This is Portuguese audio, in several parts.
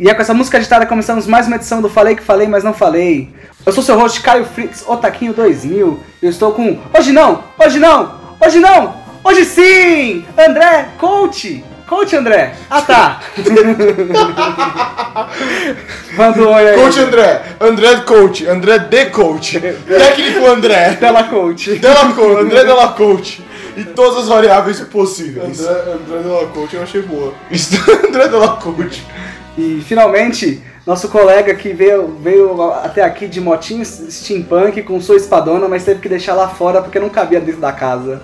E é com essa música agitada que começamos mais uma edição do Falei que Falei, mas não falei. Eu sou seu host Caio Frix, Otaquinho 2000. Eu estou com. Hoje não! Hoje não! Hoje não! Hoje sim! André Coach! Coach André! Ah tá! Manda um oi aí. Coach André, André Coach, André de Coach, técnico André, Dela Coach. Della Coach, André Della Coach, e todas as variáveis possíveis. André, André Della Coach eu achei boa. André Della Coach. E finalmente, nosso colega que veio, veio até aqui de motinho steampunk com sua espadona, mas teve que deixar lá fora porque não cabia dentro da casa.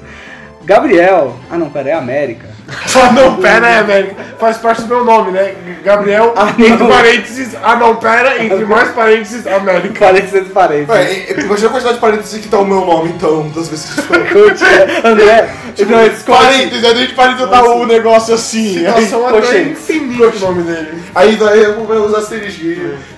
Gabriel. Ah não, pera, é América. Ah, não, pera, é, América. Faz parte do meu nome, né? Gabriel, Ah, entre não. parênteses, ah não, pera, entre mais parênteses, América. Parênteses, parênteses. Ué, imagina a quantidade de parênteses que tá o meu nome, então, das vezes que foi. É, André. Então, esse coach- Parênteses, aí a gente parênteses tá o negócio assim. Aí, Situação Poxa, até infinito o nome dele. aí daí eu vou usar asterisco.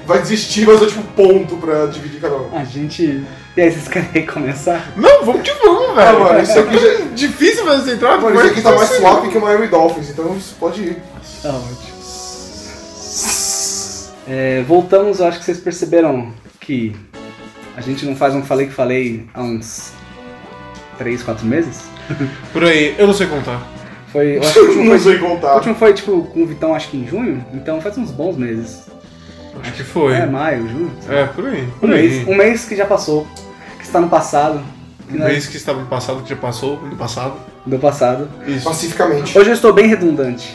Vai desistir, mas eu tipo ponto pra dividir cada um. A gente. E aí, vocês querem começar? Não, vamos que vamos, Ah, velho. mano, isso aqui já. Difícil fazer essa entrada, Mano, mas isso aqui tá mais suave que o Miami Dolphins, então pode ir. Tá ótimo. É, voltamos, eu acho que vocês perceberam que a gente não faz um Falei que Falei há uns 3, 4 meses. Por aí, eu não sei contar. Foi, eu acho que o último Não foi, sei o contar. último foi tipo com o Vitão, acho que em junho, então faz uns bons meses. Acho que foi. É, maio, junho. É, por aí. Um Por aí. mês, um mês que já passou, está no passado. Um mês que estava no passado, que já passou, no passado. Do passado. Isso. Pacificamente. Hoje eu estou bem redundante.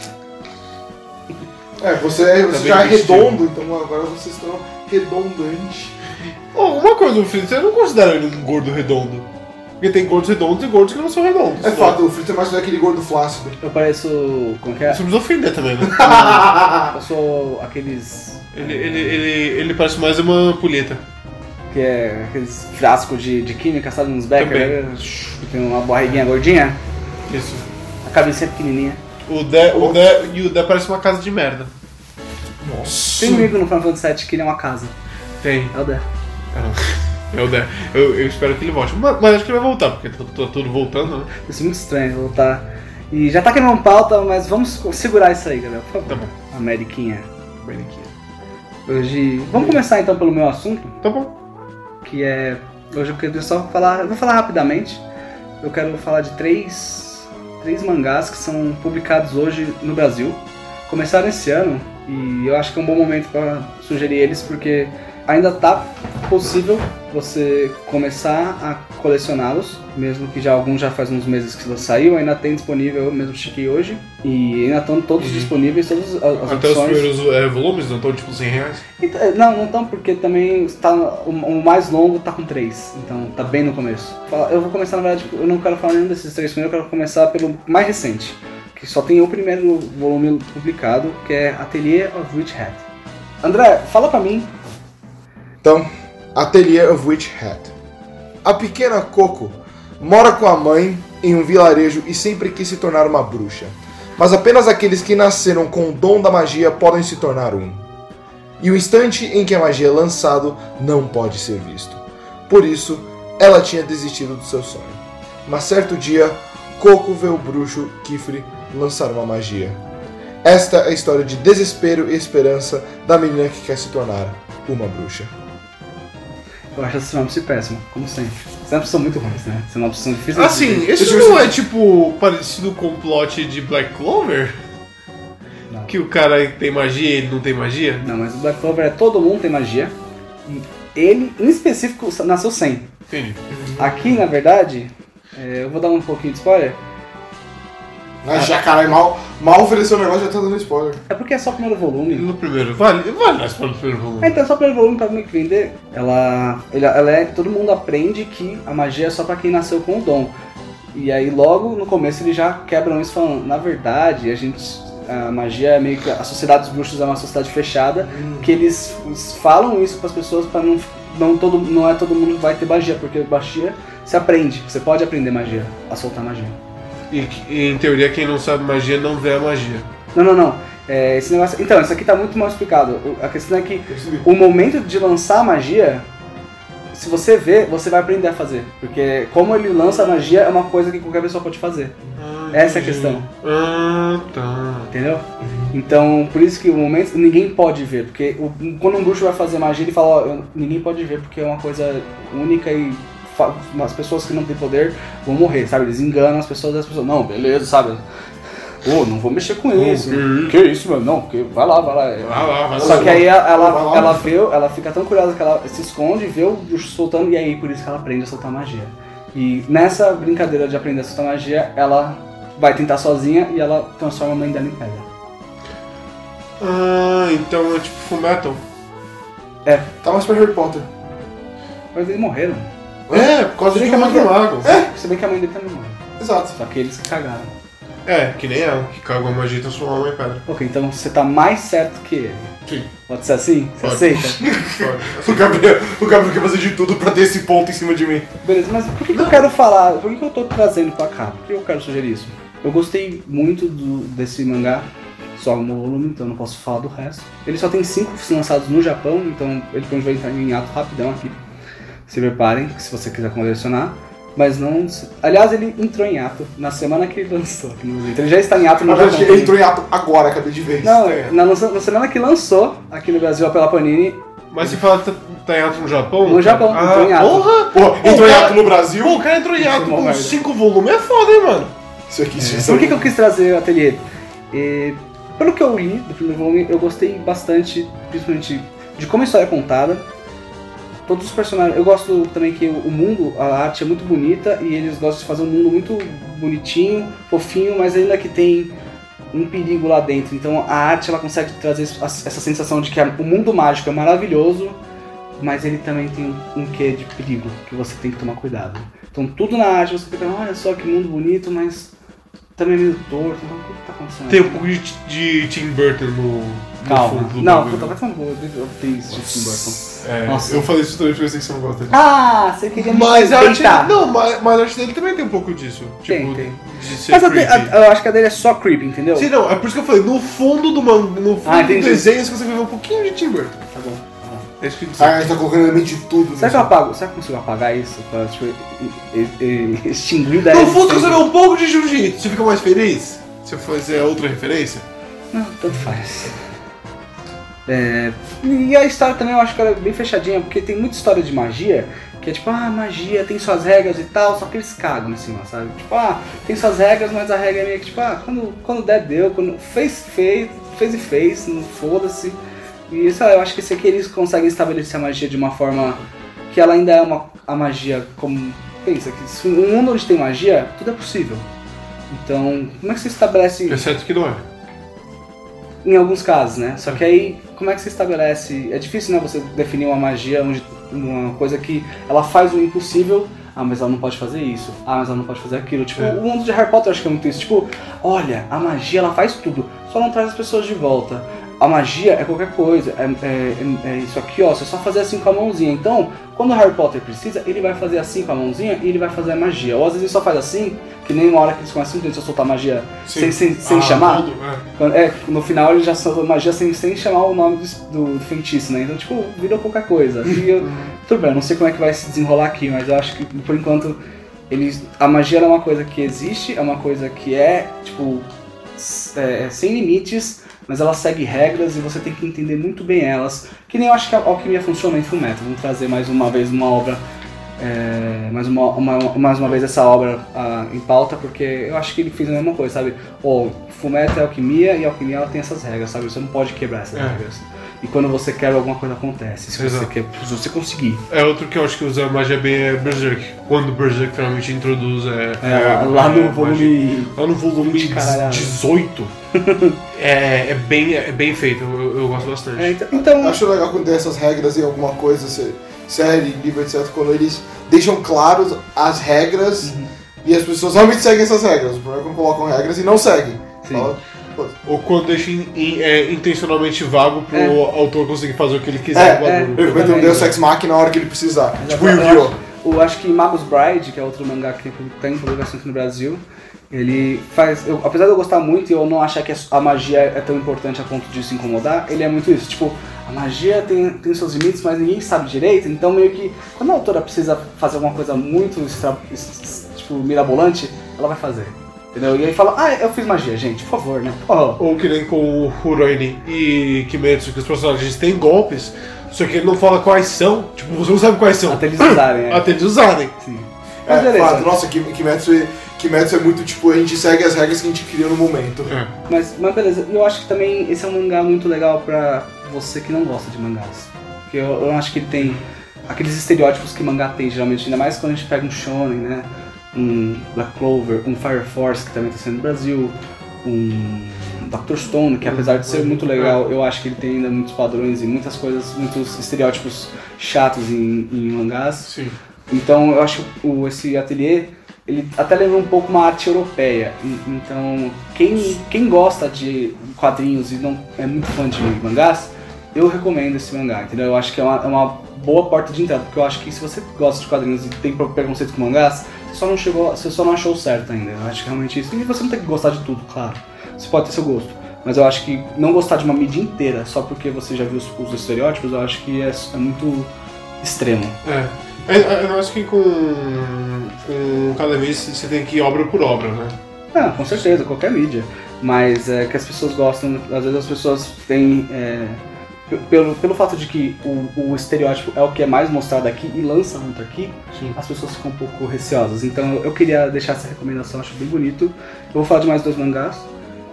É, você, você bem já é redondo, então agora vocês estão redondantes. Oh, uma coisa, o Fritz, eu não considero ele um gordo redondo. Porque tem gordos redondos e gordos que não são redondos. É fato, o Fritz é mais daquele gordo flácido. Eu pareço. Como que é? Você precisa ofender também, né? Eu sou aqueles. ele, ele, ele, ele parece mais uma ampulheta. Que é aqueles frascos de, de química, sabe? Uns becker, né? tem uma barriguinha gordinha, Isso. a cabecinha pequenininha. O Dé, o Dé, e o Dé parece uma casa de merda. Nossa. Tem um amigo no Final Fantasy VII que ele é uma casa. Tem. É o Dé. É o Dé. Eu, eu espero que ele volte. Mas, mas acho que ele vai voltar, porque tá, tá tudo voltando, né? Isso é muito estranho voltar. E já tá queimando pauta, mas vamos segurar isso aí, galera. Por favor. Tá bom. Ameriquinha. Bonitinho. Hoje. Vamos começar então pelo meu assunto, Tá bom. Que é. Hoje eu queria só falar. Eu vou falar rapidamente. Eu quero falar de três. Três mangás que são publicados hoje no Brasil. Começaram esse ano e eu acho que é um bom momento para sugerir eles porque ainda tá possível você começar a colecioná-los, mesmo que já alguns já faz uns meses que saiu, ainda tem disponível, eu mesmo chequei hoje, e ainda estão todos Uhum. disponíveis, todas as, as Até os opções. primeiros é, volumes não estão tipo 100 reais. Então, é, Não, não estão, porque também está, o, o mais longo tá com três, então tá bem no começo. Eu vou começar, na verdade, eu não quero falar nenhum desses três primeiros, eu quero começar pelo mais recente, que só tem o primeiro volume publicado, que é Atelier of Witch Hat. André, fala pra mim, Então, Atelier of Witch Hat. A pequena Coco mora com a mãe em um vilarejo e sempre quis se tornar uma bruxa. Mas apenas aqueles que nasceram com o dom da magia podem se tornar um. E o instante em que a magia é lançado não pode ser visto. Por isso, ela tinha desistido do seu sonho. Mas certo dia, Coco vê o bruxo Kifre lançar uma magia. Esta é a história de desespero e esperança da menina que quer se tornar uma bruxa. Eu acho essa sinopse péssima, como sempre. Sinopses são muito ruins, né? Sinopses são difíceis de Assim, dizer. esse não é tipo parecido com o plot de Black Clover? Não. Que o cara tem magia e ele não tem magia? Não, mas o Black Clover é todo mundo tem magia, e ele, em específico, nasceu sem. Entendi. Aqui, na verdade, é, eu vou dar um pouquinho de spoiler. Ah, já, caralho, mal, mal ofereceu o negócio já tá dando spoiler. É porque é só o primeiro volume. No primeiro, vale, vale mais para o primeiro volume. então é só o primeiro volume pra meio que vender. Ela, ela, ela é. Todo mundo aprende que a magia é só pra quem nasceu com o dom. E aí, logo no começo, eles já quebram isso falando: na verdade, a gente. A magia é meio que. A sociedade dos bruxos é uma sociedade fechada. Que eles falam isso pras pessoas pra não. Não, todo, não é todo mundo que vai ter magia, porque magia se aprende. Você pode aprender magia, a soltar magia. E, que- em teoria, quem não sabe magia não vê a magia. Não, não, não. É, esse negócio. Então, isso aqui tá muito mal explicado. O- A questão é que o momento de lançar a magia, se você vê, você vai aprender a fazer. Porque como ele lança a magia, é uma coisa que qualquer pessoa pode fazer. Ah, Essa é a questão. Ah, tá. Entendeu? Então, por isso que o momento ninguém pode ver, porque o- quando um bruxo vai fazer magia, ele fala, ó, ninguém pode ver porque é uma coisa única e as pessoas que não têm poder vão morrer, sabe? Eles enganam as pessoas, as pessoas, não, beleza, sabe? Pô, não vou mexer com isso. Uhum. Que isso, mano? Não, porque vai lá, vai lá. Vai lá, vai Só lá. que aí ela, ela, ela vê, ela fica tão curiosa que ela se esconde, vê o bruxo soltando e aí por isso que ela aprende a soltar magia. E nessa brincadeira de aprender a soltar magia, ela vai tentar sozinha e ela transforma a mãe dela em pedra. Ah, então é tipo Fullmetal. Tá mais pra Harry Potter. Mas eles morreram. É, por causa de um que a mãe- mago. Se bem que a mãe dele também morreu. Exato. Só que eles que cagaram. É, que nem ela, que cagou a magia e transformou a mãe em pedra. Ok, então você tá mais certo que ele. Sim, Pode ser assim? Você Pode. aceita? pode. O Gabriel, o Gabriel quer fazer de tudo pra ter esse ponto em cima de mim. Beleza, mas por que, que eu quero falar? Por que, que eu tô trazendo pra cá? Por que eu quero sugerir isso? Eu gostei muito do, desse mangá, só um volume, então não posso falar do resto. Ele só tem cinco lançados no Japão, então ele provavelmente vai entrar em ato rapidão aqui. Se preparem, se você quiser colecionar. Mas não. Aliás, ele entrou em ato na semana que ele lançou aqui no Brasil. Então ele já está em ato no Japão. ele entrou em ato agora, acabei de ver. Não, É. na, na semana que lançou aqui no Brasil pela Panini, Mas você fala que tá, tá em ato no Japão? No Japão, ah, entrou em ato. Porra! Pô, entrou em cara- ato no Brasil? Pô, o cara entrou em ato é uma com merda. cinco volumes, é foda, hein, mano? Isso aqui, isso Por que, que eu quis trazer o ateliê? É, pelo que eu li do primeiro volume, eu gostei bastante, principalmente de como a história é contada. Todos os personagens. Eu gosto também que o mundo, a arte é muito bonita e eles gostam de fazer um mundo muito bonitinho, fofinho, mas ainda que tem um perigo lá dentro. Então a arte ela consegue trazer essa sensação de que o mundo mágico é maravilhoso, mas ele também tem um, um quê de perigo que você tem que tomar cuidado. Então tudo na arte você fica, olha só que mundo bonito, mas também é meio torto. Então o que que tá acontecendo? Tem um pouco de, de Tim Burton no, no Calma. fundo do Não, puta, vai tomar boa. Eu fiz de Tim Burton. É, Nossa. eu falei isso também porque eu sei que você não gosta dele. Ah, você queria me Mas a arte, não, mas, mas a arte dele também tem um pouco disso. Tem, tipo, tem. de ser Mas a de- creepy. a- eu acho que a dele é só creepy, entendeu? Sim, não, é por isso que eu falei, no fundo do man, no fundo Ah, do entendi. desenho você consegue ver um pouquinho de Tim Burton. Tá bom. tá bom. É isso que eu disse. Ah, a gente tá colocando elemento de tudo. Será que eu nisso. apago? Será que eu consigo apagar isso? Pra, tipo, e- e- e- extinguir da no fundo você vê um pouco de jiu-jitsu, você fica mais feliz? Se eu fizer outra referência? Não, tanto faz. É, e a história também eu acho que ela é bem fechadinha, porque tem muita história de magia, que é tipo, ah, magia tem suas regras e tal, só que eles cagam em cima, sabe? Tipo, ah, tem suas regras, mas a regra é meio que tipo, ah, quando, quando der, deu, quando fez, fez, fez e fez, não foda-se. E eu acho que esse aqui eles conseguem estabelecer a magia de uma forma que ela ainda é uma a magia como. Pensa que um mundo onde tem magia, tudo é possível. Então, como é que você estabelece Exceto que não é. Em alguns casos, né? Só que aí, como é que você estabelece? É difícil, né? Você definir uma magia, onde, uma coisa que ela faz o impossível. Ah, mas ela não pode fazer isso. Ah, mas ela não pode fazer aquilo. Tipo, É. o mundo de Harry Potter acho que é muito isso. Tipo, olha, a magia ela faz tudo, só não traz as pessoas de volta. A magia é qualquer coisa, é, é- é- é isso aqui, ó, você só fazer assim com a mãozinha. Então, quando o Harry Potter precisa, ele vai fazer assim com a mãozinha e ele vai fazer a magia. Ou às vezes ele só faz assim, que nem uma hora que eles começam a soltar magia sem, sem, sem Ah, chamar. tudo, é. Quando- É, no final ele já soltou magia sem, sem chamar o nome do, do feitiço, né? Então, tipo, virou qualquer coisa. E eu, tudo bem, eu não sei como é que vai se desenrolar aqui, mas eu acho que por enquanto eles, a magia é uma coisa que existe, é uma coisa que é, tipo, é sem limites, mas ela segue regras e você tem que entender muito bem elas. Que nem eu acho que a alquimia funciona em Fullmetal. Vamos trazer mais uma vez uma obra. é, mais, uma, uma- mais uma vez essa obra ah, em pauta, porque eu acho que ele fez a mesma coisa, sabe? O Fullmetal é alquimia e a alquimia ela tem essas regras, sabe? Você não pode quebrar essas É. regras. E quando você quebra, alguma coisa acontece. Se você, quer, se você conseguir. É outro que eu acho que usa magia bem é Berserk. Quando Berserk finalmente introduz é, É, lá é, no magia. volume. Lá no volume 20 caralhada. 18. É, é, bem, é bem feito, eu, eu gosto bastante. É, então, então- Acho legal quando tem essas regras em alguma coisa, se- série, livro, etc., quando eles deixam claros as regras Uhum. e as pessoas realmente seguem essas regras. O problema é quando colocam regras e não seguem. Sim. Fala, Ou quando deixa in- in- é, intencionalmente vago pro É. autor conseguir fazer o que ele quiser com o É, bagulho. Ele vai ter um. Deus Ex Machina na hora que ele precisar. Tipo Eu Yu-Gi-Oh! Eu acho que Magus Bride, que é outro mangá que tem publicação aqui no Brasil, ele faz. eu- apesar de eu gostar muito e eu não achar que a magia é tão importante a ponto de se incomodar, ele é muito isso. Tipo, a magia tem, tem seus limites, mas ninguém sabe direito, então meio que quando a autora precisa fazer alguma coisa muito extra, tipo, mirabolante, ela vai fazer. Entendeu? E aí fala, ah, eu fiz magia, gente, por favor, né? Oh, Ou que nem com o Huroini e Kimetsu, que os personagens têm golpes, só que ele não fala quais são. Tipo, você não sabe quais são. até eles usarem, é. Até eles usarem. Sim. Mas É, beleza. fato, nossa, Kim- Kimetsu, é- Kimetsu é muito tipo, a gente segue as regras que a gente cria no momento. É. Mas, mas beleza, eu acho que também esse é um mangá muito legal pra você que não gosta de mangás. Porque eu, eu acho que ele tem aqueles estereótipos que mangá tem geralmente, ainda mais quando a gente pega um shonen, né? Um Black Clover, um Fire Force que também tá sendo no Brasil, um Dr. Stone, que apesar de ser muito legal, eu acho que ele tem ainda muitos padrões e muitas coisas, muitos estereótipos chatos em, em mangás. Sim. Então eu acho que o, esse ateliê ele até lembra um pouco uma arte europeia. Então quem, quem gosta de quadrinhos e não é muito fã de mangás, eu recomendo esse mangá, entendeu? Eu acho que é uma, é uma boa porta de entrada, porque eu acho que se você gosta de quadrinhos e tem preconceito com mangás, você só não chegou, você só não achou certo ainda. Eu acho que realmente isso. E você não tem que gostar de tudo, claro. Você pode ter seu gosto. Mas eu acho que não gostar de uma mídia inteira só porque você já viu os, os estereótipos, eu acho que é, é muito extremo. É. É, é, Eu acho que com, com cada vez você tem que ir obra por obra, né? Ah, com certeza, qualquer mídia. Mas é que as pessoas gostam, às vezes as pessoas têm. é, pelo, pelo fato de que o, o estereótipo é o que é mais mostrado aqui e lança muito aqui, Sim. as pessoas ficam um pouco receosas. Então eu queria deixar essa recomendação, acho bem bonito. Eu vou falar de mais dois mangás.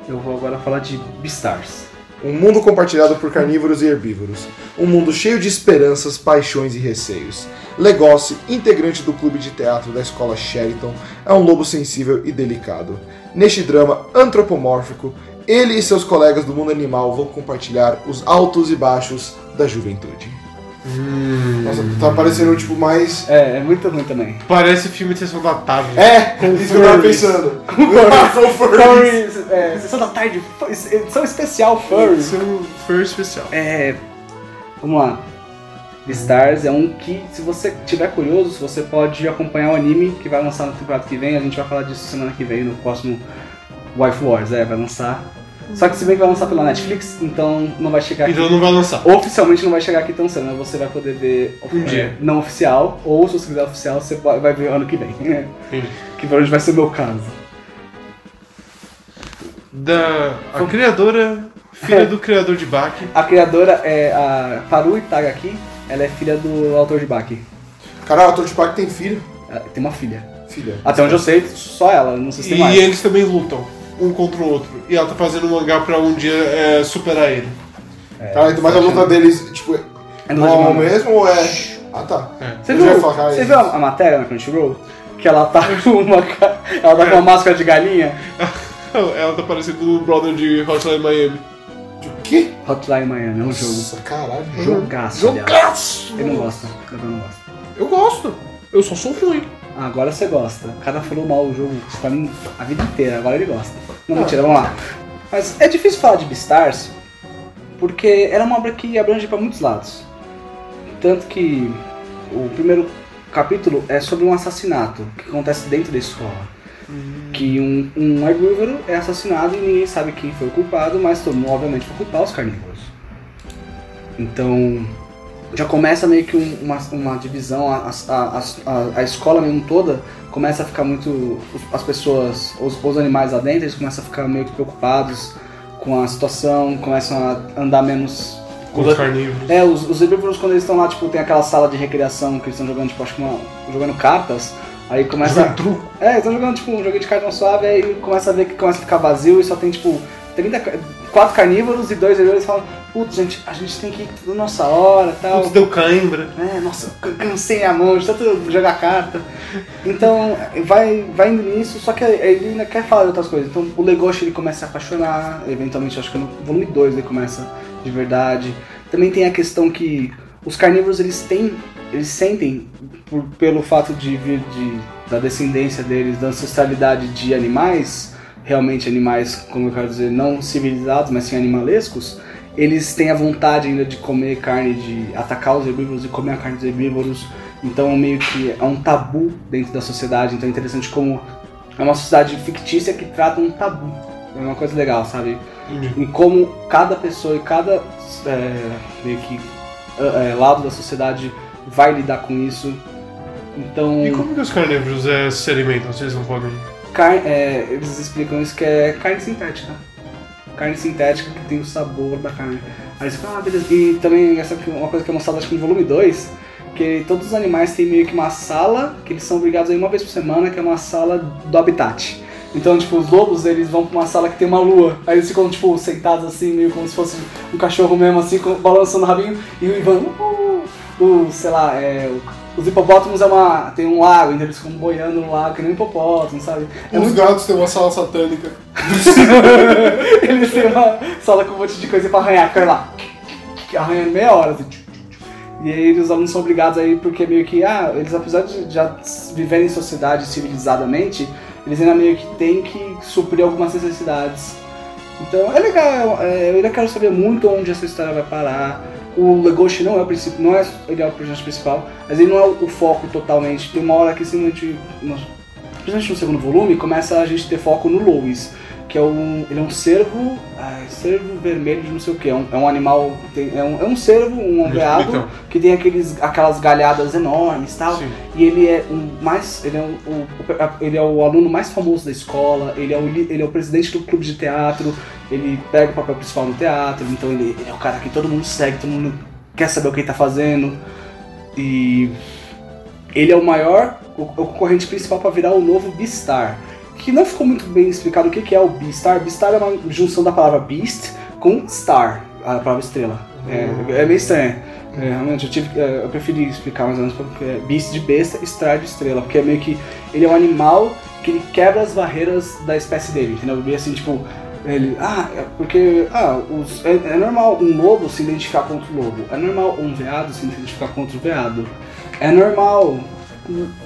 Eu vou agora falar de Beastars. Um mundo compartilhado por carnívoros e herbívoros. Um mundo cheio de esperanças, paixões e receios. Legosse, integrante do clube de teatro da escola Sheraton, é um lobo sensível e delicado. Neste drama antropomórfico, ele e seus colegas do mundo animal vão compartilhar os altos e baixos da juventude. Nossa, tá parecendo tipo mais. É, é muito ruim também. Parece filme de sessão da tarde. É, isso que eu tava furries. pensando. Com Furries, é, sessão da tarde, edição especial Furries. Esse é um furry especial. É. Vamos lá. Beastars é um que, se você tiver curioso, você pode acompanhar o anime que vai lançar na temporada que vem. A gente vai falar disso semana que vem, no próximo Wife Wars, é, vai lançar. Só que se bem que vai lançar pela Netflix, então não vai chegar aqui. Então não vai lançar. Oficialmente não vai chegar aqui tão cedo, mas você vai poder ver Um é, dia. não oficial, ou se você quiser oficial, você vai ver ano que vem. Entendi. que provavelmente vai ser o meu caso. Da, a criadora, filha do criador de Baki. A criadora é a Paru Itagaki, ela é filha do autor de Baki. Caralho, o ator de parque tem filho. Ela tem uma filha. Filha. Até onde eu sei, só ela, não sei se tem E mais. eles também lutam, um contra o outro. E ela tá fazendo um mangá pra um dia é, superar ele. Caralho, então, mas a luta deles, tipo, É no normal mesmo ou é. Ah tá. Você Eu viu, falar, você viu a, a matéria na Crunchyroll? Que ela tá com uma, ela tá com uma máscara de galinha? Ela tá parecendo o brother de Hotline Miami. O quê? Hotline Miami, é um jogo. Nossa, caralho. Jogaço, aliás. Jogaço! Ele não gosta, eu não gosto. Eu gosto. Eu só sou ruim. Agora você gosta. O cara falou mal o jogo pra mim a vida inteira, agora ele gosta. Não, mentira, vamos lá. Mas é difícil falar de Beastars, porque era uma obra que abrange pra muitos lados. Tanto que o primeiro capítulo é sobre um assassinato que acontece dentro da escola. Que um, um herbívoro é assassinado e ninguém sabe quem foi o culpado, mas todo mundo obviamente vai culpar os carnívoros. Então já começa meio que um- uma, uma divisão, a, a, a, a escola mesmo toda começa a ficar muito. os- As pessoas, os, os animais lá dentro, eles começam a ficar meio que preocupados com a situação, começam a andar menos. Com os carnívoros. É, os, os herbívoros quando eles estão lá, tipo, tem aquela sala de recreação que eles estão jogando, tipo, acho que uma, jogando cartas, aí começa. Jogando truco. É, eles estão jogando tipo um joguinho de cartão suave, aí começa a ver que começa a ficar vazio e só tem tipo 30, ca- quatro carnívoros e dois herbívoros falam, putz, gente, a gente tem que ir tudo nossa hora e tal. Putz, deu cãibra. É, nossa, cansei a mão de tanto jogar carta. Então, vai, vai indo nisso, só que ele ainda quer falar de outras coisas. Então, o Legoshi ele começa a se apaixonar, eventualmente, acho que no volume 2 ele começa de verdade. Também tem a questão que os carnívoros eles têm, eles sentem, por- pelo fato de vir de, da descendência deles, da ancestralidade de animais, realmente animais, como eu quero dizer, não civilizados, mas sim animalescos, eles têm a vontade ainda de comer carne, de atacar os herbívoros e comer a carne dos herbívoros. Então meio que é um tabu dentro da sociedade. Então é interessante como é uma sociedade fictícia que trata um tabu. É uma coisa legal, sabe? Entendi. Em como cada pessoa e cada é, meio que é, lado da sociedade vai lidar com isso. Então E como que os carnívoros é, se alimentam eles não podem? Car- é, eles explicam isso que é carne sintética. Carne sintética que tem o sabor da carne. Aí eles ficam, ah, beleza. E também essa é uma coisa que é mostrada acho no volume 2, que todos os animais têm meio que uma sala que eles são obrigados a ir uma vez por semana, que é uma sala do habitat. Então, tipo, os lobos, eles vão pra uma sala que tem uma lua. Aí eles ficam, tipo, sentados assim, meio como se fosse um cachorro mesmo, assim, balançando o rabinho. E o Ivan, uh, o, sei lá, é, o- os hipopótamos é uma. tem um lago, então eles ficam boiando no lago, que nem um hipopótamo, sabe? É Os muito gatos têm uma sala satânica. Eles têm uma sala com um monte de coisa pra arranhar, fica lá. Arranhando meia hora. Assim. E aí os alunos são obrigados a ir porque meio que, ah, eles apesar de já viverem em sociedade civilizadamente, eles ainda meio que têm que suprir algumas necessidades. Então é legal, é, eu ainda quero saber muito onde essa história vai parar. O Legoshi não é o princípio, não é ele é o projeto principal, mas ele não é o foco totalmente. Tem uma hora que simplesmente, principalmente no segundo volume, começa a gente ter foco no Lois, que é um, ele é um cervo, ah, cervo vermelho de não sei o que, é um, é um animal, tem- é, um, é um cervo, um veado, que tem aqueles, aquelas galhadas enormes e tal. Sim. E ele é um mais. Ele é, um- o, ele é o aluno mais famoso da escola, ele é o, ele é o presidente do clube de teatro, ele pega o papel principal no teatro, então ele, ele é o cara que todo mundo segue, todo mundo quer saber o que ele tá fazendo. E ele é o maior, o, o concorrente principal para virar o novo Beastar. Que não ficou muito bem explicado o que, que é o Beastar. Beastar é uma junção da palavra Beast com Star, a palavra estrela. É, é meio estranho. É, realmente, eu, tive, é, eu preferi explicar mais ou menos porque é Beast de besta, Star de estrela. Porque é meio que. Ele é um animal que ele quebra as barreiras da espécie dele, entendeu? Meio assim, tipo. Ele, ah, é porque ah, os, é, é normal um lobo se identificar contra o lobo. É normal um veado se identificar contra o veado. É normal com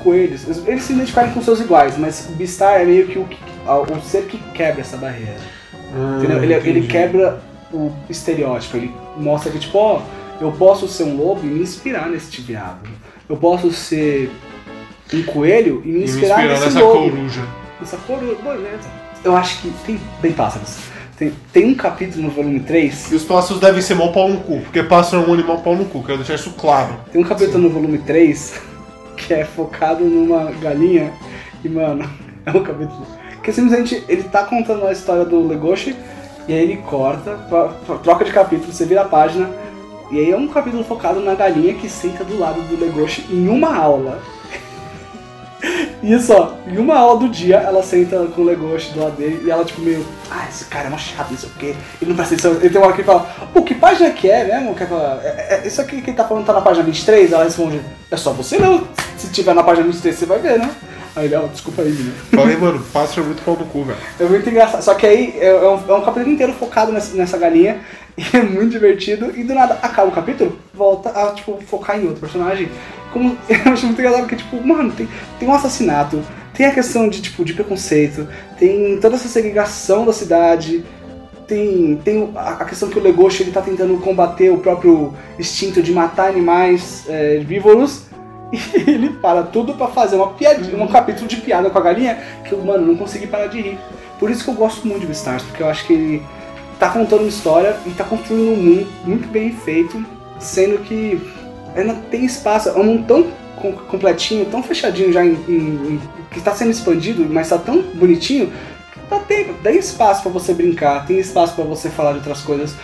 coelhos. Eles, se identificarem com seus iguais, mas o Beastar é meio que o, o ser que quebra essa barreira. Entendeu? Ele, ele entendi. quebra o estereótipo, ele mostra que, tipo, ó, eu posso ser um lobo e me inspirar nesse veado. Eu posso ser um coelho e me E me inspirar, inspirar nesse nessa lobo. coruja. Essa coruja, beleza. Eu acho que tem bem pássaros. Tem, tem um capítulo no volume 3, E os pássaros devem ser mó pau no cu, porque pássaro é um animal pau no cu, quero deixar isso claro. tem um capítulo no volume 3 que é focado numa galinha e, mano, é um capítulo que simplesmente ele tá contando a história do Legoshi e aí ele corta, troca de capítulo, você vira a página e aí é um capítulo focado na galinha que senta do lado do Legoshi em uma aula. Isso, ó, em uma aula do dia ela senta com o Legoshi do lado dele e ela, tipo, meio, ah, esse cara é mó chato, não sei o quê, ele não presta atenção. Ele tem uma hora que ele fala, pô, que página que é mesmo? Que é aquela- é- é- isso aqui que ele tá falando tá na página 23? Ela responde, é só você não. Se tiver na página 23, você vai ver, né? Aí ele, ó, desculpa aí, menino. Falei, mano, pássaro é muito pau no cu, velho. É muito engraçado. Só que aí é, é um, é um capítulo inteiro focado nessa, nessa galinha. E é muito divertido. E do nada acaba o capítulo, volta a tipo, focar em outro personagem. Como, eu acho muito engraçado porque, tipo, mano, tem, tem um assassinato, tem a questão de, tipo, de preconceito, tem toda essa segregação da cidade. Tem, tem a questão que o Legoshi ele tá tentando combater o próprio instinto de matar animais é, e ele para tudo pra fazer uma piadinha, um capítulo de piada com a galinha que eu, mano, não consegui parar de rir. Por isso que eu gosto muito de Beastars, porque eu acho que ele tá contando uma história e tá construindo um mundo muito bem feito, sendo que ainda tem espaço, é um mundo tão com- completinho, tão fechadinho já em, em- que está sendo expandido, mas tá tão bonitinho que tá tem, tem espaço para você brincar, tem espaço para você falar de outras coisas.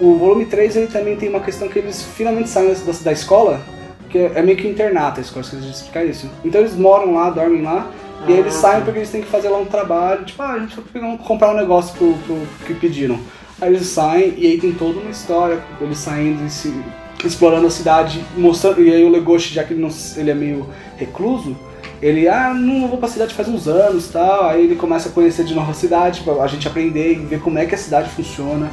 O volume 3 ele também tem uma questão que eles finalmente saem da, da escola, que é, é meio que internato a escola, esqueci de explicar isso. Então eles moram lá, dormem lá, e aí eles Ah, saem tá. porque eles têm que fazer lá um trabalho, tipo, ah, a gente vai um- comprar um negócio pro, pro que pediram. Aí eles saem e aí tem toda uma história, eles saindo e se, explorando a cidade, mostrando. E aí o Legoshi, já que ele, não, ele é meio recluso, ele, ah, não vou pra cidade faz uns anos tal. Aí ele começa a conhecer de nova cidade, pra a gente aprender e ver como é que a cidade funciona.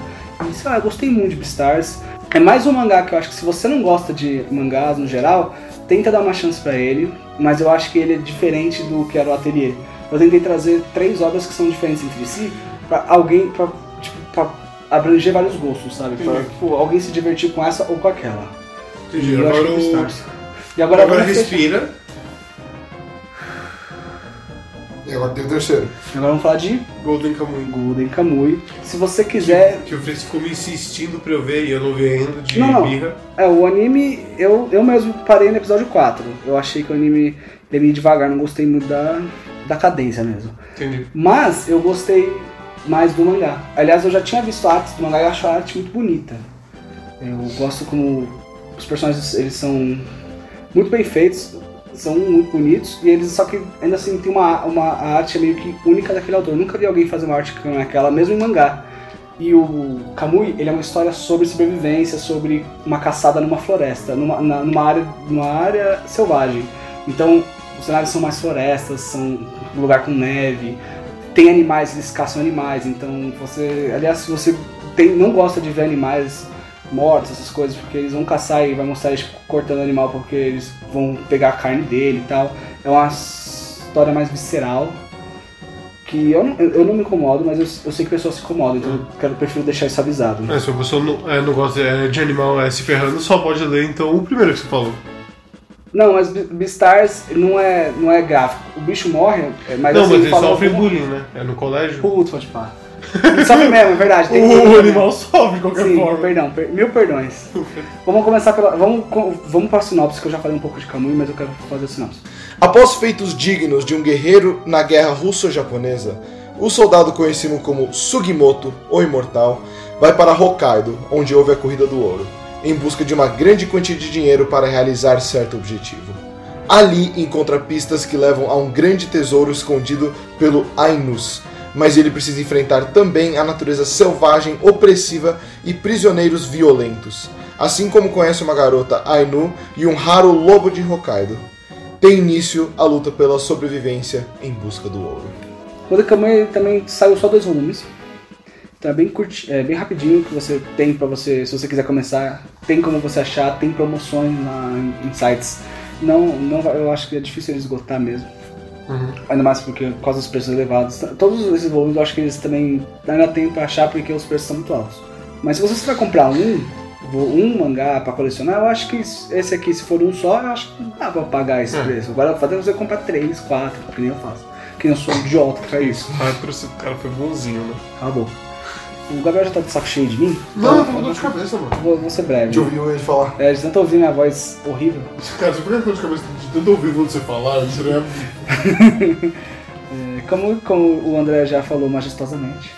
E sei lá, eu gostei muito de Beastars. É mais um mangá que eu acho que se você não gosta de mangás no geral, tenta dar uma chance pra ele, mas eu acho que ele é diferente do que era o Atelier. Eu tentei trazer três obras que são diferentes entre si pra alguém, pra, tipo, pra abranger vários gostos, sabe? Pra Entendi. tipo, alguém se divertir com essa ou com aquela. Entendi. E Agora, que o... E agora, agora fechar- respira. E agora tem o terceiro. Agora vamos falar de Golden Kamuy. Golden Kamuy. Se você quiser. Que o Fritz ficou me insistindo pra eu ver e eu não vi ainda de Não, não. birra. É, o anime, eu, eu mesmo parei no episódio 4. Eu achei que o anime ele ia devagar, não gostei muito da, da cadência mesmo. Entendi. Mas eu gostei mais do mangá. Aliás, eu já tinha visto artes do mangá e acho a arte muito bonita. Eu gosto como os personagens eles são muito bem feitos, são muito bonitos e eles só que ainda assim tem uma, uma arte meio que única daquele autor. Eu nunca vi alguém fazer uma arte como aquela, mesmo em mangá. E o Kamui, ele é uma história sobre sobrevivência, sobre uma caçada numa floresta, numa, na- numa, área, numa área selvagem. Então, os cenários são mais florestas, são um lugar com neve, tem animais, eles caçam animais, então você. Aliás, se você tem, não gosta de ver animais mortos, essas coisas, porque eles vão caçar e vai mostrar eles cortando animal porque eles vão pegar a carne dele e tal. É uma história mais visceral. Que eu não, eu não me incomodo, mas eu, eu sei que pessoas se incomodam, então eu quero, prefiro deixar isso avisado. né? É, se a pessoa não, é, não gosta é, de animal é, se ferrando, só pode ler então o primeiro que você falou. Não, mas Be- Beastars não é, não é gráfico. O bicho morre, é, mas não, assim, mas ele fala sofre como- bullying, né? É no colégio. Putz, pode pá. Ele sofre mesmo, é verdade. tem O, também. animal sofre de qualquer Sim, forma. perdão, per- mil perdões. Vamos começar pela. Vamos, vamos para a sinopse, que eu já falei um pouco de Kamui, mas eu quero fazer a sinopse. Após feitos dignos de um guerreiro na guerra russo-japonesa, o soldado conhecido como Sugimoto, o Imortal, vai para Hokkaido, onde houve a Corrida do Ouro, em busca de uma grande quantia de dinheiro para realizar certo objetivo. Ali encontra pistas que levam a um grande tesouro escondido pelo Ainus, mas ele precisa enfrentar também a natureza selvagem, opressiva e prisioneiros violentos, assim como conhece uma garota Ainu e um raro lobo de Hokkaido tem início a luta pela sobrevivência em busca do ouro. Quando Kamui também saiu só dois volumes. Então é bem, curti, é bem rapidinho que você tem pra você, se você quiser começar, tem como você achar, tem promoções na, em, sites. Não, não, eu acho que é difícil ele esgotar mesmo. Uhum. Ainda mais porque por causa dos preços elevados. Todos esses volumes eu acho que eles também ainda tem pra achar porque os preços são muito altos. Mas se você vai comprar um, um mangá pra colecionar, eu acho que esse aqui, se for um só, eu acho que dá pra pagar esse É. preço. Agora fazer você comprar três, quatro, que nem eu faço. Que eu sou um idiota que faz isso. Ah, o cara foi bonzinho, né? Acabou. O Gabriel já tá de saco cheio de mim? Não, eu tô com dor de cabeça, mano. vou, vou ser breve. Eu ouvir ele falar. É, de tanto ouvir minha voz horrível. Cara, você fica com dor de cabeça de tanto ouvir você falar, isso é... É, como, como o André já falou majestosamente,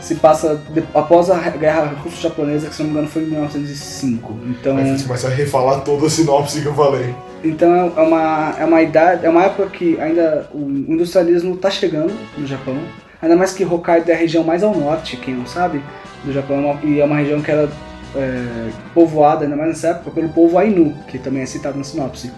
se passa de- após a guerra russo-japonesa, que se não me engano foi em 1905. Então, Aí você começa a refalar toda a sinopse que eu falei. então é uma, é uma idade, é uma época que ainda o industrialismo está chegando no Japão. Ainda mais que Hokkaido é a região mais ao norte, quem não sabe, do Japão, é e é uma região que era é, povoada, ainda mais nessa época, pelo povo Ainu, que também é citado na sinopse.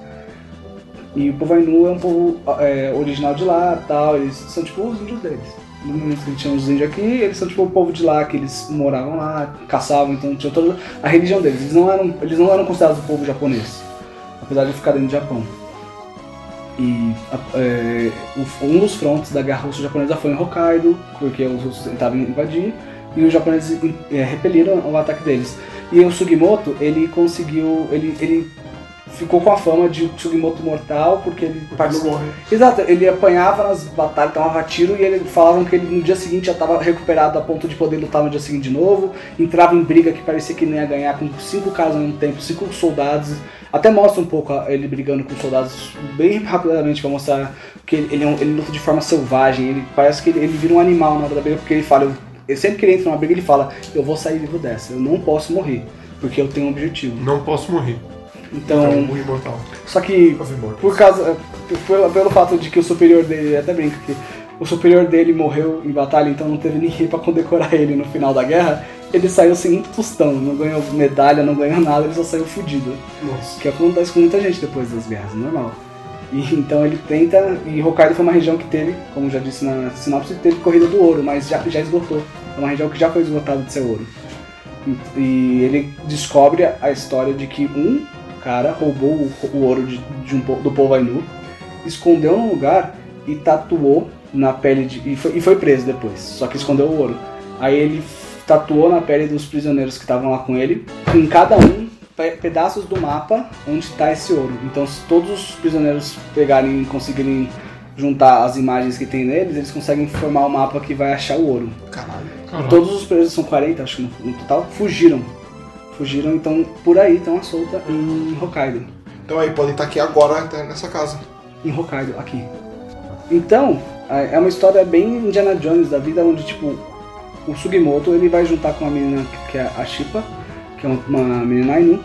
E o povo Ainu é um povo é, original de lá, tal, eles são tipo os índios deles. No momento que tinham os índios aqui, eles são tipo o povo de lá, que eles moravam lá, caçavam, então tinha toda a religião deles. Eles não eram, eles não eram considerados o povo japonês, apesar de ficar dentro do Japão. E é, um dos frontes da guerra russo-japonesa foi em Hokkaido, porque os russos tentavam invadir, e os japoneses é, repeliram o ataque deles. E o Sugimoto, ele conseguiu, ele, ele ficou com a fama de Sugimoto mortal, porque ele Não participou. Exato, ele apanhava nas batalhas, tomava tiro e ele falavam que ele no dia seguinte já estava recuperado a ponto de poder lutar no dia seguinte de novo. Entrava em briga que parecia que nem ia ganhar com cinco caras ao mesmo tempo, cinco soldados. Até mostra um pouco a- ele brigando com soldados bem rapidamente para mostrar que ele, ele, é um- ele luta de forma selvagem. Ele parece que ele, ele vira um animal na hora da briga porque ele fala, eu, sempre que ele entra numa briga ele fala, eu vou sair vivo dessa, eu não posso morrer porque eu tenho um objetivo. Não posso morrer. Então, é um imortal. só que por causa. Pelo, pelo fato de que o superior dele. Até brinca que o superior dele morreu em batalha, então não teve ninguém pra condecorar ele no final da guerra. Ele saiu sem um tostão, não ganhou medalha, não ganhou nada, ele só saiu fudido. Nossa. Que acontece com muita gente depois das guerras, normal. E, então ele tenta. E Hokkaido foi uma região que teve, como já disse na sinopse, teve corrida do ouro, mas já, já esgotou. É uma região que já foi esgotada de seu ouro. E, e ele descobre a história de que um cara roubou o, o ouro de, de um, do povo Ainu, escondeu num lugar e tatuou na pele de. E foi, e foi preso depois, só que escondeu o ouro. Aí ele tatuou na pele dos prisioneiros que estavam lá com ele, em cada um pe- pedaços do mapa onde está esse ouro. Então, se todos os prisioneiros pegarem e conseguirem juntar as imagens que tem neles, eles conseguem formar o mapa que vai achar o ouro. Caralho. Caralho. Todos os presos, são 40, acho que no, no total, fugiram. Fugiram, então por aí estão à solta em Hokkaido. Então aí, podem estar aqui agora até nessa casa. Em Hokkaido, aqui. Então, é é uma história bem Indiana Jones da vida, onde tipo, o Sugimoto ele vai juntar com uma menina que é a Shipa, que é uma, menina Ainu,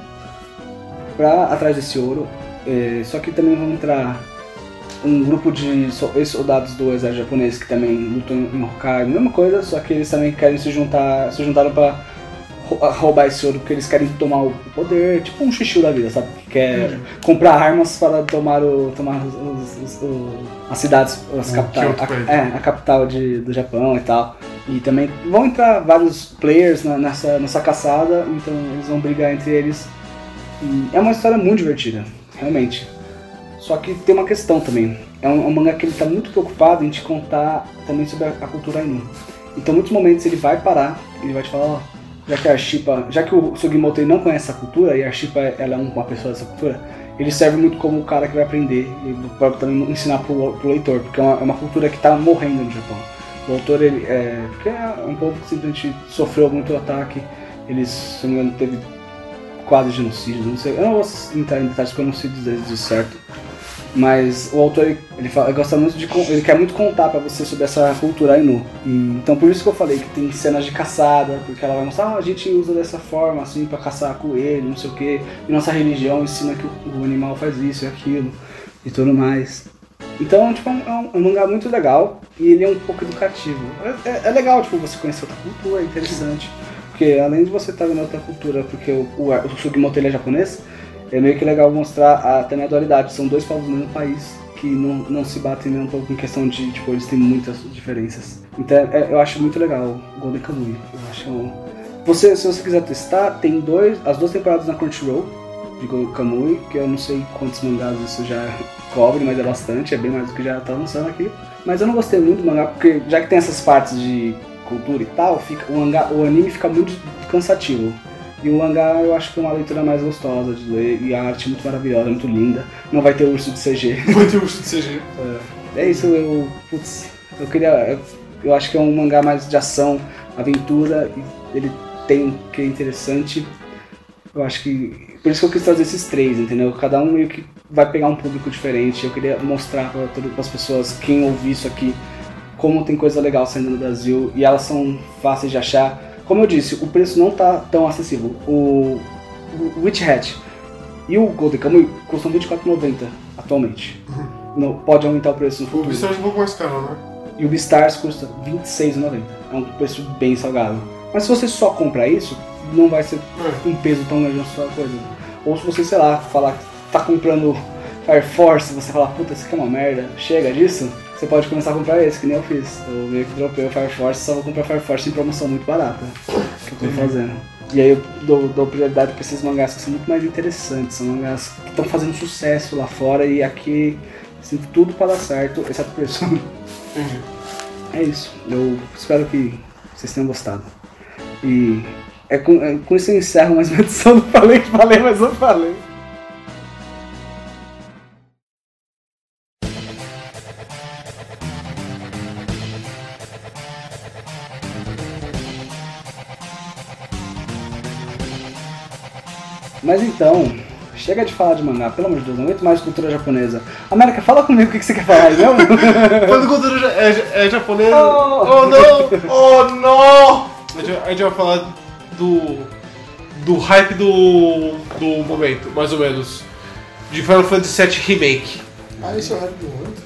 pra atrás desse ouro. É, só que também vão entrar um grupo de so- ex-soldados do exército japonês que também lutam em Hokkaido, mesma coisa, só que eles também querem se juntar, se juntaram pra roubar esse ouro porque eles querem tomar o poder, tipo um xixi da vida, sabe? Que quer comprar armas para tomar o tomar os, os- os- as cidades, as O capitais, a, é, a capital de, do Japão e tal. E também vão entrar vários players na- nessa, nessa caçada, então eles vão brigar entre eles. E é uma história muito divertida, realmente. Só que tem uma questão também. É um, um mangá que ele está muito preocupado em te contar também sobre a, a cultura Ainu. Então, muitos momentos ele vai parar, ele vai te falar, ó, já que a Shipa, já que o Sugimoto não conhece essa cultura e a Shipa ela é um- uma pessoa dessa cultura, ele serve muito como o cara que vai aprender e para também ensinar pro, pro leitor, porque é uma, é uma cultura que está morrendo no Japão. O autor ele é, porque é um povo que simplesmente sofreu muito ataque, eles, se não me engano, teve quase genocídio, não sei, eu não vou entrar em detalhes porque eu não sei dizer isso certo. Mas o autor ele, ele, fala, ele gosta muito de ele quer muito contar pra você sobre essa cultura Ainu. Então por isso que eu falei que tem cenas de caçada, porque ela vai mostrar, ah, a gente usa dessa forma assim pra caçar coelho, não sei o que. E nossa religião ensina que o, o animal faz isso e aquilo e tudo mais. Então, tipo, é um, é um- é um mangá muito legal e ele é um pouco educativo. É, é- é legal, tipo, você conhecer outra cultura, é interessante. Porque além de você estar vendo outra cultura, porque o, o, o Sugimoto ele é japonês, é meio que legal mostrar a, também a dualidade. São dois povos no mesmo país que não, não se batem nem um pouco em questão de, tipo, eles têm muitas diferenças. Então é- eu acho muito legal Golden Kamuy. Eu acho um- você, se você quiser testar, tem dois, as duas temporadas na Crunchyroll de Golden Kamuy, que eu não sei quantos mangás isso já cobre, mas é bastante, é bem mais do que já tá lançando aqui. Mas eu não gostei muito do mangá, porque já que tem essas partes de cultura e tal, fica, o, mangá, o anime fica muito cansativo. E o mangá eu acho que é uma leitura mais gostosa de ler, e a arte é muito maravilhosa, muito linda. Não vai ter urso de CG. Vai ter urso de CG. É isso, eu. Putz, eu queria. Eu, eu acho que é um mangá mais de ação, aventura, e ele tem um que é interessante. Eu acho que. Por isso que eu quis trazer esses três, entendeu? Cada um meio que vai pegar um público diferente. Eu queria mostrar para as pessoas, quem ouvir isso aqui, como tem coisa legal saindo no Brasil e elas são fáceis de achar. Como eu disse, o preço não tá tão acessível. O, o Witch Hat e o Golden Kamuy custam R$24,90 atualmente. Não, pode aumentar o preço no O futuro. Beastars é um pouco mais caro, né? E o Beastars custa R$26,90. É um preço bem salgado. Mas se você só comprar isso, não vai ser É. um peso tão grande na sua coisa. Ou se você, sei lá, falar que tá comprando Fire Force, você falar, puta, isso aqui é uma merda, chega disso, você pode começar a comprar esse, que nem eu fiz. Eu meio que dropei o Fire Force, só vou comprar Fire Force em promoção muito barata, que eu tô fazendo. E aí eu dou, dou prioridade pra esses mangás que são muito mais interessantes, são mangás que estão fazendo sucesso lá fora e aqui, assim, tudo para dar certo, exceto o preço. É isso. Eu espero que vocês tenham gostado. E é com, é com isso eu encerro mais uma edição do Falei que Falei, mas não falei. Então, chega de falar de mangá, pelo amor de Deus, não aguento mais cultura japonesa. América, fala comigo o que que você quer falar aí, não? Quando cultura ja- é, é japonesa. Oh. Oh, não! Oh, não! A gente, vai falar do. do hype do. do momento, mais ou menos. De Final Fantasy VII Remake. Ah, isso é o rap do momento.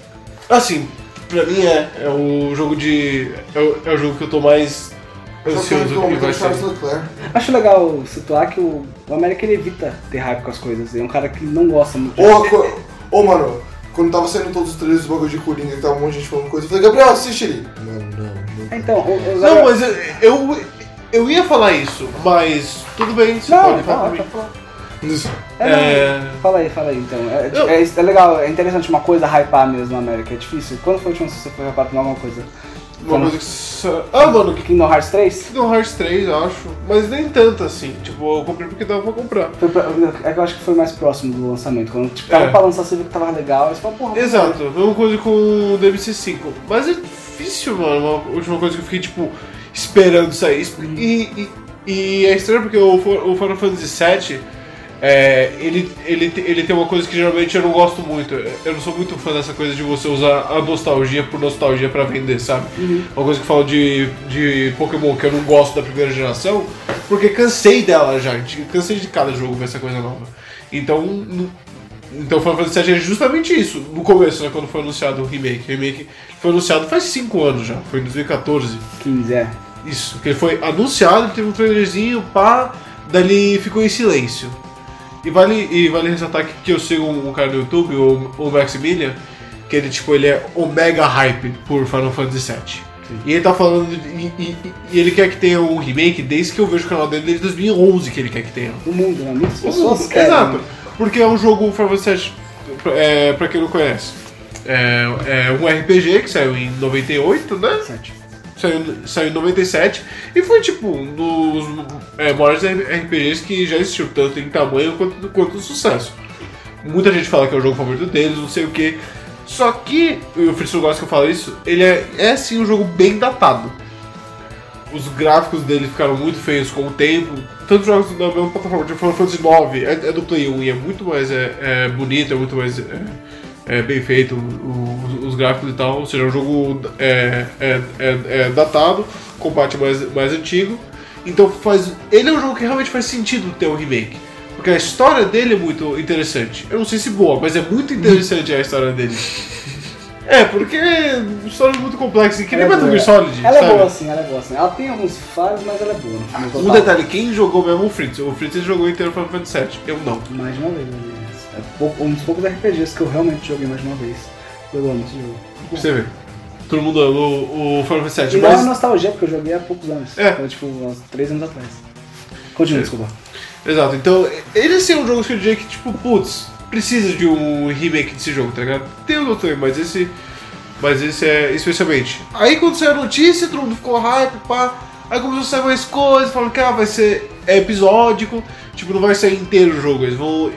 Assim, pra mim é. É o jogo de. É o, é o jogo que eu tô mais ansioso que vai é o. Acho legal situar que o, o América ele evita ter hype com as coisas. É um cara que não gosta muito. Ô, co- ô, mano, quando tava saindo todos os trailers do bagulho de Coringa, que tava um monte de gente falando coisa, eu falei, Gabriel, assiste ali. Mano, não, não. É, Então, o, o Não, mas eu, eu. eu ia falar isso, mas tudo bem, você Não, pode falar pode falar. Isso. É, não, É. Fala aí, fala aí então. É, Eu- é- é legal, é interessante uma coisa hypar mesmo na América, é difícil. Quando foi a última vez que você foi hypar por alguma coisa? Uma Como? coisa que. Ah, mano, que Kingdom Hearts 3? Kingdom Hearts 3, eu acho. Mas nem tanto assim. Tipo, eu comprei porque dava pra comprar. Foi pra- é que eu acho que foi mais próximo do lançamento. Quando tipo, tava É. pra lançar, você viu que tava legal. Aí você falou, porra, Exato, mesma coisa com o DMC5. Mas é difícil, mano. Uma última coisa que eu fiquei, tipo, esperando sair. E, e, e é estranho porque o, o Final Fantasy VII, é, ele, ele, ele tem uma coisa que geralmente eu não gosto muito. Eu não sou muito fã dessa coisa de você usar a nostalgia por nostalgia pra vender, sabe? Uma coisa que eu falo de, de Pokémon que eu não gosto da primeira geração, porque cansei dela já. Cansei de cada jogo ver essa coisa nova. Então, n- então Final Fantasy VII é justamente isso. No começo, né, quando foi anunciado o remake. O remake foi anunciado faz 5 anos já, foi em 2014. 15, é. Isso, que ele foi anunciado, teve um trailerzinho, pá, dali ficou em silêncio. E vale, e vale ressaltar que, que eu sigo um, um cara no YouTube, o, o Maximilian, que ele, tipo, ele é o mega hype por Final Fantasy VII. E ele tá falando, de- e, e- e ele quer que tenha um remake desde que eu vejo o canal dele, desde 2011 que ele quer que tenha. O mundo, né? Muitas pessoas mundo, querem. Exato. Porque é um jogo Final Fantasy VII, é, pra quem não conhece. É, é um RPG que saiu em 98, né? Sete. Saiu, saiu em 97 e foi tipo um dos é, maiores RPGs que já existiu, tanto em tamanho quanto, quanto sucesso. Muita gente fala que é o jogo favorito deles, não sei o que. Só que, e o Fritz gosta que eu falo isso, ele é, é sim um jogo bem datado. Os gráficos dele ficaram muito feios com o tempo. Tantos jogos da mesma plataforma, tipo Final Fantasy IX é, é do Play 1 e é muito mais é, é bonito, é muito mais é, é bem feito o- os, os gráficos e tal. Ou seja, é um jogo é, é, é, é datado, combate mais, mais antigo. Então faz. Ele é um jogo que realmente faz sentido ter um remake. Porque a história dele é muito interessante. Eu não sei se boa, mas é muito interessante a história dele. É, porque é uma história muito complexa, que nem é Metal Gear. Solid. Ela é sabe? boa assim, ela é boa assim. Ela tem alguns falhos, mas ela é boa. no Um total. detalhe, quem jogou mesmo o Fritz? O Fritz jogou inteiro Final Fantasy VII, eu não. Mais uma vez, né? É um dos poucos RPGs que eu realmente joguei mais de uma vez. Eu amo esse jogo. Você ver. Todo mundo ama o, o Final Fantasy E VII, não é mas... nostalgia, porque eu joguei há poucos anos. É. Foi tipo uns três anos atrás. Continua, É. desculpa. Exato, então ele assim, é um jogo que eu diria que, tipo, putz, precisa de um remake desse jogo, tá ligado? Tem o outro também, mas esse. Mas esse é especialmente. Aí quando saiu a notícia, todo mundo ficou hype, pá. Aí começou a sair mais coisas, falando que ah, vai ser episódico, tipo, não vai sair inteiro o jogo, eles vão.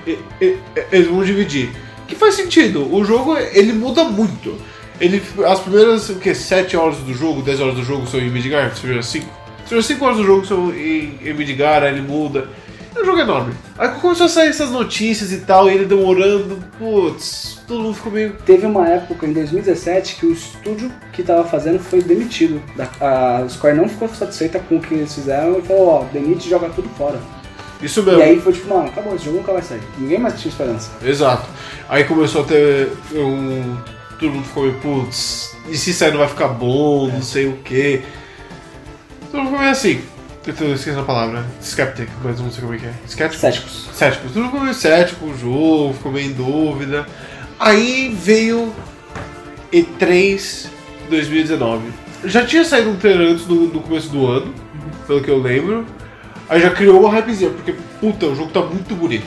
Eles vão dividir. Que faz sentido, o jogo ele muda muito. Ele, as primeiras o quê, 7 horas do jogo, 10 horas do jogo são em Midgar, se tiver 5. Se tiver 5 horas do jogo são em, em Midgar, aí ele muda. É um jogo enorme. Aí começou a sair essas notícias e tal, e ele demorando, putz, todo mundo ficou meio. Teve uma época em 2017 que o estúdio que tava fazendo foi demitido. A Square não ficou satisfeita com o que eles fizeram e falou, ó, demite e joga tudo fora. Isso mesmo. E aí foi tipo, mano, acabou, esse jogo nunca vai sair. Ninguém mais tinha esperança. Exato. Aí começou a ter um. Todo mundo ficou meio, putz, e se sair não vai ficar bom, não sei o quê. Todo mundo ficou meio assim. Eu tô esquecendo a palavra. Skeptic, mas não sei como é que é. Skeptic? Céticos. Cético. Todo mundo ficou meio cético o jogo, ficou meio em dúvida. Aí veio E3 2019. Já tinha saído um trailer antes no, no começo do ano, pelo que eu lembro. Aí já criou uma hypezinha, porque, puta, o jogo tá muito bonito.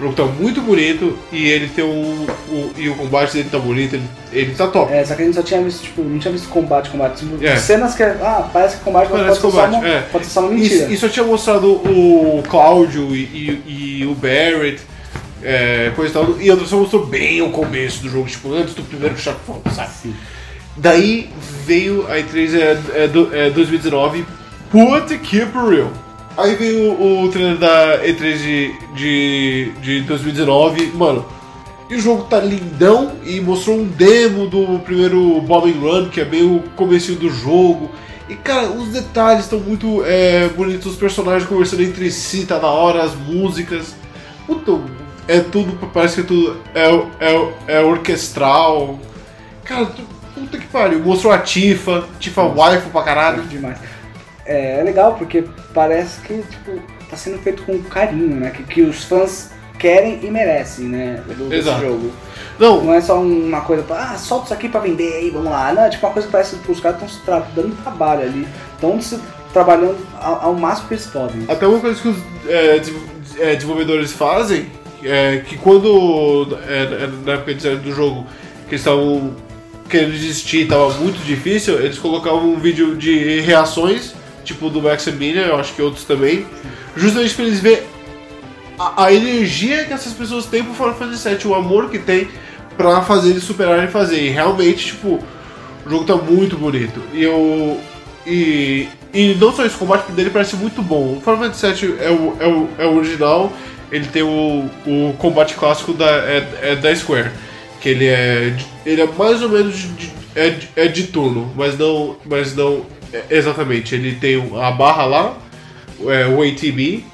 O jogo tá muito bonito e ele tem um. o- e o combate dele tá bonito, ele, ele tá top. É, só que a gente só tinha visto, tipo, não tinha visto combate, combate. Tipo, É. cenas que, ah, parece que combate, mas Parece pode, ser combate, só uma, é. pode ser só uma mentira. E, e só tinha mostrado o Cláudio e, e- e o Barrett, é, coisa e tal. E a só mostrou bem o começo do jogo, tipo, antes do primeiro chefão, sabe? Sim. Daí veio a E3 é, é, é 2019, put keep real. Aí veio o trailer da E3 de, de, de 2019, mano. E o jogo tá lindão e mostrou um demo do primeiro Bombing Run, que é bem o comecinho do jogo. E cara, os detalhes estão muito é, bonitos, os personagens conversando entre si, tá da hora, as músicas. Puta, é tudo, parece que é tudo é, é, é orquestral. Cara, puta que pariu. Mostrou a Tifa, Tifa waifu pra caralho. demais. É, é legal porque parece que tipo, tá sendo feito com carinho, né? Que, que os fãs querem e merecem, né? Do, Exato. jogo. Não, Não é só uma coisa pra, ah, solta isso aqui pra vender aí, vamos lá. Não, é tipo uma coisa que parece que os caras estão dando trabalho ali. Estão se trabalhando ao, ao máximo que eles podem. Até uma coisa que os é, é, desenvolvedores fazem é que quando é, é, na época de do jogo que eles estavam querendo desistir, tava muito difícil, eles colocavam um vídeo de reações, tipo do Maximilian, eu acho que outros também, justamente pra eles verem a, a energia que essas pessoas têm pro Final Fantasy VII, o amor que tem pra fazer eles superarem e fazer. E realmente, tipo, o jogo tá muito bonito. E eu. E, e não só isso, o combate dele parece muito bom. O Final Fantasy VII é o, é o, é o original, ele tem o, o combate clássico da, é, é da Square. Que ele é. Ele é mais ou menos de, de- é, de- é de turno, mas não. Mas não é, exatamente. Ele tem a barra lá, é, o ATB,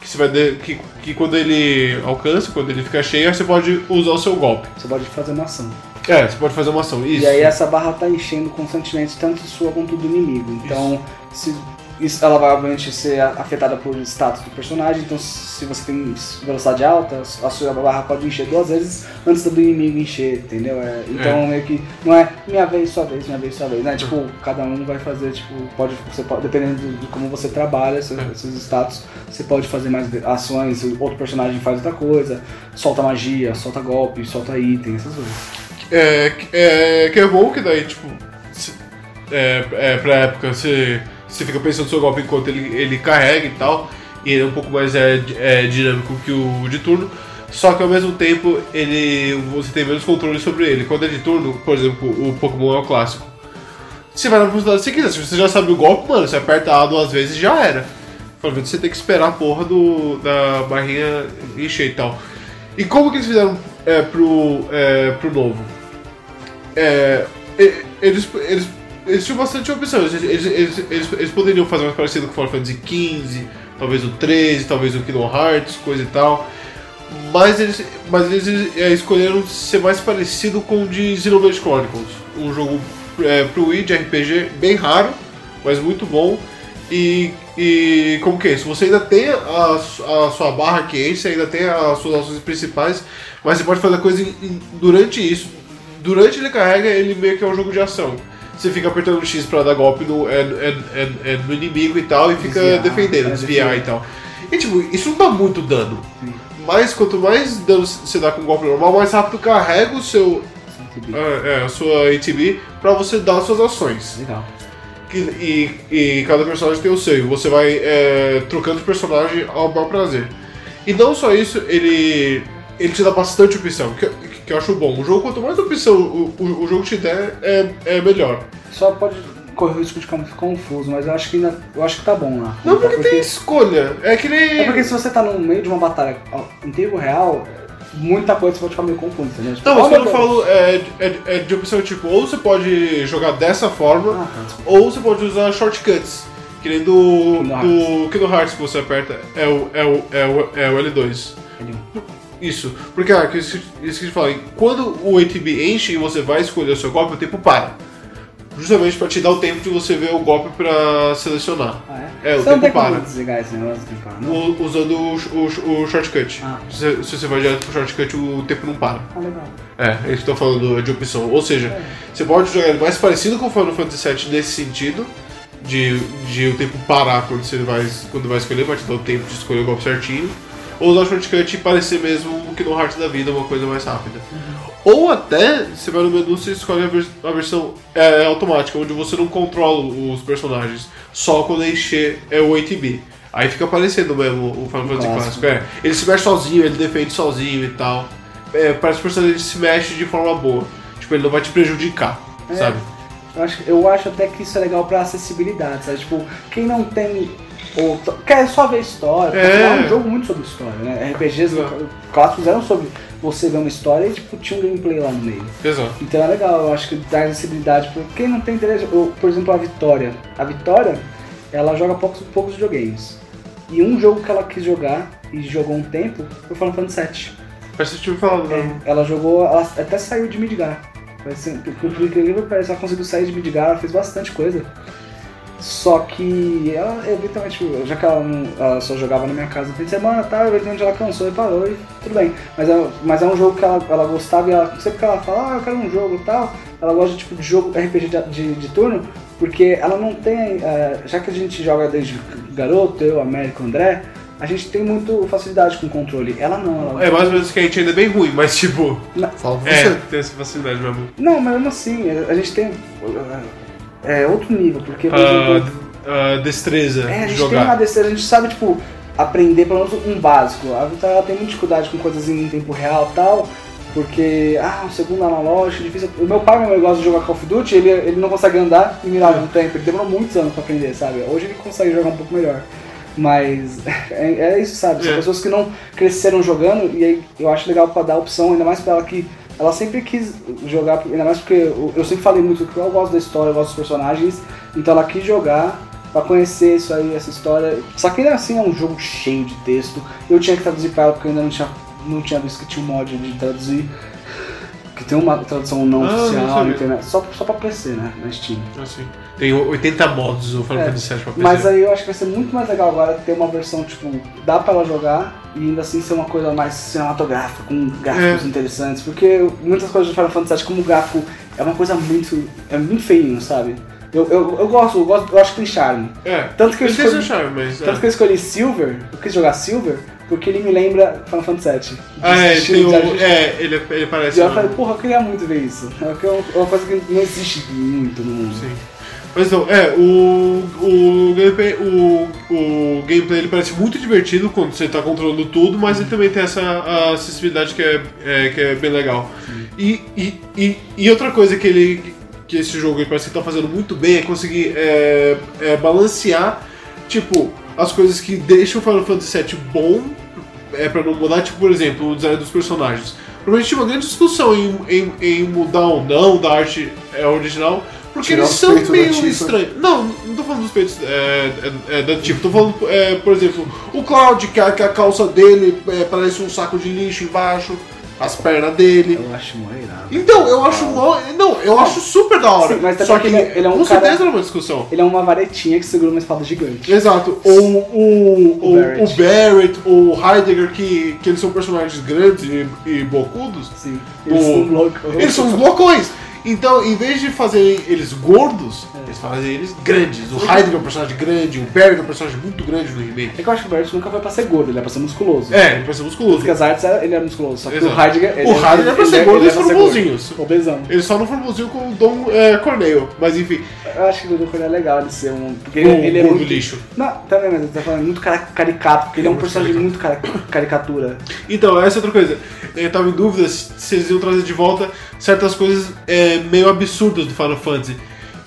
que você vai de- que, que quando ele alcança, quando ele fica cheio, você pode usar o seu golpe. Você pode fazer uma ação. É, você pode fazer uma ação. Isso. E aí essa barra tá enchendo constantemente, tanto sua quanto do inimigo. Então, se, isso- ela vai obviamente ser afetada por status do personagem. Então, se você tem velocidade alta, a sua barra pode encher duas vezes antes do inimigo encher, entendeu? É, então, meio que não é minha vez, sua vez, minha vez, sua vez, né? Tipo, cada um vai fazer, tipo, pode, você pode, dependendo de, como você trabalha, esses, É. esses status, você pode fazer mais ações, outro personagem faz outra coisa, solta magia, solta golpe, solta item, essas coisas. É, que- é, que é bom que daí, tipo, se- é, é, pra época você, você fica pensando no seu golpe enquanto ele, ele carrega e tal, e ele é um pouco mais é, é, dinâmico que o de turno, só que ao mesmo tempo ele você tem menos controle sobre ele. Quando é de turno, por exemplo, o Pokémon é o clássico. Você vai na que você quiser, se você já sabe o golpe, mano, você aperta A duas vezes e já era. Menos você tem que esperar a porra do, da barrinha encher e tal. E como que eles fizeram é, pro, é, pro novo? É, eles, eles, eles tinham bastante opções. Eles, eles, eles, eles, eles poderiam fazer mais parecido com o Final Fantasy XV, talvez o 13, talvez o Kingdom Hearts, coisa e tal. Mas eles, mas eles é, escolheram ser mais parecido com o de Xenoblade Chronicles. Um jogo é, pro Wii de RPG bem raro, mas muito bom. E, e como que é isso? Você ainda tem a, a sua barra que enche, você ainda tem as suas ações principais, mas você pode fazer coisa em- em- durante isso. Durante ele carrega, ele meio que é um jogo de ação. Você fica apertando o X pra dar golpe no, é, é, é, é no inimigo e tal, e fica Desviar, defendendo, é, desviar desviar. e tal. E tipo, isso não dá muito dano. Mas quanto mais dano você dá com um golpe normal, mais rápido carrega o seu, é, é, a sua ATB pra você dar as suas ações. Legal. Que- e, e cada personagem tem o seu. e Você vai é, trocando de personagem ao bel prazer. E não só isso, ele, ele te dá bastante opção, que, que eu acho bom. O jogo, quanto mais opção o, o, o jogo te der, é, é melhor. Só pode correr o risco de ficar confuso, mas eu acho que ainda, eu acho que tá bom lá. Não porque tem escolha. É que nem. É porque se você tá no meio de uma batalha em tempo real, muita coisa você pode ficar meio confuso, entendeu? Tipo, Não, mas quando eu falo é, é, é de opção tipo, ou você pode jogar dessa forma, Ah, tá, ou você pode usar shortcuts. Que nem do, Kingdom do Kingdom Hearts que você aperta, é o, é o, é o, é o L2. Ele- Isso, porque ah, que isso, isso que eu te falei, quando o ATB enche e você vai escolher o seu golpe, o tempo para. Justamente pra te dar o tempo de você ver o golpe pra selecionar. Ah, é? É, o você tempo para. desligar esse negócio para? O- usando o, o, o shortcut. Ah. Se, se você vai direto pro shortcut, o tempo não para. Ah, legal. É, é isso que eu tô falando de opção. Ou seja, É. você pode jogar ele mais parecido com o Final Fantasy VII nesse sentido, de, de o tempo parar quando você vai, quando vai escolher, vai te dar o tempo de escolher o golpe certinho. Ou usar o shortcut e parecer mesmo o Kingdom Hearts da vida, uma coisa mais rápida. Ou até, você vai no menu e escolhe a, vers- a versão é, automática, onde você não controla os personagens, só quando encher é o ATB. Aí fica aparecendo mesmo o Final Fantasy Clássico. Clássico. É, ele se mexe sozinho, ele defende sozinho e tal. É, parece que o personagem se mexe de forma boa. Tipo, ele não vai te prejudicar, É. sabe? Eu acho, eu acho até que isso é legal pra acessibilidade, sabe? Tipo, quem não tem. Ou, quer só ver história, É. é um jogo muito sobre história, né? RPGs Exato. clássicos eram sobre você ver uma história e tipo, tinha um gameplay lá no meio. Exato. Então é legal, eu acho que dá acessibilidade pra quem não tem interesse. eu- por exemplo, a Vitória. A Vitória, ela joga poucos, poucos videogames. E um jogo que ela quis jogar e jogou um tempo foi Final Fantasy VII. Parece que eu tinha falado, né? Ela jogou, ela até saiu de Midgar. Por incrível que pareça, ela conseguiu sair de Midgar, ela fez bastante coisa. Só que ela, eventualmente, já que ela, não- ela só jogava na minha casa no fim de semana, tá, eventualmente ela cansou e parou e tudo bem. Mas é, mas é um jogo que ela, ela gostava e ela, sempre que ela fala, ah, eu quero um jogo e tal, ela gosta tipo, de jogo RPG de, de, de turno, porque ela não tem, é, já que a gente joga desde garoto, eu, Américo, André, a gente tem muito facilidade com o controle. Ela não, ela É mais ou menos que a gente ainda é bem ruim, mas tipo. Fala pra É, você. tem essa facilidade mesmo. Não, mas mesmo assim, a gente tem é, outro nível, porque por exemplo, ah, destreza é, a gente tem uma jogar. destreza, a gente sabe, tipo, aprender pelo menos um básico. A Vitória ela tem muita dificuldade com coisas em tempo real e tal, porque, ah, um segundo analógico, difícil. O meu pai, meu irmão, gosta de jogar Call of Duty, ele, ele não consegue andar e mirar no tempo, ele demorou muitos anos pra aprender, sabe? Hoje ele consegue jogar um pouco melhor. Mas é, é isso, sabe? São É. pessoas que não cresceram jogando e aí eu acho legal pra dar opção, ainda mais pra ela que ela sempre quis jogar, ainda mais porque eu, eu sempre falei muito que eu gosto da história, eu gosto dos personagens, então ela quis jogar pra conhecer isso aí, essa história. Só que ainda assim é um jogo cheio de texto. Eu tinha que traduzir pra ela porque eu ainda não tinha, não tinha visto que tinha um mod de traduzir. Que tem uma tradução não Ah, oficial na internet, só, só pra PC, né? Na Steam. Assim, tem 80 modos o Final Fantasy VII pra PC. Mas aí eu acho que vai ser muito mais legal agora ter uma versão, tipo, dá pra ela jogar e ainda assim ser uma coisa mais cinematográfica, com gráficos É. interessantes. Porque muitas coisas do Final Fantasy VII, como o gráfico, é uma coisa muito. é muito feinho, sabe? Eu, eu, eu gosto, eu gosto, eu acho que tem charme. É, Tanto que eu eu escolhi- achar, mas. Tanto é. que eu escolhi Silver, eu quis jogar Silver, porque ele me lembra Final Fantasy VII. Ah, é, tem o, é ele, ele parece. E eu um- falei, porra, eu queria muito ver isso. É é uma coisa que não existe muito no mundo. Sim. Mas então, é, o, o, gameplay, o, o gameplay ele parece muito divertido quando você tá controlando tudo, mas ele também tem essa acessibilidade que é, é, que é bem legal. E, e, e, e outra coisa que ele que esse jogo ele parece que tá fazendo muito bem é conseguir é, é, balancear, tipo, as coisas que deixam o Final Fantasy VII bom é, pra não mudar, tipo, por exemplo, o design dos personagens. Provavelmente tinha uma grande discussão em, em, em mudar ou não da arte é, original, porque Tirar eles são meio estranhos. Não, não tô falando dos peitos é, é, é, da Tifa, tô falando, é, por exemplo, o Cloud, que a, que a calça dele é, parece um saco de lixo embaixo, as pernas dele. Eu acho mó irado. Então, eu acho mó- Não, eu acho super da hora. Sim, mas Só que ele é- ele é um com cara- certeza era uma discussão. Ele é uma varetinha que segura uma espada gigante. Exato. Ou o, o, O Barrett. Barrett, o Heidegger, que, que eles são personagens grandes e, e bocudos. Sim. Eles O- são loucos. Eles são os loucões. Então, em vez de fazerem eles gordos, eles fazem eles grandes. O Heidegger é um personagem grande, o Barrett é um personagem muito grande no remake. É que eu acho que o Bert nunca foi pra ser gordo, ele é pra ser musculoso. É, ele parece musculoso. Porque as artes era- ele era musculoso, só que Exato. o Heidegger. Ele O Heidegger é pra ser gordo e ele eles pra foram ser bonzinhos. Obesão. Ele só não foi bonzinho com o Dom é, Corneio. Mas enfim, Eu acho que o Goku é legal de ser um. Porque o ele, ele é muito. lixo. Não, também, mas ele tá falando muito caricato, porque ele é um personagem muito caricatura. Então, essa é outra coisa. Eu tava em dúvida se se eles iam trazer de volta certas coisas é, meio absurdas do Final Fantasy.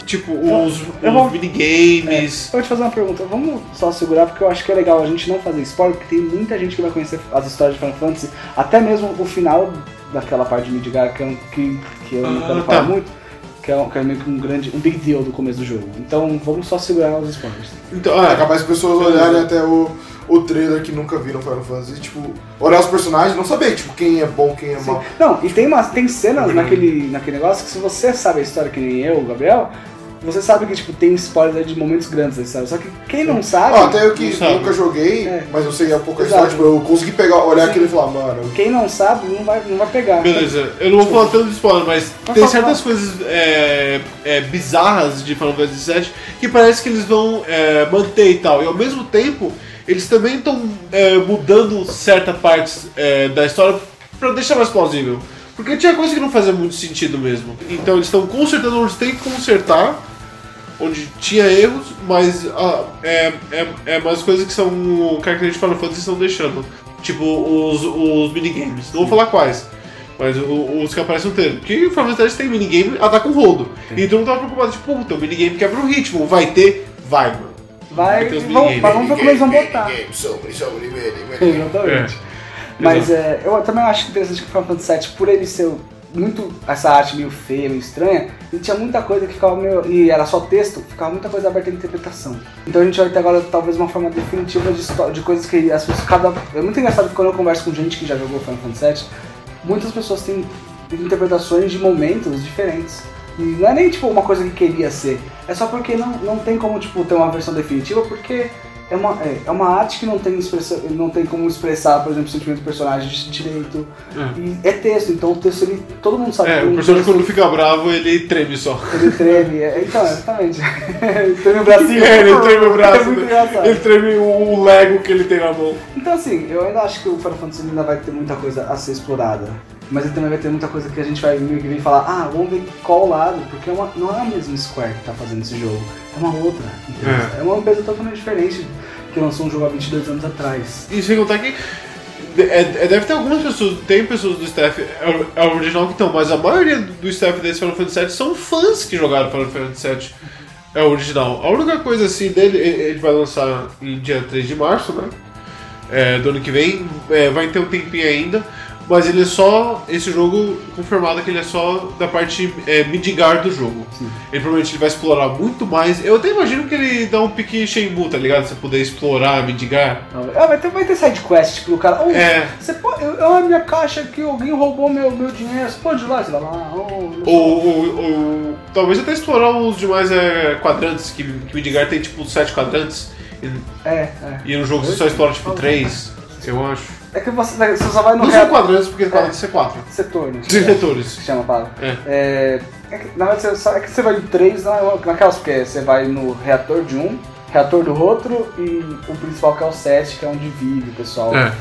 Tipo, os, eu vou- minigames. Eu vou te fazer uma pergunta, vamos só segurar, porque eu acho que é legal a gente não fazer spoiler, porque tem muita gente que vai conhecer as histórias de Final Fantasy, até mesmo o final daquela parte de Midgar, que, é que, que eu não Ah, quero tá. falar muito, que é, um- que é meio que um grande, um big deal do começo do jogo. Então vamos só segurar os spoilers. Então, É capaz as pessoas olharem até o, o trailer que nunca viram Final Fantasy e, tipo, olhar os personagens e não saber, tipo, quem é bom, quem é Sim. mal. Não, e tem, umas, tem cenas naquele, naquele negócio que se você sabe a história que nem eu, o Gabriel, você sabe que tipo, tem spoilers aí de momentos grandes história. Só que quem não sabe. Ó, até eu que sabe. nunca joguei, É. mas eu sei um pouco a Exato. história, tipo, eu consegui pegar, olhar Sim. aquilo e falar, mano, Quem não sabe não vai, não vai pegar. beleza. Eu não vou falar tanto de spoiler, mas Mas tem certas coisas é, é, bizarras de Final Fantasy VII que parece que eles vão é, manter e tal. E ao mesmo tempo, eles também estão mudando certa partes é, da história pra deixar mais plausível. Porque tinha coisa que não fazia muito sentido mesmo. Então eles estão consertando onde tem que consertar, onde tinha erros, mas ah, é, é, é mais coisas que são características de Final Fantasy estão deixando. Tipo os, os minigames. Não vou falar quais. Mas os que aparecem no trailer. Porque o Final Fantasy tem minigame, ela tá com rodo. Então não tava preocupado, tipo, puta, o minigame quebra o ritmo. Vai ter? Vai, mano. Vai, ter os vamos, vamos ver como eles vão botar. sobre, Exatamente. Mas é, eu também acho interessante que o Final Fantasy VII, por ele ser muito. essa arte meio feia, meio estranha, ele tinha muita coisa que ficava meio. e era só texto, ficava muita coisa aberta à interpretação. Então a gente vai ter agora talvez uma forma definitiva de, de coisas que as pessoas. Cada, é muito engraçado que quando eu converso com gente que já jogou Final Fantasy VII, muitas pessoas têm interpretações de momentos diferentes. E não é nem tipo uma coisa que queria ser, é só porque não, não tem como tipo, ter uma versão definitiva, porque é uma, é, é uma arte que não tem, expressa, não tem como expressar, por exemplo, o sentimento do personagem direito. É. E é texto, então o texto ele. Todo mundo sabe É, que o personagem texto, quando fica bravo, ele treme só. ele treme. É, então, exatamente. ele treme o bracinho. É, ele treme o braço. É muito engraçado. Ele treme o Lego que ele tem na mão. Então assim, eu ainda acho que o Final Fantasy ainda vai ter muita coisa a ser explorada. Mas ele também vai ter muita coisa que a gente vai meio que vir falar, ah, vamos ver qual lado, porque é uma, não é a mesma Square que tá fazendo esse jogo, é uma outra empresa. É, uma empresa totalmente diferente que lançou um jogo há 22 anos atrás. E sem contar que. É, é- deve ter algumas pessoas, tem pessoas do staff, é o- é original que estão, mas a maioria do staff desse Final Fantasy VII são fãs que jogaram Final Fantasy VII. É o original. A única coisa assim dele, ele ele vai lançar em dia 3 de março, né? É, do ano que vem, é, vai ter um tempinho ainda, mas ele é só. Esse jogo confirmado que ele é só da parte é, Midgar do jogo. Sim. Ele provavelmente ele vai explorar muito mais. Eu até imagino que ele dá um pique Shenmue, tá ligado? Você poder explorar Midgar. Ah, vai ter, vai ter side quest pro cara. Oh, É. Você pode. Eu, eu, a minha caixa aqui, alguém roubou meu, meu dinheiro. Você pode ir lá? Você vai lá. Oh. Ou, ou- ou talvez até explorar os demais é, quadrantes, que, que Midgar tem tipo sete quadrantes, e, É, é. e no jogo você só explora tipo três, eu acho. É que você, você só vai no Não são quadrantes porque quadrantes é quatro. Setor, né? Setores. que chama a palavra. É. É, é que, na verdade, você, é que você vai em três na- naquelas, porque você vai no reator de um, reator do outro e o principal que é o 7, que é onde vive o pessoal. É.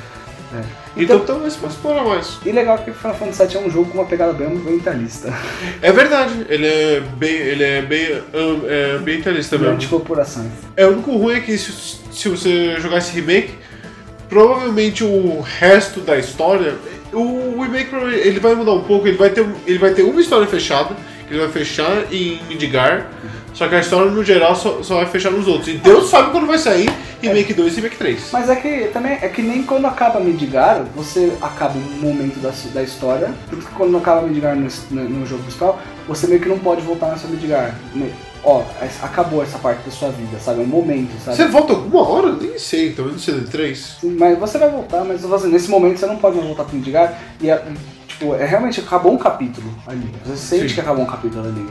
É. Então talvez você possa explorar mais. E legal que Final Fantasy VII é um jogo com uma pegada bem ambientalista. É verdade, ele é bem. ele é bem um, é, ambientalista mesmo. De corporações. É, o único ruim é que se, se você jogar esse remake, provavelmente o resto da história, o remake ele vai mudar um pouco, ele vai ter, ele vai ter uma história fechada, que ele vai fechar em Midgar, só que a história no geral só, só vai fechar nos outros. E Deus sabe quando vai sair remake 2 e remake 3. Mas é que também é que nem quando acaba Midgar, você acaba um momento da, da história, porque quando acaba Midgar no, no, no jogo principal, você meio que não pode voltar nessa Midgar. Me- Ó, acabou essa parte da sua vida, sabe? É um momento, sabe? Você volta alguma hora? Nem sei, talvez no CD3. Sim, Mas você vai voltar, mas falando, nesse momento você não pode mais voltar pro Midgar e é, tipo, é realmente acabou um capítulo ali. Você sente Sim. que acabou um capítulo ali.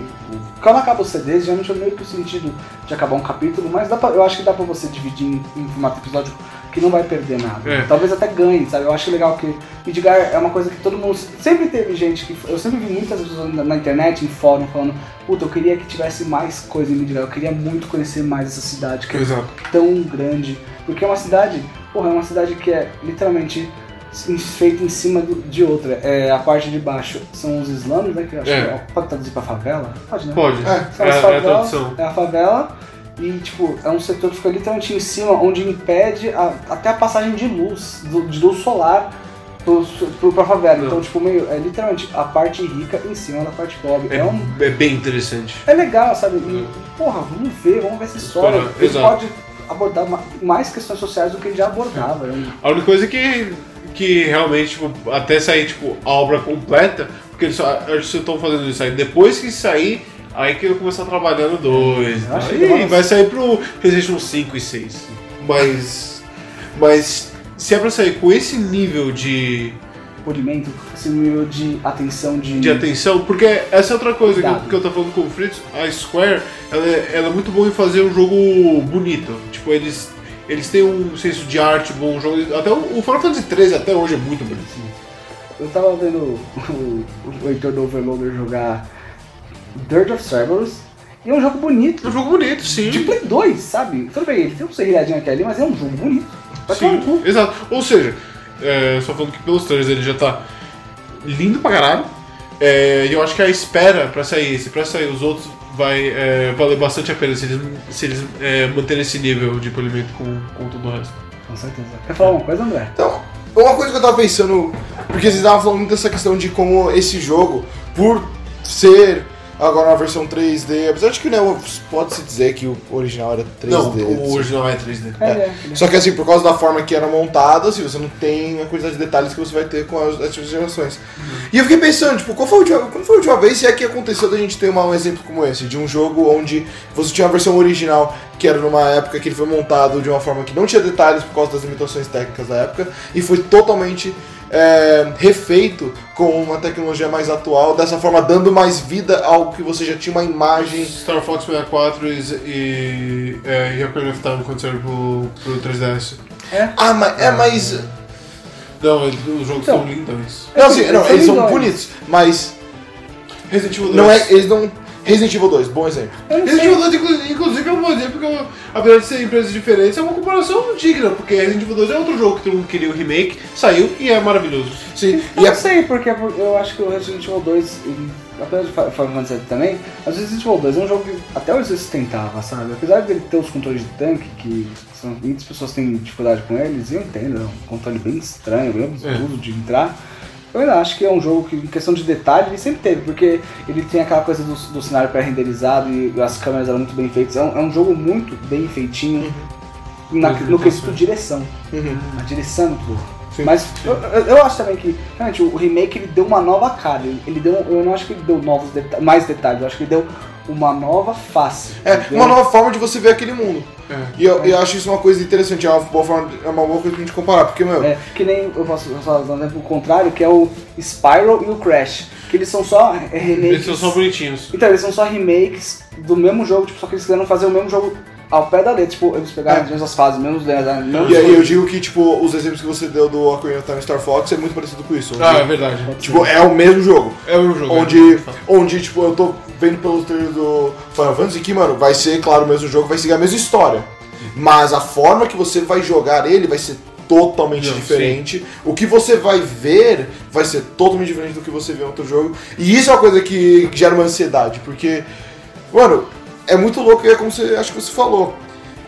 Quando acaba o CD, geralmente é meio que o sentido de acabar um capítulo, mas dá pra, eu acho que dá pra você dividir em, em formato episódio que não vai perder nada. É. Talvez até ganhe, sabe? Eu acho legal que Midgar é uma coisa que todo mundo. Sempre teve gente que. Eu sempre vi muitas pessoas na, internet, em fórum, falando: Puta, eu queria que tivesse mais coisa em Midgar, eu queria muito conhecer mais essa cidade, que é Exato. tão grande. Porque é uma cidade, porra, é uma cidade que é literalmente feita em cima de outra. É, a parte de baixo são os slums, né? Que acho É. que pode traduzir pra favela? Pode, né? Pode. É, São é, as é a favelas, é a favela. E, tipo, é um setor que fica literalmente em cima, onde impede a- até a passagem de luz, do- de luz solar pro, pro, pra favela. Não. Então, tipo, meio, é literalmente a parte rica em cima da parte pobre. É, É, um, é bem interessante. é legal, sabe? E, porra, vamos ver, vamos ver essa história. Porra, Ele exato. pode abordar ma- mais questões sociais do que ele já abordava. É A única coisa que, que realmente, tipo, até sair tipo, a obra completa, porque eles só estão fazendo isso aí. Depois que sair, aí que eu começar a trabalhar no 2. Eu acho que Aí demora uns- vai sair pro PlayStation 5 e 6. Mas. Mas se é pra sair com esse nível de, polimento, esse nível de atenção de. de atenção, porque essa é outra coisa que eu, que eu tô falando com o Fritz, a Square, ela é, ela é muito boa em fazer um jogo bonito. Tipo, eles, eles têm um senso de arte bom, um jogo. Até o, o Final Fantasy 13 até hoje é muito bonito. Eu tava vendo o, o Heitor do Overloader jogar Dirt of Cerberus e é um jogo bonito. É um jogo bonito, sim. De Play 2, sabe? Tudo bem, ele tem um serrilhadinho aqui ali, mas é um jogo bonito. Vai Sim, cu. exato. Ou seja, é, só falando que pelos trailers ele já tá lindo pra caralho. É, e eu acho que a espera pra sair esse, pra sair os outros, vai é, valer bastante a pena se eles, se eles é, manterem esse nível de polimento com, com tudo o resto. Com certeza. Quer falar uma coisa, André? Então, uma coisa que eu tava pensando, porque vocês estavam falando muito dessa questão de como esse jogo, por ser agora uma versão 3D, apesar de que né, pode-se dizer que o original era 3D. Não, assim. o original é 3D. É, é, ele- Só que assim, por causa da forma que era montada, assim, você não tem a quantidade de detalhes que você vai ter com as outras gerações. E eu fiquei pensando, tipo, qual foi a última, quando foi a última vez se é que aconteceu da gente ter uma- um exemplo como esse, de um jogo onde você tinha a versão original que era numa época que ele foi montado de uma forma que não tinha detalhes por causa das limitações técnicas da época, e foi totalmente é, refeito com uma tecnologia mais atual, dessa forma dando mais vida a algo que você já tinha uma imagem. Star Fox 64 e, e, é, e Ocarina of Time quando saiu pro, pro 3DS. Ah, mas é mais. Não, os jogos Então. são lindões. Não, assim, eles não, são eles são bonitos, mas Resident Evil 2. não é, eles não. Resident Evil 2, bom exemplo. Resident. Evil 2, inclu- inclusive, é um bom exemplo, porque, eu- apesar de ser empresas diferentes, é uma comparação digna, porque Resident Evil 2 é outro jogo que todo mundo queria o remake, saiu e é maravilhoso. Sim, Eu e não é, sei, porque eu acho que o Resident Evil 2, ele- apesar de Fi- Final Fantasy VII também, mas o Resident Evil 2 é um jogo que até hoje se sustentava, sabe? Apesar dele ter os controles de tanque, que são, muitas pessoas têm dificuldade com eles, eu entendo, é um controle bem estranho, bem absurdo de entrar. Eu ainda acho que é um jogo que, em questão de detalhe, ele sempre teve, porque ele tem aquela coisa do, do cenário pré-renderizado e as câmeras eram muito bem feitas. É um, é um jogo muito bem feitinho na- no quesito direção. Uhum. A direção é muito boa. Sim. Mas eu, eu- eu acho também que realmente, o remake ele deu uma nova cara. Ele, ele deu, eu não acho que ele deu novos deta- mais detalhes, eu acho que ele deu uma nova face. é entendeu? uma nova forma de você ver aquele mundo. É. E eu, eu acho isso uma coisa interessante, é uma boa, forma, é uma boa coisa pra gente comparar, porque, meu, É, que nem eu posso só dar um exemplo contrário, que é o Spyro e o Crash. Que eles são só é, remakes. Eles são só bonitinhos. Então, eles são só remakes do mesmo jogo, tipo, só que eles quiseram fazer o mesmo jogo ao pé da letra. Tipo, eles pegaram É. as mesmas fases, mesmos designs, mesmos E aí eu digo que, tipo, os exemplos que você deu do Ocarina of Time e Star Fox é muito parecido com isso. Ah, é Onde, verdade. tipo, é o mesmo jogo. É o jogo. Onde, é. onde, tipo, eu tô vendo pelos trailers do Final Fantasy que, mano, vai ser, claro, o mesmo jogo, vai seguir a mesma história. Mas a forma que você vai jogar ele vai ser totalmente Não, diferente. O que você vai ver vai ser totalmente diferente do que você vê em outro jogo. E isso é uma coisa que gera uma ansiedade, porque, mano, é muito louco é como você, acho que você falou.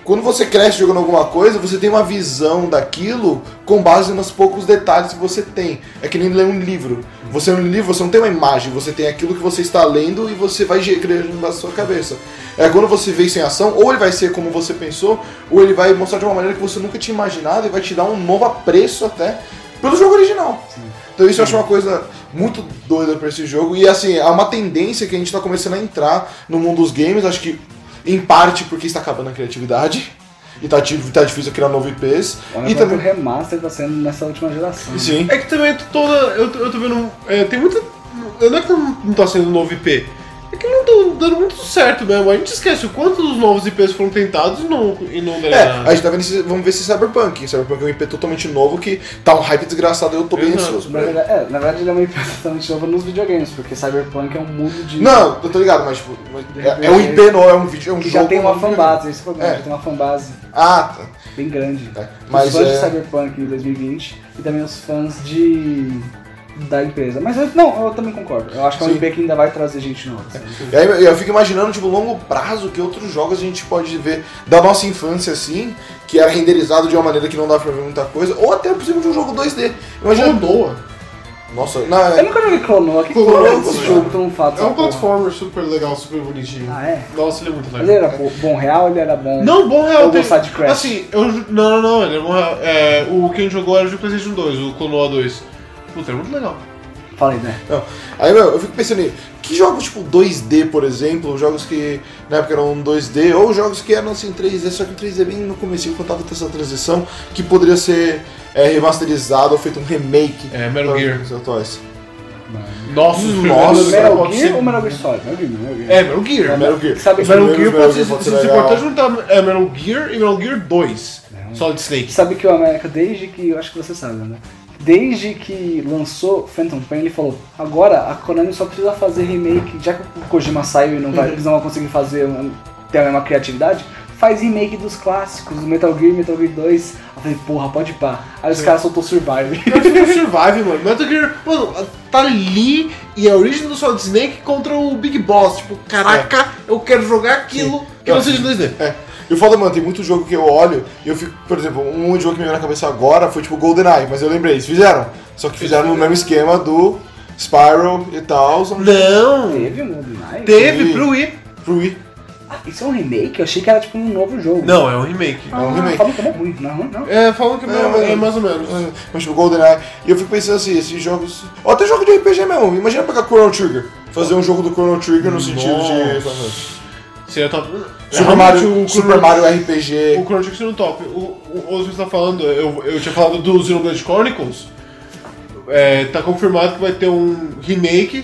Quando você cresce jogando alguma coisa, você tem uma visão daquilo com base nos poucos detalhes que você tem. É que nem ler um livro. Você lê um livro, você não tem uma imagem, você tem aquilo que você está lendo e você vai criando na sua cabeça. É quando você vê isso em ação, ou ele vai ser como você pensou, ou ele vai mostrar de uma maneira que você nunca tinha imaginado e vai te dar um novo apreço até pelo jogo original. Então isso eu acho uma coisa muito doida pra esse jogo. E assim, é uma tendência que a gente tá começando a entrar no mundo dos games, acho que em parte porque está acabando a criatividade. E tá, tá difícil criar novo IPs. Olha e quanto também. remaster tá sendo nessa última geração. Sim. É que também toda. Eu, tô- eu tô vendo. é, tem muita. Não é que não, não tá sendo um novo IP. É que não tá dando muito certo mesmo. A gente esquece o quanto dos novos IPs foram tentados e não, e não deram É, nada. a gente tá vendo esse, vamos ver se Cyberpunk. Cyberpunk é um IP totalmente novo que tá um hype desgraçado e eu tô bem ansioso. Na verdade, é, na verdade ele é uma IP totalmente nova nos videogames, porque Cyberpunk é um mundo de. Não, eu tô ligado, mas tipo, é, é um IP novo, é um vídeo, é um que jogo. já tem uma novo. fanbase, esse é o problema, É. já tem uma fanbase Ah, tá. bem grande. É, Mas Mas os fãs é- de Cyberpunk em 2020 e também os fãs de. Da empresa. Mas eu, não, eu também concordo. Eu acho que é um Sim. IP que ainda vai trazer gente nova. sabe? E aí eu fico imaginando, tipo, longo prazo, que outros jogos a gente pode ver da nossa infância, assim, que era renderizado de uma maneira que não dá pra ver muita coisa, ou até, por exemplo, de um jogo 2D. Imagina. Clonoa. Nossa, não, Eu é, nunca joguei Clonoa. Que Clonoa, Clonoa é esse jogo mundo fala? É um platformer super legal, super bonitinho. Ah, é? Nossa, ele é muito Mas ele legal. era bo- bom real ele era bom? Não, bom real. Ou tem- gostar de Crash? Assim, eu. Não, não, não, ele é bom real. É, o que a gente jogou era de PlayStation 2, o Clonoa 2. Puta, é muito legal. Falei, né? não. Aí, meu, eu fico pensando em que jogos tipo 2D, por exemplo, jogos que na época eram 2D, ou jogos que eram assim 3D, só que o 3D bem no começo, quando tava essa transição, que poderia ser é, remasterizado ou feito um remake É, Metal para Gear. os atuais. Nossa, os Nossa, primeiros Metal Gear ser- ou Metal Gear Solid? Metal Gear, Metal Gear. É, Metal Gear. Metal Gear. Sabe Metal Gear pode ser, se for até juntar é, Metal Gear e Metal Gear 2. Solid Snake. Sabe que o América, desde que. Eu acho que você sabe, né? Desde que lançou Phantom Pain, ele falou: agora a Konami só precisa fazer remake, já que o Kojima saiu e não vai, eles não vão conseguir fazer um- ter a mesma criatividade, faz remake dos clássicos, do Metal Gear, Metal Gear 2. Eu falei, porra, pode pá. Aí os caras soltou Survive. Cara, Super Survive, mano. Metal Gear, mano, tá ali e a origem do Solid Snake contra o Big Boss. Tipo, caraca, eu quero jogar aquilo que não Não, seja 2D. É. E o foda, mano, tem muito jogo que eu olho e eu fico, por exemplo, um jogo que me veio na cabeça agora foi tipo GoldenEye, mas eu lembrei, eles fizeram. Só que fizeram no mesmo esquema do Spyro e tal, Não! Teve um GoldenEye? Teve pro Wii. pro Wii. Ah, isso é um remake? Eu achei que era tipo um novo jogo. Não, é um remake. Ah, um remake. Falam que é ruim. Não, não, não. É, falam que é, É, mas- é mais ou menos. É, Mas tipo, GoldenEye. E eu fico pensando assim, esses jogos. Ou até jogo de RPG mesmo. Imagina pegar Chrono Trigger. Fazer um jogo do Chrono Trigger no sentido de. Seria top. Super Mario, o Super Chrono- Mario RPG. O Chrono Trigger seria um top. O, o, o você tá falando, eu, eu tinha falado do Xenoblade Chronicles. É, tá confirmado que vai ter um remake.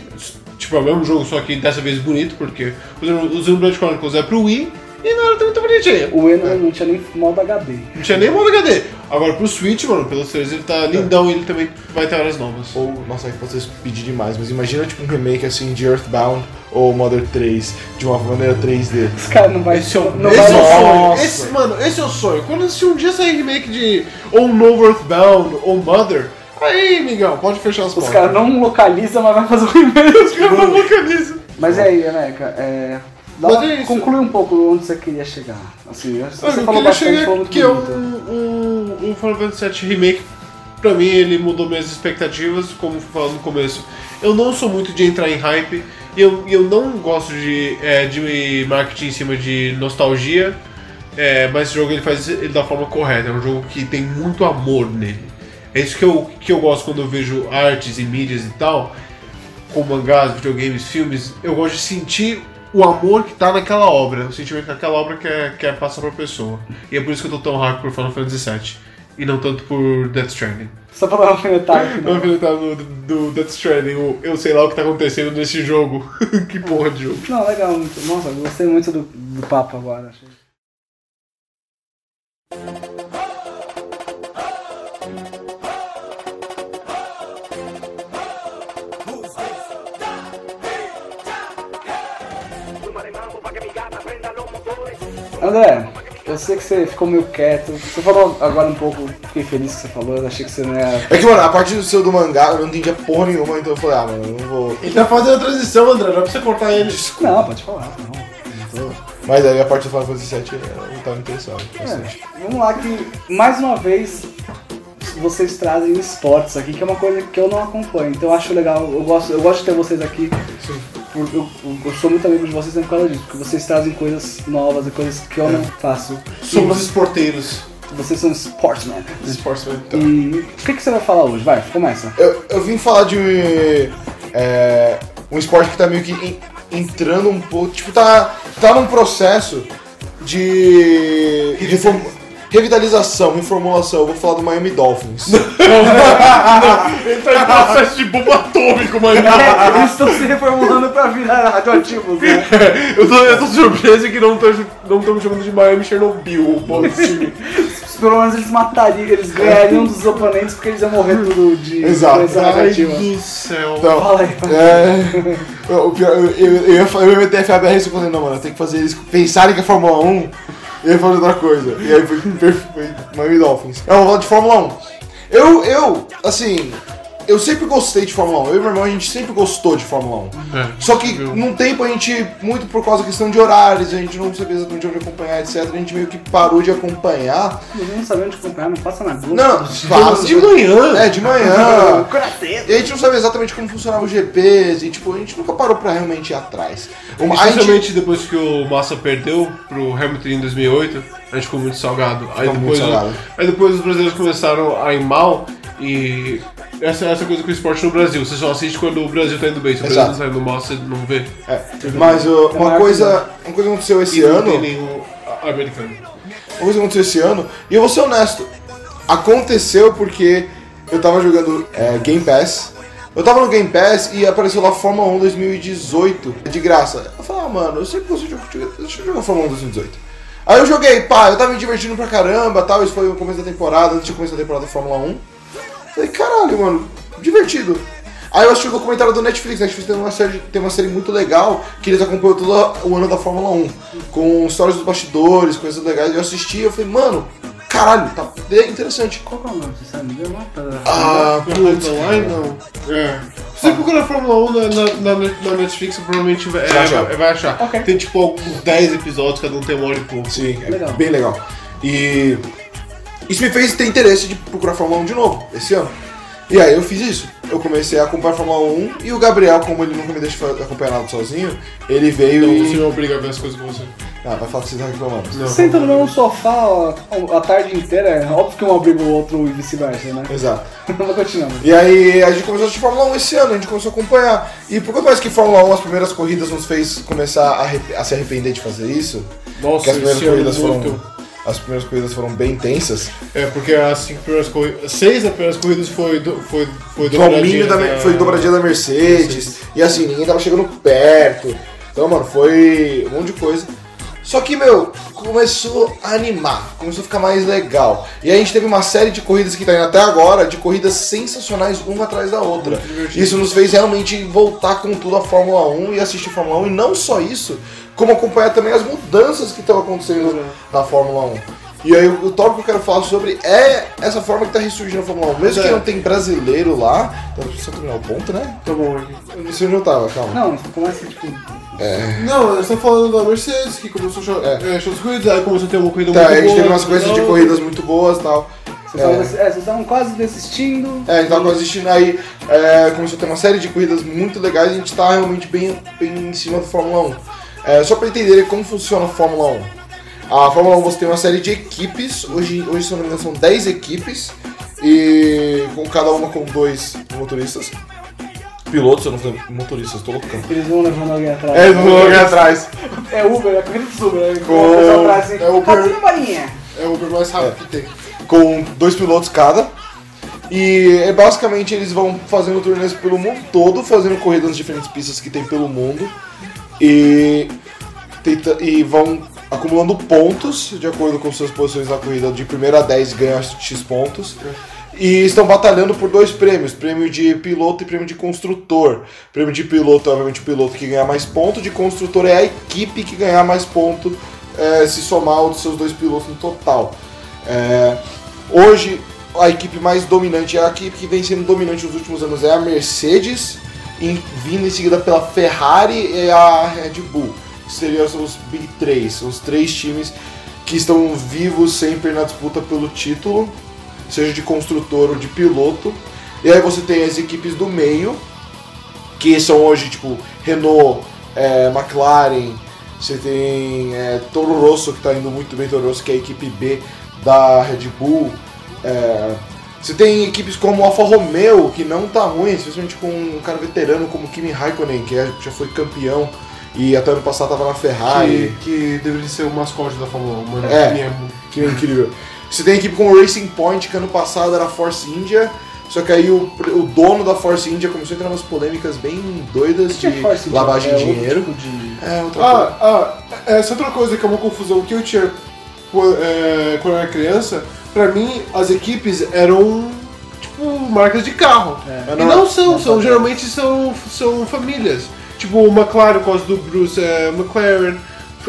Tipo, é o mesmo jogo, só que dessa vez bonito, porque o Xeno- o Xenoblade Chronicles é pro Wii e não era muito bonitinho. O Eno não tinha nem modo HD. Não tinha nem modo HD. Agora pro Switch, mano, pelos trailers ele tá lindão e ele também vai ter áreas novas. Ou, nossa, aí vocês pedir demais, mas imagina tipo um remake assim de Earthbound ou Mother 3 de uma maneira 3D. Os caras não vai Esse é o, não esse vai é o sonho. Esse, mano, esse é o sonho. Quando se um dia sair remake de ou novo Earthbound ou Mother, aí, Miguel, pode fechar as Os portas. caras não localizam, mas vai fazer um remake. Os caras não localizam. Mas e aí, América, é, dá é conclui um pouco onde você queria chegar. Assim, você Olha, falou bastante, chegar falou que é um, um, um Final Fantasy VII Remake, pra mim, ele mudou minhas expectativas, como falando no começo. Eu não sou muito de entrar em hype, e eu, eu não gosto de, é, de marketing em cima de nostalgia, é, mas esse jogo ele faz ele da forma correta, é um jogo que tem muito amor nele. É isso que eu, que eu gosto quando eu vejo artes e mídias e tal, como mangás, videogames, filmes, eu gosto de sentir o amor que tá naquela obra, o sentimento que aquela obra quer, quer passar pra pessoa. E é por isso que eu tô tão hype por Final Fantasy VII. E não tanto por Death Stranding. Só pra dar uma alfinetada não. vai do, do Death Stranding, o eu sei lá o que tá acontecendo nesse jogo. que porra de jogo. Não, legal. muito- Nossa, gostei muito do, do papo agora. Achei. André, eu sei que você ficou meio quieto. Você falou agora um pouco, fiquei feliz que você falou, eu achei que você não ia. É que, mano, a partir do seu do mangá eu não entendia porra nenhuma, então eu falei, ah, mano, eu não vou. Ele tá fazendo a transição, André, não é pra você cortar ele. Não, pode falar, não. não tô- Mas aí a parte do Final Fantasy VII eu não tava interessado. É, vamos lá que mais uma vez vocês trazem esportes aqui, que é uma coisa que eu não acompanho. Então eu acho legal, eu gosto, eu gosto de ter vocês aqui. por- Eu, eu- eu sou muito amigo de vocês por causa disso, porque vocês trazem coisas novas e coisas que eu não faço. Somos esporteiros. Vocês são sportsmen. Sportsman. E o que, que você vai falar hoje? Vai, começa. Eu, eu vim falar de é, um esporte que tá meio que en- entrando um pouco. Tipo, tá, tá num processo de reform- revitalização, reformulação. Eu vou falar do Miami Dolphins. Ele tá em processo de bomba atômico, mano. Eles estão se reformulando pra virar radioativos, né? Eu tô, eu tô surpreso que não estão me chamando de Miami Chernobyl, o desse time. Pelo menos eles matariam, eles ganhariam dos oponentes porque eles iam morrer tudo de Exato. Ai do céu. Então, Fala aí, é, o pior, eu, eu, eu eu ia meter a FABR e eu falei, não, mano, eu tenho que fazer eles pensarem que é Fórmula 1 e aí fazer outra coisa. E aí foi perfeito, Miami Dolphins. Eu vou falar de Fórmula 1. Eu, eu, assim, eu sempre gostei de Fórmula 1. Eu e meu irmão, a gente sempre gostou de Fórmula 1. É, Só que viu? num tempo a gente, muito por causa da questão de horários, a gente não sabia exatamente onde acompanhar, etc. A gente meio que parou de acompanhar. Eu não sabia onde acompanhar, não passa na Globo. Não, passa. De manhã. É, de manhã. E a gente não sabia exatamente como funcionava os GPs, e tipo, a gente nunca parou pra realmente ir atrás. A gente- Especialmente depois que o Massa perdeu pro Hamilton em 2008, a gente ficou muito salgado. Aí Ficou muito depois, salgado. aí depois os brasileiros começaram a ir mal e essa, essa coisa com o esporte no Brasil. Você só assiste quando o Brasil tá indo bem. Se o Brasil Exato. não tá indo mal, você não vê. É, mas uh, uma, coisa, uma coisa que aconteceu esse E não ano. tem nenhum americano. Uma coisa que aconteceu esse ano, e eu vou ser honesto, aconteceu porque eu tava jogando é, Game Pass. Eu tava no Game Pass e apareceu lá Fórmula 1 2018, de graça. Eu falei, ah, mano, eu sempre gostei de jogar, deixa eu jogar Fórmula 1 2018. Aí eu joguei, pá, eu tava me divertindo pra caramba tal, isso foi o começo da temporada, antes de começar a temporada da Fórmula 1. Falei, caralho, mano, divertido. Aí eu assisti o documentário do Netflix. Netflix tem uma série, tem uma série muito legal que eles acompanham todo o ano da Fórmula 1. Com histórias dos bastidores, coisas legais. Eu assisti e eu falei, mano, caralho, tá é interessante. Qual que é o nome? Você sabe? Me deu uma pra- Ah, Putz, online não. É. Se você procurar Fórmula 1 na, na, na, na Netflix, você provavelmente vai, Vai é, achar. vai, vai achar. Ok. Tem tipo uns 10 episódios, cada um tem uma hora e pouco. Sim, é Legal. bem legal. E isso me fez ter interesse de procurar Fórmula 1 de novo, esse ano. E aí eu fiz isso. Eu comecei a acompanhar a Fórmula 1 e o Gabriel, como ele nunca me deixa acompanhar nada sozinho, ele veio Então e. você me obriga a ver as coisas com você. Ah, vai falar que vocês estão reclamando. Não. Senta no mesmo sofá ó, a tarde inteira, é óbvio que um obriga o outro e vice-versa, né? Exato. Vamos continuando. E aí a gente começou a assistir Fórmula 1 esse ano, a gente começou a acompanhar. E por que mais que Fórmula 1, as primeiras corridas nos fez começar a, a se arrepender de fazer isso? Nossa, Porque as primeiras corridas foram. muito. As primeiras corridas foram bem intensas. É, porque as cinco primeiras corridas. Seis das primeiras corridas foi, do, foi, foi Domínio da, dobradinha foi dobradinha da Mercedes. E assim, ninguém tava chegando perto. Então, mano, foi um monte de coisa. Só que, meu, começou a animar, começou a ficar mais legal. E a gente teve uma série de corridas que tá indo até agora, de corridas sensacionais uma atrás da outra. Isso nos fez realmente voltar com tudo a Fórmula 1 e assistir Fórmula 1. E não só isso, como acompanhar também as mudanças que estão acontecendo na Fórmula 1. E aí o tópico que eu quero falar sobre é essa forma que tá ressurgindo a Fórmula 1. Mesmo que É. não tem brasileiro lá, então só terminar o ponto, né? Tá bom. Você não tava, calma. Não, começa tipo. Não, eles estão falando da Mercedes, que começou a É. é. show das corridas, aí começou a ter uma corrida Tá, muito a gente boa. teve umas coisas de corridas muito boas e tal. Vocês estavam desi- é, vocês estavam quase desistindo. É, a gente tava quase assistindo aí, é, começou a ter uma série de corridas muito legais e a gente tá realmente bem, bem em cima da Fórmula 1. É, só pra entenderem como funciona a Fórmula 1. A Fórmula 1 você tem uma série de equipes, hoje, hoje se eu não me engano são 10 equipes, e com cada uma com dois motoristas. Pilotos, eu não falei motoristas, tô loucão. Eles vão levando alguém atrás. É, vão logo atrás. É Uber, é a corrida dos Uber. né? Com- O atrás assim, é Uber. "Cadê a balinha?" É o Uber mais rápido que tem. com dois pilotos cada. E é, basicamente eles vão fazendo turnês pelo mundo todo, fazendo corridas nas diferentes pistas que tem pelo mundo. E, tenta- e vão acumulando pontos de acordo com suas posições na corrida, de primeiro a 10 ganha X pontos. E estão batalhando por dois prêmios, prêmio de piloto e prêmio de construtor. Prêmio de piloto é obviamente o piloto que ganha mais ponto, de construtor é a equipe que ganhar mais ponto é, se somar os seus dois pilotos no total. É, hoje a equipe mais dominante é a equipe que vem sendo dominante nos últimos anos é a Mercedes, vindo em seguida pela Ferrari e a Red Bull. Seriam os Big 3, os três times que estão vivos sempre na disputa pelo título, seja de construtor ou de piloto. E aí você tem as equipes do meio, que são hoje tipo Renault, é, McLaren, você tem é, Toro Rosso que está indo muito bem, Toro Rosso que é a equipe B da Red Bull. É, você tem equipes como Alfa Romeo que não tá ruim, especialmente com um cara veterano como Kimi Raikkonen que é- já foi campeão e até ano passado estava na Ferrari. Que, que deveria ser o mascote da Fórmula 1, mano. É. Que muito. Que é incrível. Você tem equipe como Racing Point, que ano passado era a Force India, só que aí o, o dono da Force India começou a entrar umas polêmicas bem doidas Que é de India? lavagem É de dinheiro. tipo de- É, outra coisa. Ah, ah, essa outra coisa que é uma confusão que eu tinha qu- é, quando eu era criança, pra mim as equipes eram tipo marcas de carro. É. E não são, são geralmente são, são famílias. Tipo o McLaren por causa do Bruce é, McLaren,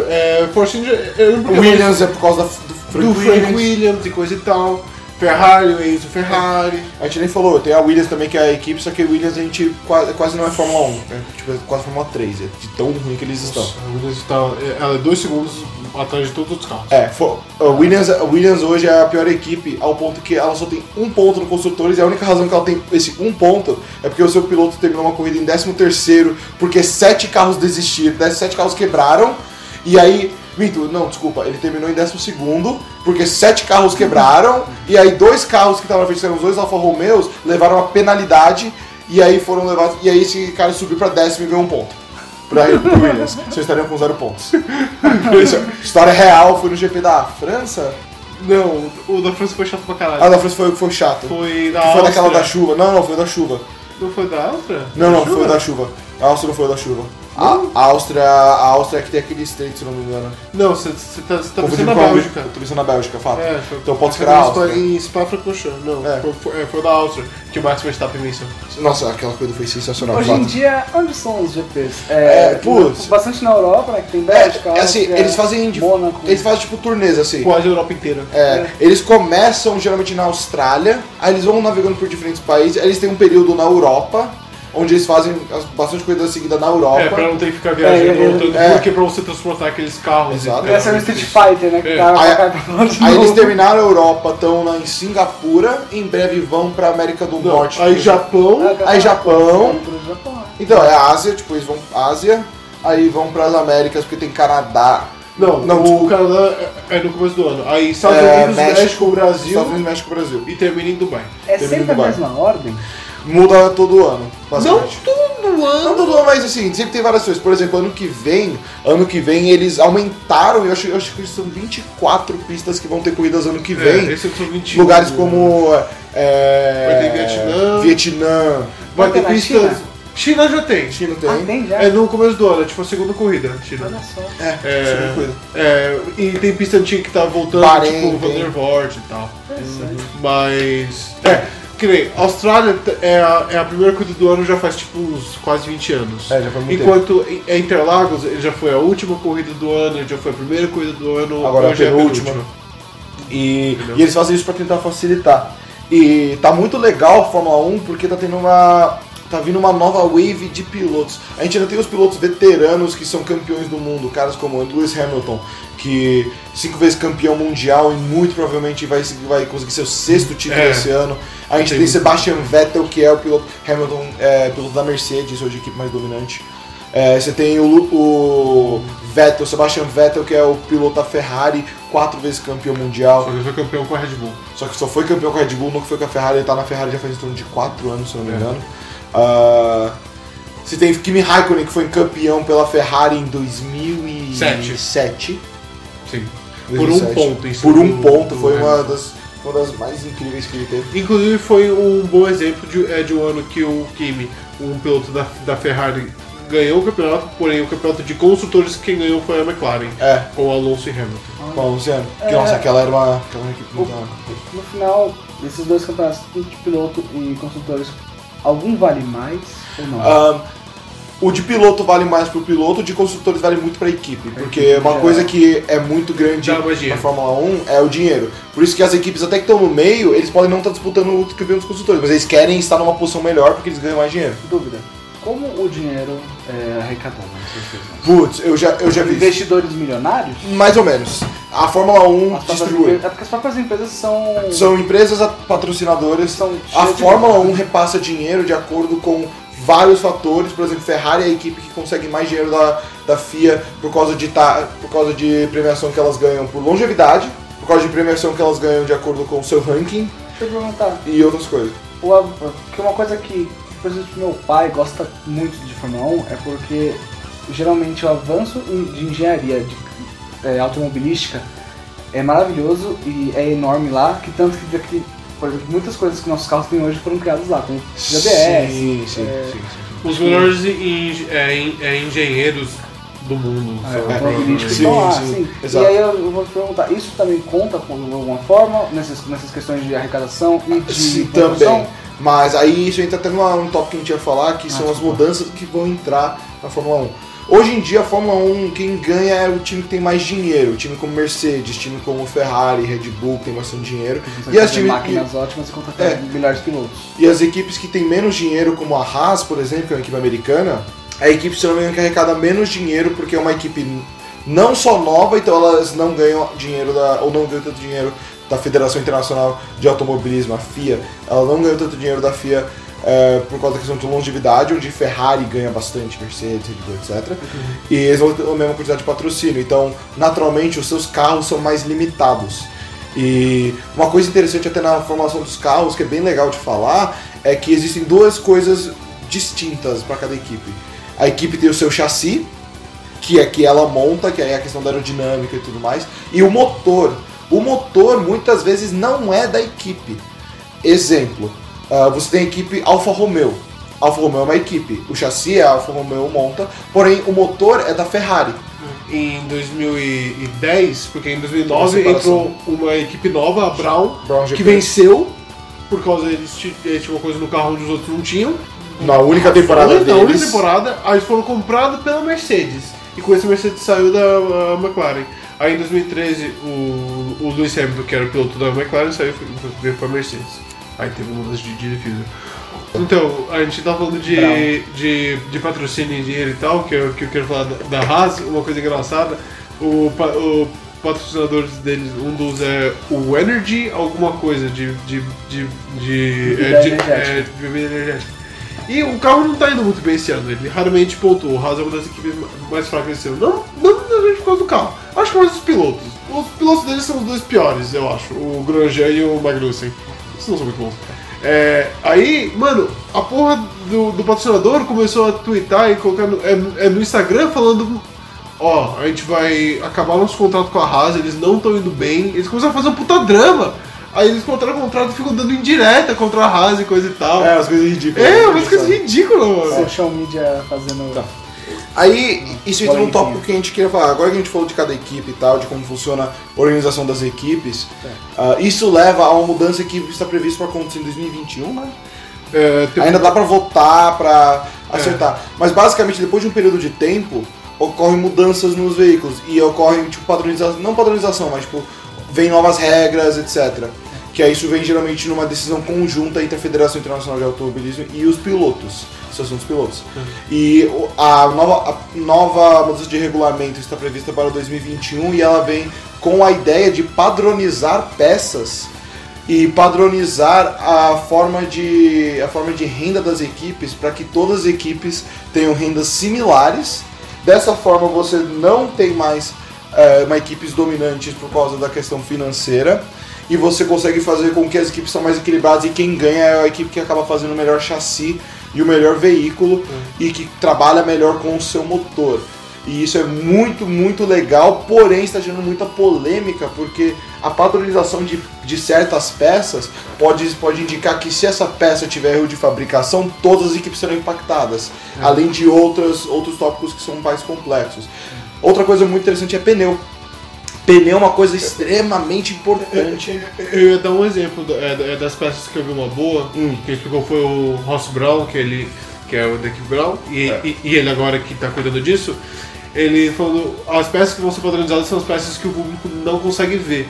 é, Force Williams é por causa da, do Frank do Frank Williams. Williams e coisa e tal. Ferrari, o Enzo Ferrari. A gente nem falou, tem a Williams também, que é a equipe, só que a Williams a gente quase, quase não é Fórmula 1, é, tipo, é quase Fórmula 3, é de tão ruim que eles estão. Nossa, a Williams tá, ela é dois segundos atrás de todos os carros. É, fo- a Williams, a Williams hoje é a pior equipe, ao ponto que ela só tem um ponto no construtores, e a única razão que ela tem esse um ponto é porque o seu piloto terminou uma corrida em 13 terceiro, porque sete carros desistiram, sete carros quebraram, e aí. Minto, não, desculpa, ele terminou em 12 segundo, porque sete carros quebraram, e aí dois carros que estavam na frente, eram os dois Alfa Romeos, levaram uma penalidade, e aí foram levados. E aí esse cara subiu pra décimo e ganhou um ponto. Pra pro Williams. Vocês estariam com zero pontos. História real, foi no GP da França? Não, o da França foi chato pra caralho. Ah, da França foi o que foi chato. Foi da Que foi daquela Áustria. da chuva. Não, não, foi da chuva. Não foi da Áustria? Não, não, foi da chuva. A Áustria não foi da chuva. A, a Áustria, a Áustria é que tem aquele estreito, se não me engano. Não, você tá, você tá pensando na Bélgica. Eu tô pensando na Bélgica, fato. É, foi, Então pode ser a em Áustria. Spa- Em Spa-Francorchamps, não. É. Foi, foi, é, foi da Áustria, que o Max Verstappen venceu. Nossa, aquela coisa foi sensacional. Hoje em fato. dia, onde são os GPs? É, putz. Bastante na Europa, né? Que tem Bélgica, É, assim, Áustria, eles fazem de- Mônaco. Eles fazem tipo turnês assim. Quase a Europa inteira. É, eles começam geralmente na Austrália, aí eles vão navegando por diferentes países, aí eles têm um período na Europa, onde eles fazem as- bastante coisa seguida na Europa. É, pra não ter que ficar viajando É, é, voltando, é. porque pra você transportar aqueles carros. Exato. Essa é o Street Fighter, né? Que É. cara Aí- Aí eles terminaram a Europa, estão lá em Singapura, em breve vão pra América do Não, Norte. aí Japão. Ah, Aí Japão. Então, é a Ásia, tipo, eles vão Ásia, aí vão pras Américas, porque tem Canadá, Não, Não, o desculpa. Canadá é é no começo do ano. Aí Estados É, Unidos, México, Brasil Estados Unidos, México, Brasil. e termina em Dubai. É Termina sempre a mesma ordem? Muda todo ano, Não todo Não ano. todo ano, mas assim, sempre tem várias coisas. Por exemplo, ano que vem, ano que vem eles aumentaram, eu acho, eu acho que são 24 pistas que vão ter corridas ano que vem. É, esse são 21. Lugares como é, Vai ter Vietnã. Vietnã, Vai ter Vai ter pistas. China? China já tem. China tem. Ah, tem já? É no começo do ano, é tipo a segunda corrida, China. Olha só. É, É, segunda corrida. é, e tem pista antiga que tá voltando, Bahrein, tipo o. Vandervoort e tal. Interessante. Mas. É, que nem, Austrália é a, é a primeira corrida do ano já faz tipo uns quase 20 anos. É, já foi muito Enquanto em- é Interlagos, ele já foi a última corrida do ano, ele já foi a primeira corrida do ano, Agora hoje a é a penúltima. penúltima. E, e eles fazem isso pra tentar facilitar. E tá muito legal a Fórmula 1 porque tá tendo uma. Tá vindo uma nova wave de pilotos. A gente ainda tem os pilotos veteranos que são campeões do mundo, caras como Lewis Hamilton, que cinco vezes campeão mundial e muito provavelmente vai, vai conseguir seu sexto título É. esse ano. A gente Tem. Sebastian Vettel, que é o piloto Hamilton, é, piloto da Mercedes, hoje a equipe mais dominante. É, você tem o, o Vettel, Sebastian Vettel, que é o piloto da Ferrari, quatro vezes campeão mundial. Só que foi campeão com a Red Bull. Só que só foi campeão com a Red Bull, nunca foi com a Ferrari, ele tá na Ferrari já faz em torno de 4 anos, se não me É. engano. Ah, você tem Kimi Raikkonen, que foi campeão pela Ferrari em 2007. Sim. Por um 2007. ponto em cima Por um do- ponto, do foi uma Hamilton. das, uma das mais incríveis que ele teve. Inclusive foi um bom exemplo de, é, de um ano que o Kimi, um piloto da, da Ferrari, ganhou o campeonato, porém o campeonato de construtores quem ganhou foi a McLaren, É, com Alonso e Hamilton. com a Luciano. Que, É. nossa, aquela era uma, aquela era uma equipe muito. No final, desses dois campeonatos, tanto de piloto e construtores, algum vale mais ou não? Ah, o de piloto vale mais pro piloto, o de construtores vale muito pra equipe. Porque uma coisa que é muito grande na. Fórmula 1 é o dinheiro. Por isso que as equipes até que estão no meio, eles podem não estar disputando o campeão dos construtores, mas eles querem estar numa posição melhor porque eles ganham mais dinheiro. Dúvida. Como o dinheiro é arrecadado questões? Putz, eu já, eu já vi. Investidores milionários? Mais ou menos. A Fórmula 1 As distribui. é porque as próprias empresas são. São empresas patrocinadoras. são A Fórmula 1 repassa dinheiro de acordo com vários fatores. Por exemplo, Ferrari é a equipe que consegue mais dinheiro da, da FIA por causa, de tá, por causa de premiação que elas ganham por longevidade, por causa de premiação que elas ganham de acordo com o seu ranking Deixa eu perguntar. e outras coisas. O, av- que uma coisa que, por exemplo, meu pai gosta muito de Fórmula 1 é porque geralmente o avanço de engenharia de, é, automobilística é maravilhoso e é enorme lá, que tanto que, que, por exemplo, muitas coisas que nossos carros têm hoje foram criadas lá, como GBS. Sim, sim, é, sim, sim. Os melhores é, é, engenheiros do mundo. É, automobilísticos Sim, estão lá, sim, sim. exato. E aí eu vou te perguntar, isso também conta com- de alguma forma nessas, nessas questões de arrecadação e de Sim, construção? também. Mas aí isso entra até num tópico que a gente ia falar, que Ah, são as desculpa. mudanças que vão entrar na Fórmula 1. Hoje em dia, a Fórmula 1, quem ganha é o time que tem mais dinheiro. Time como Mercedes, time como Ferrari, Red Bull, que tem bastante dinheiro. E as, fazer time, máquinas ótimas e contratar É. melhores pilotos. e, as equipes que têm menos dinheiro, como a Haas, por exemplo, que é uma equipe americana, é a equipe, se não me engano, que arrecada menos dinheiro porque é uma equipe não só nova, então elas não ganham dinheiro da, ou não ganham tanto dinheiro da Federação Internacional de Automobilismo, a FIA. Ela não ganhou tanto dinheiro da FIA é, por causa da questão de longevidade, onde Ferrari ganha bastante, Mercedes, etc. E eles vão ter a mesma quantidade de patrocínio. Então, naturalmente, os seus carros são mais limitados. E uma coisa interessante até na formação dos carros, que é bem legal de falar, é que existem duas coisas distintas para cada equipe. A equipe tem o seu chassi, que é que ela monta, que é a questão da aerodinâmica e tudo mais, e o motor. O motor muitas vezes não é da equipe. Exemplo, ah, você tem a equipe Alfa Romeo. Alfa Romeo é uma equipe, o chassi é a Alfa Romeo monta, porém o motor é da Ferrari. Em 2010, porque em 2009 Separação. entrou uma equipe nova, a Brown, Brown que venceu, por causa eles ti- eles tinham uma coisa no carro onde os outros não tinham. Na única temporada Foi Na única deles. temporada, aí eles foram comprados pela Mercedes. E com esse Mercedes saiu da uh, McLaren. Aí em 2013, o, o Lewis Hamilton, que era o piloto da McLaren, saiu e veio pra Mercedes. Aí teve mudança de, de defesa. Então, a gente tá falando de, de, de patrocínio e dinheiro e tal, que eu, que eu quero falar da, da Haas, uma coisa engraçada. O, o patrocinador deles, um dos é o Energy, alguma coisa de. de, de, de, é, de, energética. é, de bebida energética. E o carro não tá indo muito bem esse ano, ele raramente pontuou. O Haas é uma das equipes mais fracas esse ano. Não, não necessariamente por causa do carro. Acho que mais os pilotos. Os pilotos deles são os dois piores, eu acho. O Grosjean e o Magnussen. Esses não são muito bons. É, aí, mano, a porra do, do patrocinador começou a twittar e colocar no, é, é no Instagram falando ó, a gente vai acabar nosso contrato com a Haas, eles não estão indo bem. Eles começaram a fazer um puta drama. Aí eles contraram o contrato e ficam dando indireta contra a Haas e coisa e tal. É, as coisas ridículas. É, umas coisas ridículas, mano. Social media fazendo. Tá. Aí, isso entra num tópico que a gente queria falar. Agora que a gente falou de cada equipe e tal, de como funciona a organização das equipes, ah, isso leva a uma mudança que está prevista para acontecer em 2021, né? É, tem- Ainda dá pra votar, pra acertar. Mas basicamente, depois de um período de tempo, ocorrem mudanças nos veículos. E ocorrem, tipo, padronização. Não padronização, mas tipo, vem novas regras, etc. Que aí isso vem geralmente numa decisão conjunta entre a Federação Internacional de Automobilismo e os pilotos. Associação dos pilotos. E o- a nova, a nova mudança de regulamento está prevista para 2021 e ela vem com a ideia de padronizar peças e padronizar a forma de a forma de renda das equipes para que todas as equipes tenham rendas similares. Dessa forma você não tem mais é, uma equipes dominantes por causa da questão financeira e você consegue fazer com que as equipes são mais equilibradas e quem ganha é a equipe que acaba fazendo o melhor chassi e o melhor veículo e que trabalha melhor com o seu motor. E isso é muito, muito legal, porém está gerando muita polêmica, porque a padronização de, de certas peças pode, pode indicar que se essa peça tiver erro de fabricação, todas as equipes serão impactadas, além de outras, outros tópicos que são mais complexos. Outra coisa muito interessante é pneu. Pneu é uma coisa extremamente importante. Eu ia dar um exemplo da- é, é das peças que eu vi uma boa. Hum. Quem explicou foi o Ross Brown, que ele que é o equipe Brown, e, É. e, e ele agora que está cuidando disso. Ele falou as peças que vão ser padronizadas são as peças que o público não consegue ver.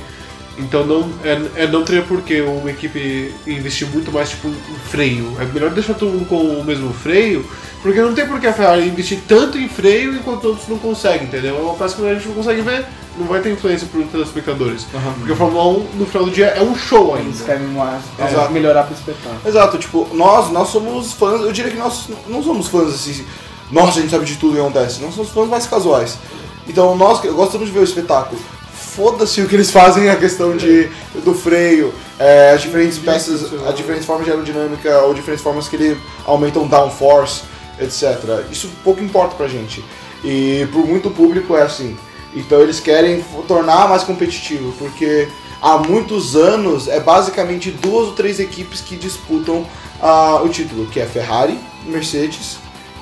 Então não, é, é não teria por que uma equipe investir muito mais tipo, em freio. É melhor deixar todo mundo com o mesmo freio, porque não tem por que a Ferrari investir tanto em freio enquanto outros não conseguem, entendeu? É uma peça que a gente não consegue ver, não vai ter influência para os telespectadores. Porque a Fórmula 1 no final do dia é um show Eles ainda. querem uma, é, Exato. melhorar pro espetáculo. Exato, tipo, nós, nós somos fãs, eu diria que nós não somos fãs assim, nossa, a gente sabe de tudo que acontece, nós somos fãs mais casuais. Então nós gostamos de ver o espetáculo. Foda-se o que eles fazem a questão de, do freio, é, as diferentes peças, as diferentes formas de aerodinâmica ou diferentes formas que ele aumentam downforce, etc. Isso pouco importa pra gente. E por muito público é assim. Então eles querem tornar mais competitivo, porque há muitos anos é basicamente duas ou três equipes que disputam ah, o título, que é Ferrari, Mercedes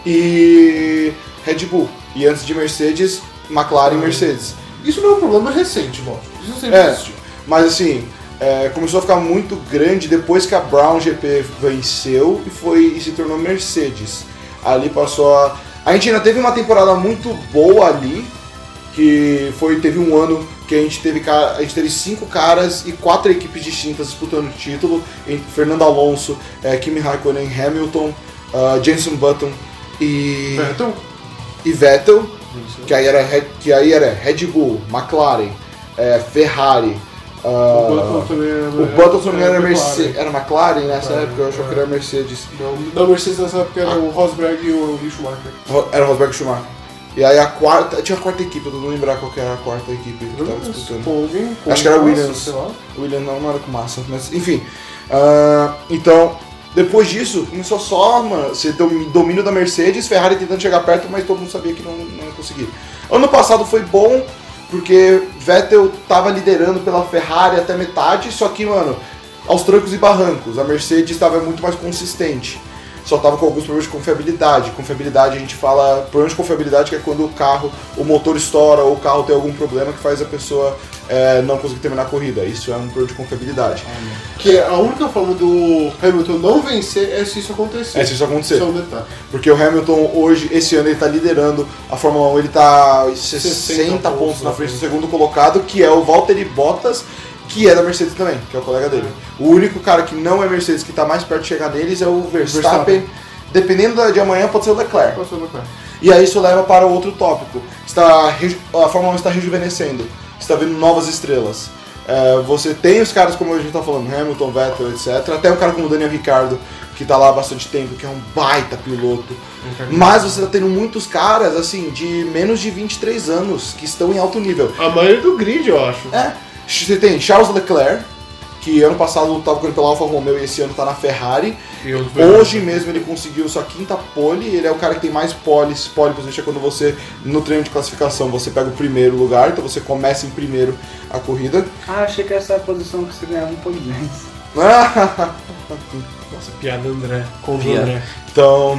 e Red Bull. E antes de Mercedes, McLaren e Mercedes. Isso não é um problema recente, lógico. Isso sempre É. existiu. Mas assim, é, começou a ficar muito grande depois que a Brown GP venceu e foi e se tornou Mercedes. Ali passou a. A gente ainda teve uma temporada muito boa ali, que foi teve um ano que a gente teve a gente teve cinco caras e quatro equipes distintas disputando o título, Fernando Alonso, é, Kimi Raikkonen, Hamilton, ah, Jenson Button e Então, e Vettel, que aí era Red- que aí era Red Bull, McLaren, é, Ferrari. ah, o Button também era. o era. Mercedes, era McLaren nessa É, época, eu achava é. que era Mercedes. Não, Mercedes nessa época era o Rosberg e o Schumacher. Era Rosberg e Schumacher. E aí a quarta, tinha a quarta equipe, eu tentando lembrar qual era a quarta equipe que tava disputando. Alguém, Acho que era Massa, Williams. Sei lá. William não, não era com massa, mas enfim. Ah, então, depois disso, começou só, mano, ser dom- domínio da Mercedes, Ferrari tentando chegar perto, mas todo mundo sabia que não, não ia conseguir. Ano passado foi bom, porque Vettel tava liderando pela Ferrari até metade, só que, mano, aos trancos e barrancos, a Mercedes estava muito mais consistente. Só tava com alguns problemas de confiabilidade. Confiabilidade a gente fala, problema de confiabilidade que é quando o carro, o motor estoura ou o carro tem algum problema que faz a pessoa é, não conseguir terminar a corrida. Isso é um problema de confiabilidade. Que a única forma do Hamilton não vencer é se isso acontecer. É se isso acontecer. Isso é um detalhe. Porque o Hamilton hoje, esse ano, ele tá liderando a Fórmula 1, ele tá 60, 60 pontos pontos na frente do frente. segundo colocado, que é o Valtteri Bottas, que é da Mercedes também, que é o colega dele. O único cara que não é Mercedes, que tá mais perto de chegar neles, é o Verstappen. Verstappen. Dependendo de amanhã, pode ser o Leclerc. Passou no pé. E aí isso leva para outro tópico. Está, a Fórmula 1 está rejuvenescendo, está vendo novas estrelas. É, você tem os caras como a gente está falando, Hamilton, Vettel, etc. Até um cara como o Daniel Ricciardo, que tá lá há bastante tempo, que é um baita piloto. Mas você tá tendo muitos caras, assim, de menos de 23 anos, que estão em alto nível. A maioria do grid, eu acho. É, você tem Charles Leclerc, que ano passado estava correndo pela Alfa Romeo e esse ano tá na Ferrari. Hoje mesmo ele conseguiu sua quinta pole, ele é o cara que tem mais poles, pole position é quando você, no treino de classificação, você pega o primeiro lugar, então você começa em primeiro a corrida. Ah, achei que essa é a posição que você ganhava um polidense. Nossa, piada André. Com. André. então,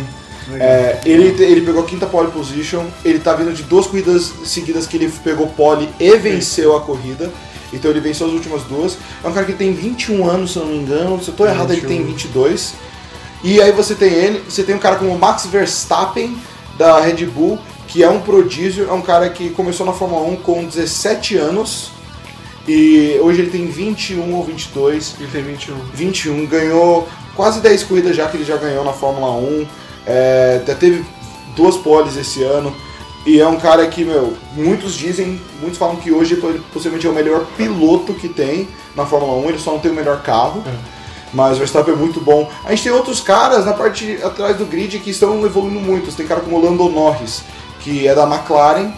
é, ele, ele pegou a quinta pole position, ele tá vindo de duas corridas seguidas que ele pegou pole e venceu a corrida. Então ele venceu as últimas duas. É um cara que tem 21 anos, se eu não me engano. Se eu tô errado, ele tem 21. 22. E aí você tem ele, você tem um cara como Max Verstappen da Red Bull, que é um prodígio, é um cara que começou na Fórmula 1 com 17 anos. E hoje ele tem 21 ou 22. Ele tem 21. 21, ganhou quase 10 corridas já que ele já ganhou na Fórmula 1. É, já teve duas poles esse ano. E é um cara que, meu, muitos dizem, muitos falam que hoje ele possivelmente é o melhor piloto que tem na Fórmula 1, ele só não tem o melhor carro. Mas o Verstappen é muito bom. A gente tem outros caras na parte atrás do grid que estão evoluindo muito. Você tem cara como o Lando Norris, que é da McLaren,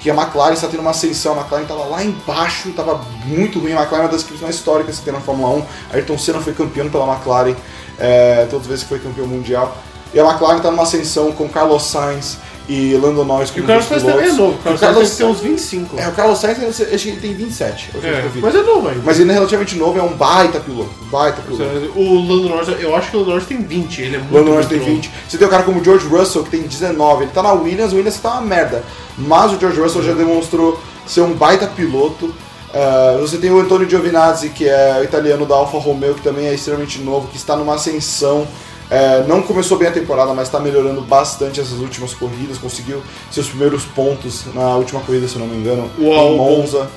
que a McLaren está tendo uma ascensão. A McLaren estava lá embaixo, estava muito ruim. A McLaren é uma das equipes mais históricas que tem na Fórmula 1. Ayrton Senna foi campeão pela McLaren, é, todas as vezes que foi campeão mundial. E a McLaren está numa ascensão com Carlos Sainz e Lando Norris E como o Carlos Sainz também é novo. O Carlos O Carlos Sainz tem uns 25. É, o Carlos Sainz, acho que ele tem 27. eu acho que É, mas é novo ainda. Mas ele é relativamente novo, é um baita piloto. Baita piloto. O Lando Norris, eu acho que o Lando Norris tem 20. Ele é muito Lando Norris tem novo. 20. Você tem um cara como o George Russell, que tem 19. Ele tá na Williams, o Williams tá uma merda. Mas o George Russell já demonstrou ser um baita piloto. Ah, você tem o Antonio Giovinazzi, que é o italiano da Alfa Romeo, que também é extremamente novo, que está numa ascensão. É, não começou bem a temporada, mas está melhorando bastante essas últimas corridas. Conseguiu seus primeiros pontos na última corrida, se eu não me engano, O em Albon. Monza.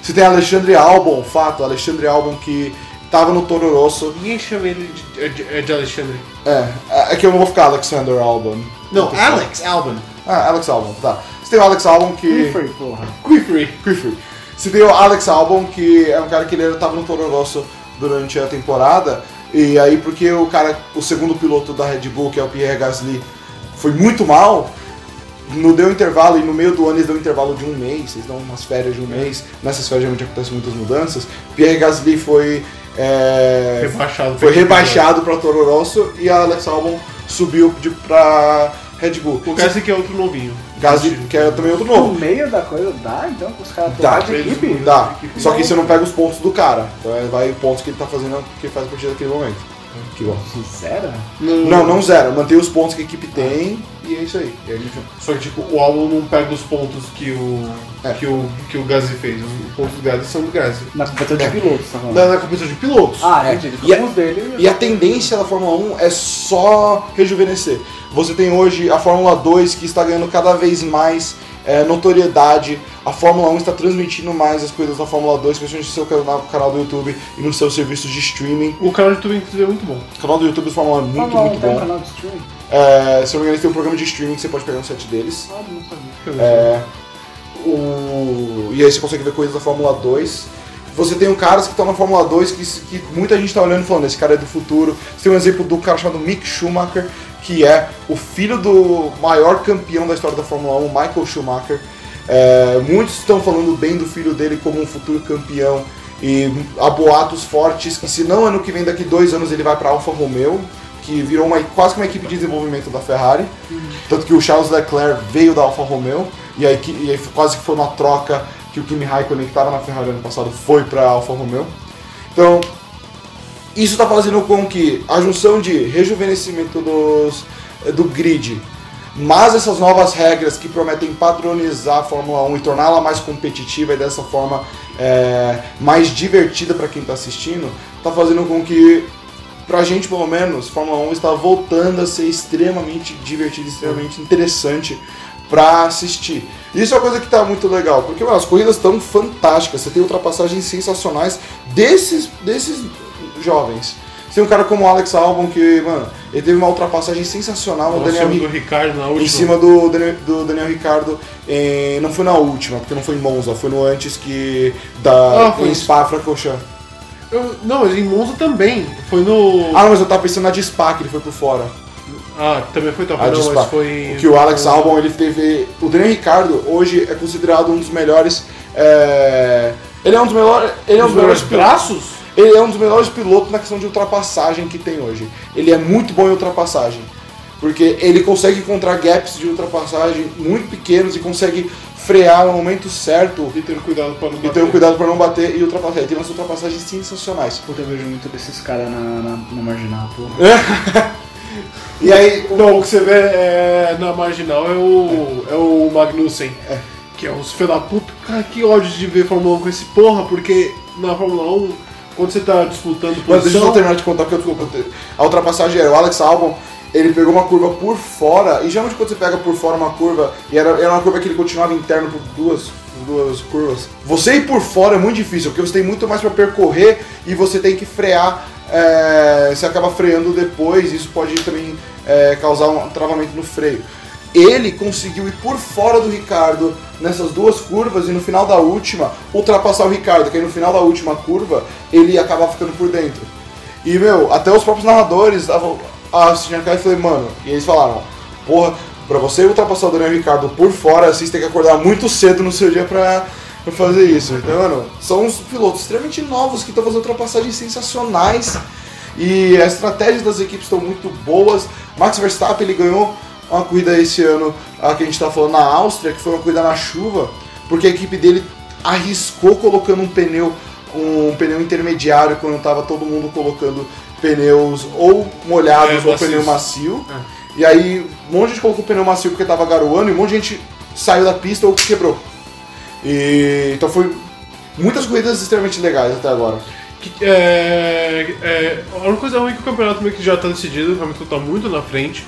Você tem Alexandre Albon, fato, Alexandre Albon que estava no Toro Rosso. Ninguém chama ele de, de, é de Alexandre. É, é que eu não vou ficar Alexander Albon. Não, Alex Albon. ah, Alex Albon, tá. Você tem o Alex Albon que. Clifford, porra. Quiffrey. Clifford. Você tem o Alex Albon que é um cara que ele tava no Toro Rosso durante a temporada. E aí, porque o cara, o segundo piloto da Red Bull, que é o Pierre Gasly, foi muito mal, não deu intervalo, e no meio do ano eles dão um intervalo de um mês, eles dão umas férias de um mês. Nessas férias geralmente acontecem muitas mudanças. Pierre Gasly foi. é, Rebaixado. foi rebaixado para Toro Rosso e a Alex Albon subiu pra Red Bull. O Gasly que é outro novinho. Gasly, que é também outro No novo. meio da coisa dá, então, os caras Dá, de equipe? Dá. Só que você não pega os pontos do cara. Então é, vai pontos que ele tá fazendo, que ele faz a partir daquele momento. Que bom. Sincera? Não, não zero. Mantém os pontos que a equipe tem e é isso aí. E aí a gente- Só que tipo, o álbum não pega os pontos que o. É. que o. que o Gasly fez. Os pontos do Gasly são do Gasly. Na competição de É. pilotos, tá falando? Na, na competição de pilotos. Ah, É. entendi. E a- dele. E a tendência da Fórmula 1 é só rejuvenescer. Você tem hoje a Fórmula 2 que está ganhando cada vez mais é, notoriedade. A Fórmula 1 está transmitindo mais as coisas da Fórmula 2, principalmente no seu canal, canal do YouTube e nos seus serviços de streaming. O canal de YouTube inclusive é muito bom. O canal do YouTube do Fórmula 1 é muito, Fórmula 1 muito tem um bom. canal de streaming? É, se eu não me engano, eles têm um programa de streaming que você pode pegar no site deles. Ah, não sabia. É, o... E aí você consegue ver coisas da Fórmula 2. Você tem um caras que estão na Fórmula 2 que, que muita gente está olhando e falando, esse cara é do futuro. Você tem um exemplo do cara chamado Mick Schumacher, que é o filho do maior campeão da história da Fórmula 1, Michael Schumacher. É, muitos estão falando bem do filho dele como um futuro campeão. E há boatos fortes que se não ano que vem, daqui dois anos, ele vai para Alfa Romeo, que virou uma, quase que uma equipe de desenvolvimento da Ferrari. Tanto que o Charles Leclerc veio da Alfa Romeo e aí, e aí quase que foi uma troca que o Kimi Raikkonen, que estava na Ferrari ano passado, foi para a Alfa Romeo. Então, isso está fazendo com que a junção de rejuvenescimento dos, do grid, mas essas novas regras que prometem padronizar a Fórmula 1 e torná-la mais competitiva e dessa forma é, mais divertida para quem está assistindo, está fazendo com que pra gente pelo menos, Fórmula 1 está voltando a ser extremamente divertido, extremamente interessante pra assistir. Isso é uma coisa que tá muito legal, porque mano, as corridas estão fantásticas, você tem ultrapassagens sensacionais desses, desses jovens. Você tem um cara como o Alex Albon que, mano, ele teve uma ultrapassagem sensacional no Daniel do Ri- Ricardo na última. em cima do, Daniel- do Daniel Ricardo. eh, não foi na última, porque não foi em Monza, foi no antes que da Ah, foi em isso. Spa-Francorchamps. Eu- não, em Monza também. Foi no. Ah, não, mas eu tava pensando na de Spa, que ele foi por fora. Ah, também foi top. A Não, mas foi. Que o Alex Albon, ele teve... O Daniel Ricardo, hoje, é considerado um dos melhores... é, Ele é um dos melhores... Ele é um Os dos melhores braços? Ele é um dos melhores pilotos na questão de ultrapassagem que tem hoje. Ele é muito bom em ultrapassagem. Porque ele consegue encontrar gaps de ultrapassagem muito pequenos e consegue frear no momento certo E ter cuidado para não e ter um cuidado para não bater e ultrapassar. Tem umas ultrapassagens sensacionais. Puta, eu vejo muito desses caras na, na, na marginal, pô. E aí, Não, o que você vê é, na marginal é o, é o Magnussen. É. Que é uns filha da puta. Cara, que ódio de ver Fórmula 1 com esse porra, porque na Fórmula 1, quando você tá disputando Mas deixa eu só posição. terminar de contar, porque eu desculpa. A ultrapassagem era o Alex Albon, ele pegou uma curva por fora, e geralmente quando você pega por fora uma curva, e era, era uma curva que ele continuava interno por duas, duas curvas. Você ir por fora é muito difícil, porque você tem muito mais para percorrer e você tem que frear, é, você acaba freando depois, isso pode também é, causar um travamento no freio. Ele conseguiu ir por fora do Ricardo nessas duas curvas e no final da última ultrapassar o Ricardo, que aí no final da última curva ele acaba ficando por dentro. E, meu, até os próprios narradores estavam a cara e falei, mano, e eles falaram, porra, pra você ultrapassar o Daniel Ricardo por fora, vocês têm que acordar muito cedo no seu dia pra, pra fazer isso. Então, mano, são uns pilotos extremamente novos que estão fazendo ultrapassagens sensacionais e as estratégias das equipes estão muito boas. Max Verstappen, ele ganhou uma corrida esse ano, a que a gente tá falando na Áustria, que foi uma corrida na chuva, porque a equipe dele arriscou colocando um pneu um pneu intermediário quando tava todo mundo colocando pneus ou molhados É, ou pneu macio. E aí um monte de gente colocou pneu macio porque tava garoando e um monte de gente saiu da pista ou quebrou. E então foi muitas corridas extremamente legais até agora. Que, é, é, a única coisa ruim é que o campeonato meio que já tá decidido, o Hamilton tá muito na frente.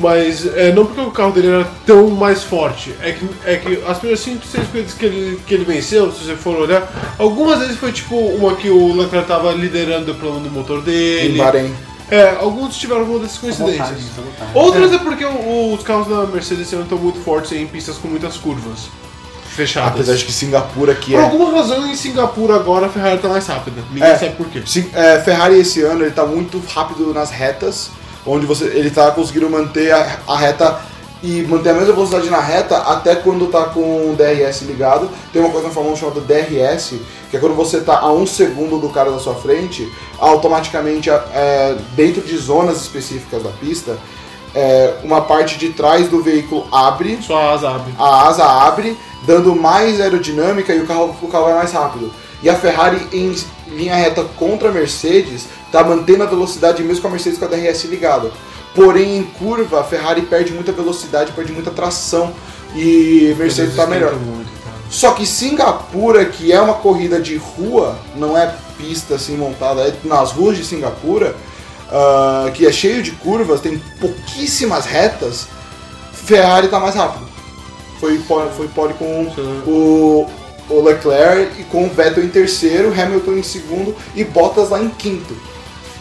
Mas é, não porque o carro dele era tão mais forte, é que, é que as primeiras 5, 6 corridas que ele, que ele venceu, se você for olhar, algumas vezes foi tipo uma que o Leclerc tava liderando o problema do motor Em dele. Bahrein. É, alguns tiveram alguma dessas coincidências. Vontade, muita vontade. Outras é porque o- os carros da Mercedes esse ano estão muito fortes em pistas com muitas curvas fechadas. Apesar de que Singapura aqui Por é. alguma razão em Singapura agora a Ferrari tá mais rápida. Ninguém É. sabe por quê. Sim, é, Ferrari esse ano ele tá muito rápido nas retas, onde você ele tá conseguindo manter a, a reta e manter a mesma velocidade na reta até quando tá com o DRS ligado. Tem uma coisa na Fórmula 1 chamada DRS, que é quando você tá a um segundo do cara da sua frente, automaticamente é, dentro de zonas específicas da pista, é, uma parte de trás do veículo abre Só a asa abre. a asa abre, dando mais aerodinâmica e o carro, o carro vai mais rápido. E a Ferrari em linha reta contra a Mercedes está mantendo a velocidade mesmo com a Mercedes com a DRS ligada. Porém, em curva, a Ferrari perde muita velocidade, perde muita tração e Mercedes está melhor. Muito, cara. Só que Singapura, que é uma corrida de rua, não é pista assim montada, é nas ruas de Singapura, ah, que é cheio de curvas, tem pouquíssimas retas, Ferrari tá mais rápido. Foi pole, foi pole com o, o Leclerc e com o Vettel em terceiro, Hamilton em segundo e Bottas lá em quinto.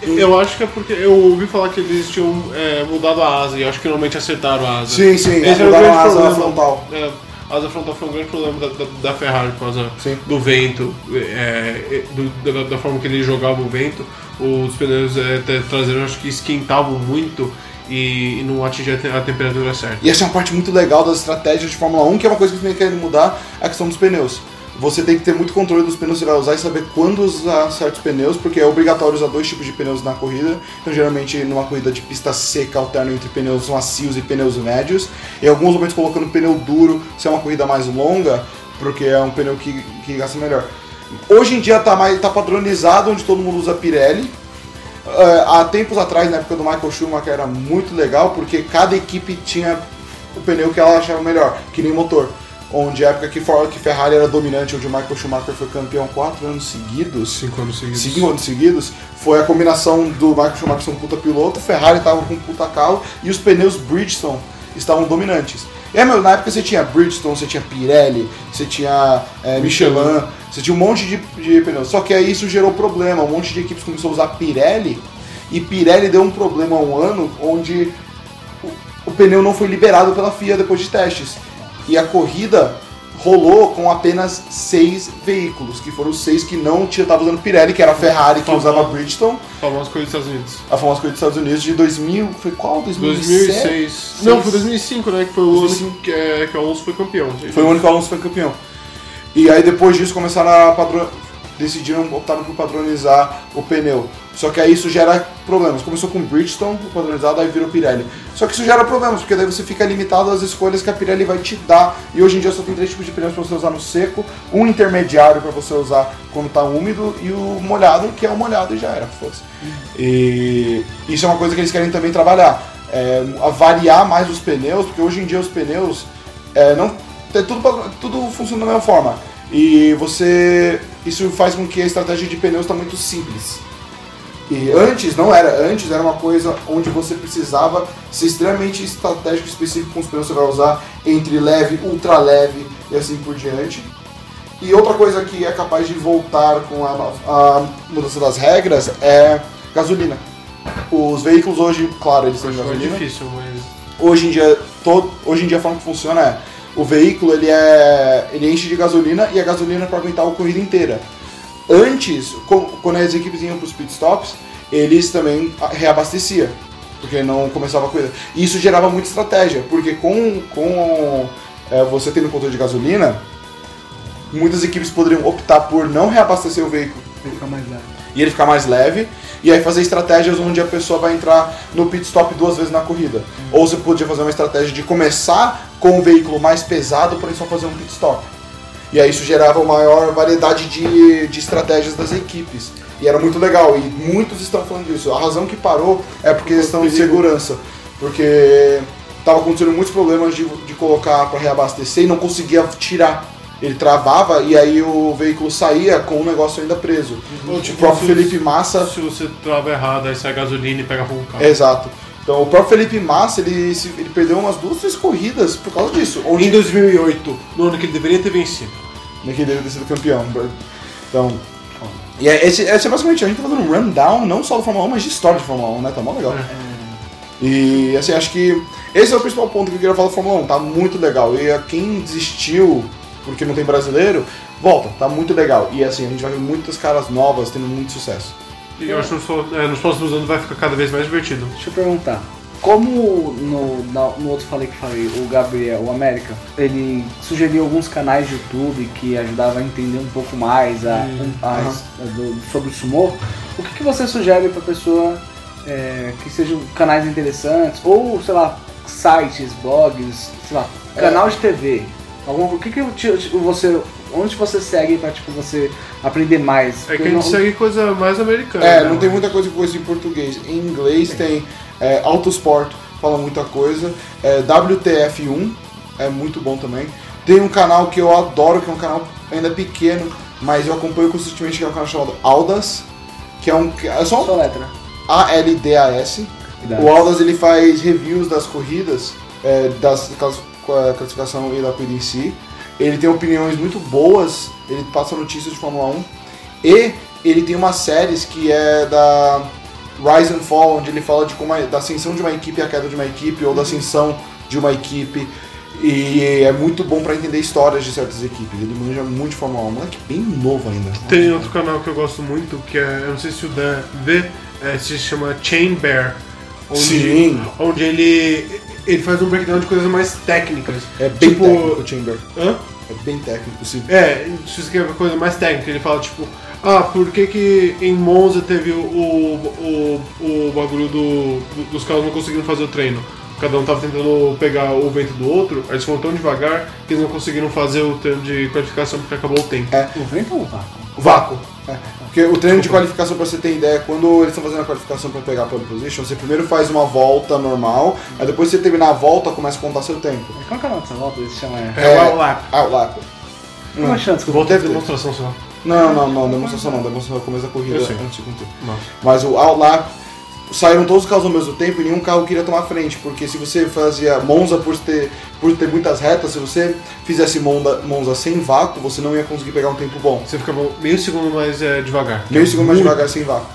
Eu acho que é porque eu ouvi falar que eles tinham é, mudado a asa e acho que normalmente acertaram a asa. Sim, sim, Esse era o mudaram grande a asa problema. frontal. É, a asa frontal foi um grande problema da, da, da Ferrari por causa Sim. do vento, é, do- da, da forma que ele jogava o vento. Os pneus é, traseiros acho que esquentavam muito e, não atingiam a, te- a temperatura certa. E essa é uma parte muito legal das estratégias de Fórmula 1, que é uma coisa que eles querem mudar, é a questão dos pneus. Você tem que ter muito controle dos pneus que você vai usar e saber quando usar certos pneus, porque é obrigatório usar dois tipos de pneus na corrida. Então, geralmente, numa corrida de pista seca, alterna entre pneus macios e pneus médios. Em alguns momentos, colocando pneu duro, se é uma corrida mais longa, porque é um pneu que, que gasta melhor. Hoje em dia tá, mais, tá padronizado, onde todo mundo usa Pirelli. É, há tempos atrás, na época do Michael Schumacher, era muito legal, porque cada equipe tinha o pneu que ela achava melhor, que nem motor. Onde a época que, For- que Ferrari era dominante, onde o Michael Schumacher foi campeão quatro anos seguidos, Cinco anos seguidos. cinco anos seguidos, foi a combinação do Michael Schumacher ser um puta piloto, Ferrari tava com um puta carro e os pneus Bridgestone estavam dominantes. E, meu, na época você tinha Bridgestone, você tinha Pirelli, você tinha é, Michelin, você tinha um monte de, de pneus. Só que aí isso gerou problema, um monte de equipes começou a usar Pirelli e Pirelli deu um problema há um ano onde o, o pneu não foi liberado pela FIA depois de testes. E a corrida rolou com apenas seis veículos, que foram os seis que não tinha, tava usando Pirelli, que era a Ferrari que usava Bridgestone, Famosa coisa dos Estados Unidos. a famosa coisa dos Estados Unidos de 2000, foi qual? 2007? 2006. Não, foi 2005, né? Que foi o ano 2005. que, é, que o Alonso foi campeão. Foi o ano que o Alonso foi campeão. E aí depois disso começaram a padron... decidiram, optaram por padronizar o pneu. Só que aí isso gera problemas. Começou com Bridgestone, o padronizado, aí virou Pirelli. Só que isso gera problemas, porque daí você fica limitado às escolhas que a Pirelli vai te dar. E hoje em dia só tem três tipos de pneus para você usar no seco, um intermediário para você usar quando está úmido e o molhado, que é o molhado e já era, foda-se. E isso é uma coisa que eles querem também trabalhar. É, variar mais os pneus, porque hoje em dia os pneus é, não é tudo, tudo funciona da mesma forma. E você. Isso faz com que a estratégia de pneus está muito simples. E antes não era, antes era uma coisa onde você precisava ser extremamente estratégico e específico com os pneus que você vai usar, entre leve, ultra leve e assim por diante. E outra coisa que é capaz de voltar com a, a mudança das regras é gasolina. Os veículos hoje, claro, eles têm gasolina difícil, mas. hoje em dia todo, hoje em dia a forma que funciona é o veículo ele é ele enche de gasolina e a gasolina é para aguentar a corrida inteira. Antes, quando as equipes iam para os pit stops, eles também reabastecia, porque não começava a corrida. E isso gerava muita estratégia, porque com com é, você tendo controle de gasolina, muitas equipes poderiam optar por não reabastecer o veículo Vai ficar mais leve. e ele ficar mais leve, e aí fazer estratégias onde a pessoa vai entrar no pit stop duas vezes na corrida. Ou você podia fazer uma estratégia de começar com o veículo mais pesado, porém só fazer um pit stop. E aí isso gerava maior variedade de, de estratégias das equipes. E era muito legal, e muitos estão falando disso. A razão que parou é porque eles estão de segurança. Porque tava acontecendo muitos problemas de, de colocar para reabastecer e não conseguia tirar. Ele travava e aí o veículo saía com o negócio ainda preso. Ou, o tipo, próprio se- Felipe Massa Se você trava errado, aí sai gasolina e pega fogo no carro. Exato. Então o próprio Felipe Massa ele, ele perdeu umas duas, três corridas por causa disso. Em Onde 2008, no ano que ele deveria ter vencido. né, que ele deve ter sido campeão. Então. E é, esse, esse é basicamente, a gente tá fazendo um rundown não só do Fórmula 1, mas de história de Fórmula 1, né? Tá mó legal. E assim, acho que esse é o principal ponto que eu queria falar do Fórmula 1, tá muito legal. E a quem desistiu porque não tem brasileiro, volta, tá muito legal. E assim, a gente vai ver muitas caras novas tendo muito sucesso. E eu acho que nos, é, próximos anos vai ficar cada vez mais divertido. Deixa eu perguntar. Como no, no outro falei que falei, o Gabriel, o América, ele sugeriu alguns canais de YouTube que ajudavam a entender um pouco mais a, Hum, a- a- do- sobre o sumô. O que, que você sugere para pessoa é, que sejam canais interessantes ou, sei lá, sites, blogs, sei lá, É. canal de TV? Alguma, o que, que te- te- você, onde você segue para tipo você aprender mais? É que a Porque gente não- segue coisa mais americana. É, né? não tem muita coisa com isso em português. Em inglês tem é, Autosport, fala muita coisa. É, WTF1 é muito bom também. Tem um canal que eu adoro, que é um canal ainda pequeno, mas eu acompanho consistentemente, que é um canal chamado Aldas, que é um. É só um. A-L-D-A-S. O Aldas ele faz reviews das corridas, é, das clas- com a classificação e da corrida em si. Ele tem opiniões muito boas, ele passa notícias de Fórmula 1. E ele tem umas séries que é da Rise and Fall, onde ele fala de como a- da ascensão de uma equipe e a queda de uma equipe, ou da ascensão de uma equipe. E é muito bom pra entender histórias de certas equipes. Ele manja muito de Fórmula 1, um moleque bem novo ainda. Tem outro canal que eu gosto muito, que é, eu não sei se o Dan vê, é, se chama Chain Bear. Onde, Sim. Onde ele, ele faz um breakdown de coisas mais técnicas. É bem Tipo- técnico o Chamber. Hã? É bem técnico. Se É, se você quer ver coisa mais técnica, ele fala tipo, ah, por que que em Monza teve o, o, o, o bagulho do, do- dos carros não conseguindo fazer o treino? Cada um tava tentando pegar o vento do outro, aí eles foram tão devagar que eles não conseguiram fazer o treino de qualificação porque acabou o tempo. O vento ou o vácuo? Vácuo. É. Porque o treino de qualificação, pra você ter ideia, quando eles estão fazendo a qualificação pra pegar a pole position, você primeiro faz uma volta normal, aí depois que você terminar a volta, começa a contar seu tempo. Qual que é o nome dessa volta? Eles chamam é... É, o lap. Ah, o lap. Como é a chance que eu Volta de ter. demonstração só. Não, não, não, demonstração não, demonstração é o começo da corrida Eu sei. antes de. Mas o outlap saíram todos os carros ao mesmo tempo e nenhum carro queria tomar frente, porque se você fazia Monza por ter, por ter muitas retas, se você fizesse Monza, Monza sem vácuo, você não ia conseguir pegar um tempo bom. Você ficava meio segundo mais é, devagar. Meio segundo mais devagar sem vácuo.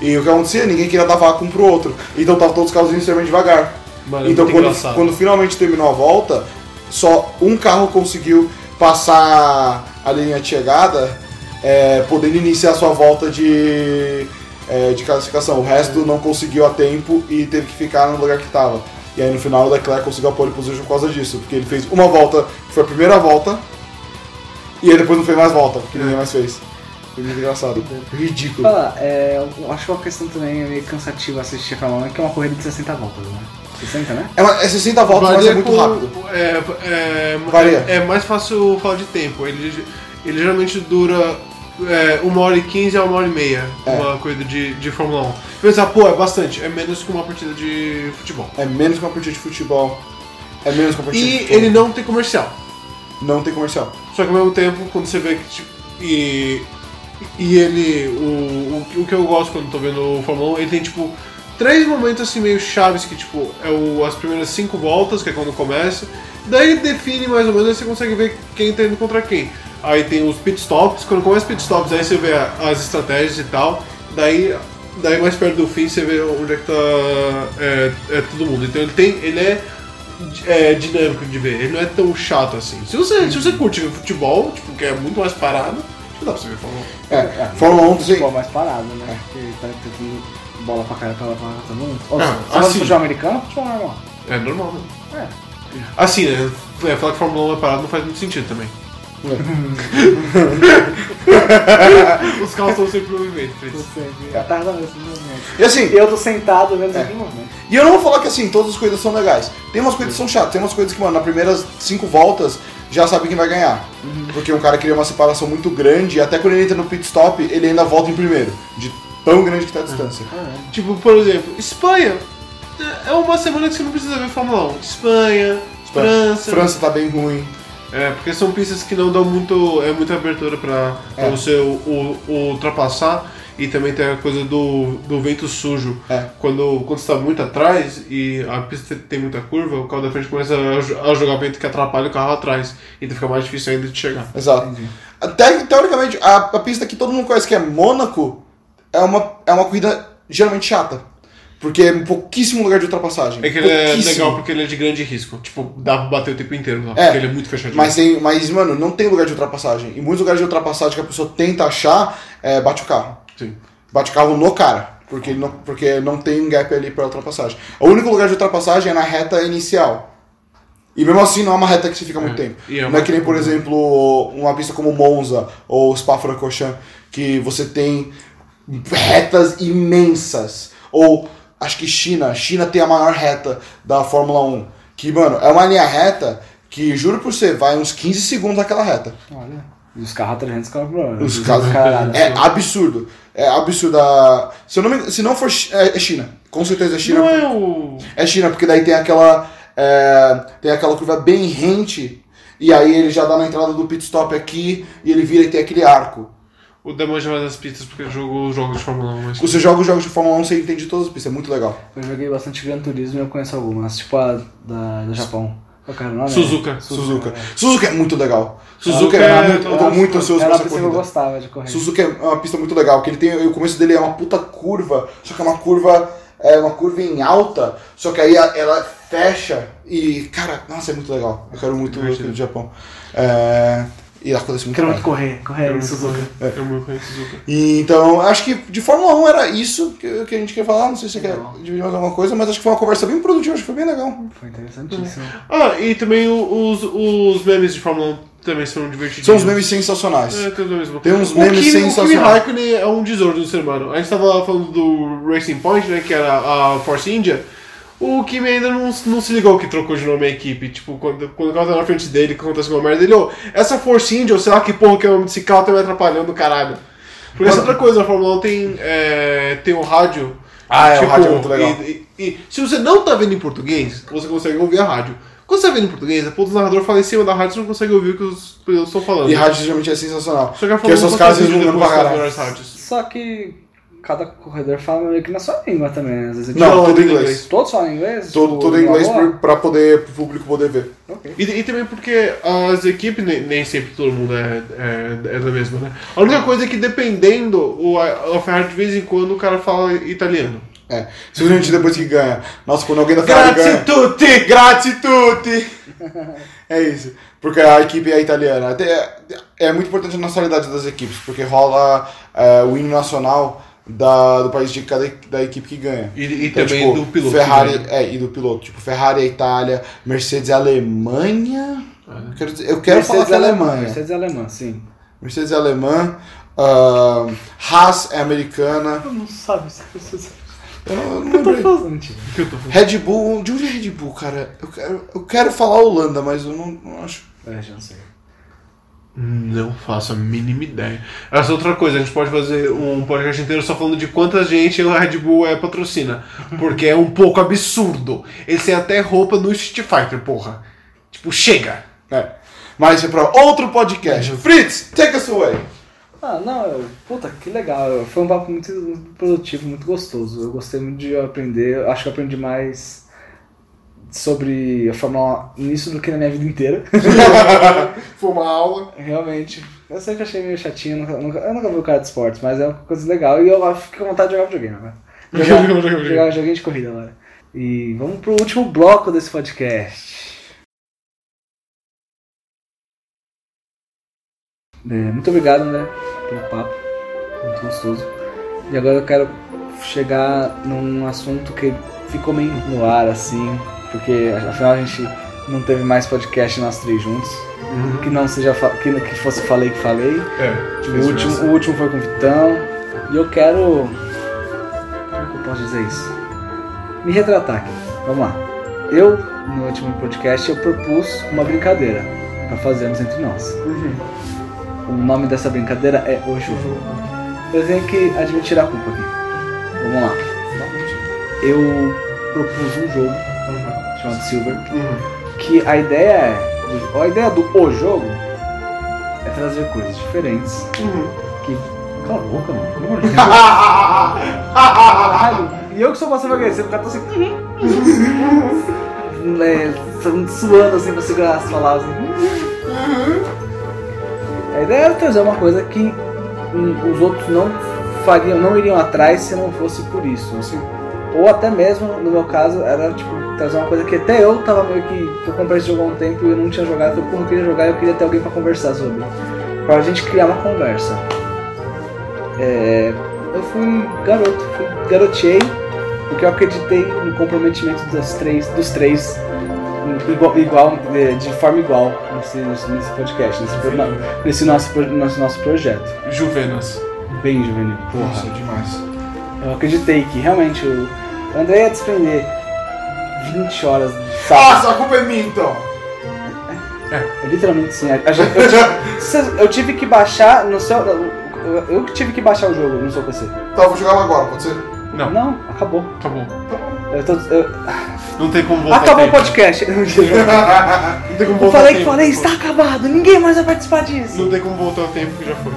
E o que acontecia? Ninguém queria dar vácuo um pro outro. Então tava todos os carros indo extremamente devagar. Mano, é então muito quando, quando finalmente terminou a volta, só um carro conseguiu passar a linha de chegada, é, podendo iniciar sua volta de, é, de classificação. O resto não conseguiu a tempo e teve que ficar no lugar que estava. E aí no final o Leclerc conseguiu a pole position por causa disso, porque ele fez uma volta, que foi a primeira volta, e aí depois não fez mais volta, porque ninguém mais fez. Foi muito engraçado. Ridículo. Falar, é, eu acho que uma questão também é meio cansativa assistir a Fórmula 1, é que é uma corrida de 60 voltas, né? 60, né? É, uma, é 60 voltas, mas é muito com- rápido. É, é, Varia. é, é mais fácil falar de tempo. Ele, ele geralmente dura é, uma hora e quinze a uma hora e meia. É. Uma corrida de, de Fórmula 1. Pensar, pô, é bastante. É menos que uma partida de futebol. É menos que uma partida de futebol. É menos que uma partida de E futebol. ele não tem comercial. não tem comercial. Só que ao mesmo tempo, quando você vê que. Tipo, e, e ele. O, o, que- o que eu gosto quando tô vendo o Fórmula 1, ele tem tipo. Três momentos assim meio chaves que tipo é o, as primeiras cinco voltas, que é quando começa, daí ele define mais ou menos, aí você consegue ver quem tá indo contra quem. Aí tem os pit stops, quando começa os pit stops, aí você vê as estratégias e tal, daí, daí mais perto do fim você vê onde é que tá é, é todo mundo. Então ele tem. ele é é, dinâmico de ver, ele não é tão chato assim. Se você, se você curte ver futebol, tipo, que é muito mais parado, que dá pra você ver Fórmula 1. É, Fórmula 1 tem. Futebol mais parado, né? Porque tá tendo bola pra cá, pra lá, pra lá, todo mundo. Ou Ah, você gosta assim. futebol americano futebol normal? É normal, né? É. Assim, né? é, Falar que Fórmula 1 é parado não faz muito sentido também. Os carros estão sempre em movimento, Fritz. Você é. mesmo, movimento. E assim, E eu tô sentado vendo É. movimento. E eu não vou falar que assim, todas as coisas são legais. Tem umas coisas que são chatas, tem umas coisas que, mano, nas primeiras cinco voltas já sabe quem vai ganhar. Porque um cara cria uma separação muito grande e até quando ele entra no pit stop, ele ainda volta em primeiro. De tão grande que tá a distância. Tipo, por exemplo, Espanha. É uma semana que você não precisa ver Fórmula 1. Espanha, França. França tá bem ruim. É, porque são pistas que não dão muito, é, muita abertura pra, pra É. você o, o- ultrapassar. E também tem a coisa do, do vento sujo. É. Quando, quando você tá muito atrás e a pista tem muita curva, o carro da frente começa a, a jogar vento que atrapalha o carro atrás. Então fica mais difícil ainda de chegar. Exato. Até, teoricamente, a, a pista que todo mundo conhece que é Mônaco é uma, é uma corrida geralmente chata. Porque é pouquíssimo lugar de ultrapassagem. É que ele é legal porque ele é de grande risco. Tipo, dá pra bater o tempo inteiro lá, É. porque ele é muito fechadinho. Mas, tem, mas, mano, não tem lugar de ultrapassagem. E muitos lugares de ultrapassagem que a pessoa tenta achar, é, bate o carro. Sim. Bate o carro no cara. Porque, não, porque não tem um gap ali pra ultrapassagem. O único lugar de ultrapassagem é na reta inicial. E mesmo assim não é uma reta que se fica muito É. tempo. E é não é que nem, por exemplo, uma pista como Monza ou Spa-Francorchamps, que você tem retas imensas. Ou acho que China, China tem a maior reta da Fórmula 1. Que, mano, é uma linha reta que, juro por você, vai uns 15 segundos aquela reta. Olha. E os carros a 300 km Os carros-. É absurdo. É absurdo. Se, eu não me- se não for é, é China. Com certeza é China. Não é o. É China, porque daí tem aquela. é, tem aquela curva bem rente. E aí ele já dá na entrada do pit stop aqui e ele vira e tem aquele arco. O Demon já vai das pistas porque ele jogou os jogos de Fórmula 1. Mas... Você joga os jogos de Fórmula 1, você entende todas as pistas, é muito legal. Eu joguei bastante Gran Turismo e eu conheço algumas, tipo a da, do Japão. O nome? Suzuka. Suzuka. é. Suzuka é muito legal. Suzuka Suzuka é- é muito, eu tô eu muito ansioso Era pra essa que eu corrida. gostava de correr. Suzuka é uma pista muito legal, que ele tem. O começo dele é uma puta curva, só que é uma curva. É uma curva em alta, só que aí ela fecha e. Cara, nossa, é muito legal. Eu quero muito ir do Japão. É, e acontece muito Quero muito correr, correr em Suzuka. Eu me conheço Suzuka. E, então, acho que de Fórmula 1 era isso que, que a gente quer falar. Não sei se você quer dividir mais alguma coisa, mas acho que foi uma conversa bem produtiva, acho que foi bem legal. Foi interessantíssimo. Ah, e também os, os memes de Fórmula 1 também são divertidos. São uns memes sensacionais. É, tem os uns O memes Kimi- O Kimi sensacionais. Raikkonen é um tesouro do ser humano. A gente tava falando do Racing Point, né, que era a Force India. O Kimi ainda não, não se ligou que trocou de nome a equipe. Tipo, quando, quando o carro tá na frente dele, que acontece alguma merda, ele, ô, essa Force India, ou sei lá que porra que é o nome desse carro, tá me atrapalhando do caralho. Porque essa outra coisa, na Fórmula 1 tem, é, tem o rádio. Ah, é, o rádio é muito legal. E, e- e se você não tá vendo em português, você consegue ouvir a rádio. Quando você tá vendo em português, a ponto do narrador fala em cima da rádio, você não consegue ouvir o que os pilotos estão falando. E rádio geralmente é sensacional. Só que a Porque Fórmula 1 essas não caras consegue eles não rádios. Só que cada corredor fala meio que na sua língua também. né? Às vezes Não, Não, tudo é em inglês. inglês. Todos falam inglês? Tudo, Tipo, tudo em inglês pra poder, pro público poder ver. Ok. E, e também porque as equipes, nem, nem sempre todo mundo é, é, é da mesma, né? A única coisa é que dependendo, o, a Ferrari de vez em quando o cara fala italiano. É, simplesmente depois que ganha. Nossa, quando alguém da Ferrari Grazie ganha. tutti! Grazie tutti! é isso. Porque a equipe é italiana. Até É, é muito importante a nacionalidade das equipes, porque rola é, o hino nacional da, do país de cada da equipe que ganha. E, e Então, também tipo, do piloto. Ferrari, né? é, e do piloto. Tipo, Ferrari é Itália, Mercedes é Alemanha. Eu quero, dizer- eu quero Mercedes falar que é Alemanha. Mercedes é alemã, sim. Mercedes é alemã. ahn, Haas é americana. Eu não sabe se Mercedes Eu não, eu não Eu tô lembrei. falando, mentira. O que eu tô falando? Red Bull, de onde é Red Bull, cara? Eu quero, eu quero falar Holanda, mas eu não, não acho. É, já não sei. Não faço a mínima ideia. Essa é outra coisa, a gente pode fazer um podcast inteiro só falando de quanta gente o Red Bull é patrocina. Porque é um pouco absurdo. Eles têm até roupa no Street Fighter, porra. Tipo, chega! É. Mas é pra outro podcast. Fritz, take us away. Ah, não, eu, puta, que legal. Foi um papo muito, muito produtivo, muito gostoso. Eu gostei muito de aprender. Acho que eu aprendi mais sobre a Fórmula 1 nisso do que na minha vida inteira. Foi uma aula. Realmente. Eu sempre achei meio chatinho, eu nunca, eu nunca vi o cara de esportes, mas é uma coisa legal e eu fico com vontade de jogar videogame agora. Jogar, Jogar joguinho de corrida agora. E vamos pro último bloco desse podcast. É, muito obrigado, André, pelo papo. Muito gostoso. E agora eu quero chegar num assunto que ficou meio no ar, assim, porque afinal a gente não teve mais podcast nós três juntos. Que não seja que, que fosse falei que falei. É, O último, o último foi com o Vitão. E eu quero. Como é que eu posso dizer isso? Me retratar aqui. Vamos lá. Eu, no último podcast, eu propus uma brincadeira para fazermos entre nós. O nome dessa brincadeira é O Jogo. Eu tenho que admitir a culpa aqui. Vamos lá. Eu propus um jogo chamado Silver. Que a ideia é. A ideia do O Jogo é trazer coisas diferentes. Que. Cala a boca, mano. Pelo amor de Deus. E eu que sou passando agressivo, o cara tá assim. é, suando assim pra segurar as palavras. Assim. A ideia era trazer uma coisa que hum, os outros não fariam, não iriam atrás se não fosse por isso. assim. Ou até mesmo, no meu caso, era tipo, trazer uma coisa que até eu tava meio que. eu comprei esse jogo há um tempo e eu não tinha jogado. Eu porra, eu queria jogar e eu queria ter alguém pra conversar sobre. Pra gente criar uma conversa. É, eu fui garoto, fui, garoteei, porque eu acreditei no comprometimento dos três, dos três igual, igual de, de forma igual nesse, nesse, podcast, nesse, pro- nesse nosso, nesse nosso projeto. Juvenas. Bem juvenil, porra. Nossa, demais. Eu acreditei que realmente o André ia desprender 20 horas de Ah, saco. sua culpa é minha então. É literalmente sim. A- a gente- eu, tive, eu tive que baixar no seu. eu- Eu que tive que baixar o jogo no seu PC. Tá, eu vou jogar lá agora, pode ser? Não, Não, acabou. acabou. Eu tô- eu- Não tem como voltar. acabou o tempo. podcast. Não tem como Eu voltar falei que tempo. falei, está acabado, ninguém mais vai participar disso. Não tem como voltar o tempo que já foi.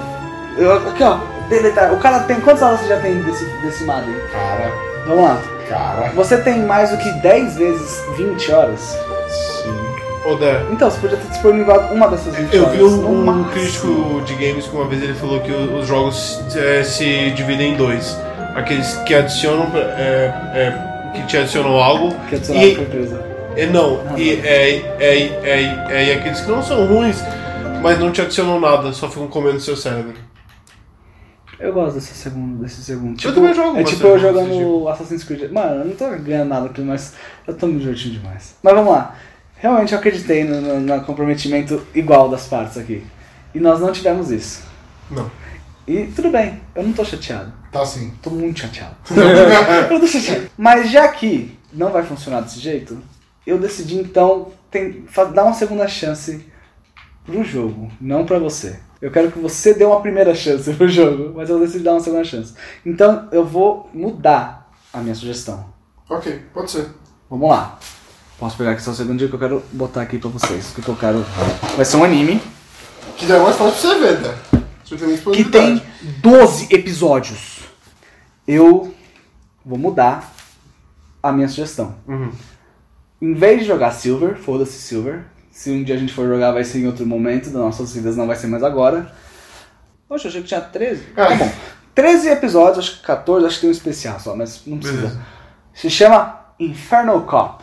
Eu- aqui ó, deletar. O cara tem. Quantas horas você já tem desse, desse Madden? Cara, Vamos lá. Cara. Você tem mais do que 10 vezes 20 horas? Sim. Ô, Dé, Então, você podia ter disponibilizado uma dessas 20 eu horas. vi um, um crítico de games que uma vez ele falou que os jogos é, se dividem em dois. Aqueles que adicionam. é, é, que te adicionam algo. Que adicionaram E- empresa. É, não, Ah, e, é, é, é, é, e aqueles que não são ruins, mas não te adicionam nada, só ficam comendo seu cérebro. Eu gosto desse segundo, desse segundo. Eu também jogo É tipo eu jogando tipo. Assassin's Creed. Mano, eu não tô ganhando nada aqui, mas eu tô me divertindo demais. Mas vamos lá. Realmente eu acreditei no, no- no comprometimento igual das partes aqui. E nós não tivemos isso. Não. E tudo bem, eu não tô chateado. Tá sim. Tô muito chateado. eu tô chateado. Mas já que não vai funcionar desse jeito, eu decidi então tem- dar uma segunda chance pro jogo, não pra você. Eu quero que você dê uma primeira chance pro jogo, mas eu decidi dar uma segunda chance. Então eu vou mudar a minha sugestão. Ok, pode ser. Vamos lá. Posso pegar aqui só um segundinho que eu quero botar aqui pra vocês. O que eu quero. Vai ser um anime Que daí é mais fácil pra você ver, né? Você tem que tem 12 episódios. Eu vou mudar a minha sugestão. Uhum. Em vez de jogar Silver, foda-se Silver. Se um dia a gente for jogar, vai ser em outro momento das nossas vidas, não vai ser mais agora. Poxa, eu achei que tinha 13. Ah. Tá bom. 13 episódios, acho que 14, acho que tem um especial só, mas não precisa. Beleza. Se chama Infernal Cop.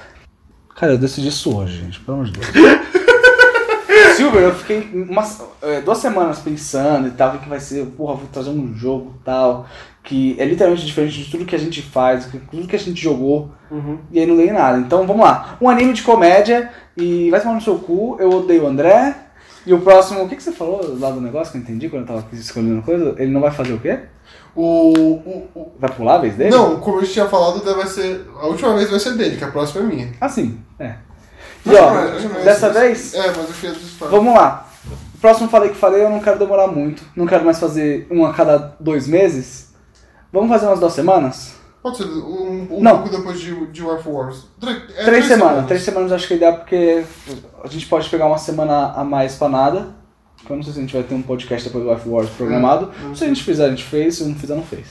Cara, eu decidi isso hoje, gente, pelo amor de Deus. Silver, eu fiquei umas, é, duas semanas pensando e tal, o que que vai ser, porra, vou trazer um jogo e tal, que é literalmente diferente de tudo que a gente faz, de tudo que a gente jogou, e aí não leio nada. Então vamos lá, um anime de comédia e vai tomar no seu cu, eu odeio o André, e o próximo, o que, que você falou lá do negócio que eu entendi quando eu tava escolhendo coisa? Ele não vai fazer o quê? O, o, o- Vai pular a vez dele? Não, como eu tinha falado, vai ser. A última vez vai ser dele, que a próxima é minha. Ah, sim, é. E ó, não não dessa vez, É, mas eu queria vamos lá. O próximo falei que falei, eu não quero demorar muito. Não quero mais fazer um a cada dois meses. Vamos fazer umas duas semanas? Pode ser um, um Não. pouco depois de, de War for Wars. Tre- é, três, semanas. Três semanas acho que dá porque a gente pode pegar uma semana a mais pra nada. Eu não sei se a gente vai ter um podcast depois do Life Wars programado. Hum. Se a gente fizer, a gente fez. Se não fizer, não fez.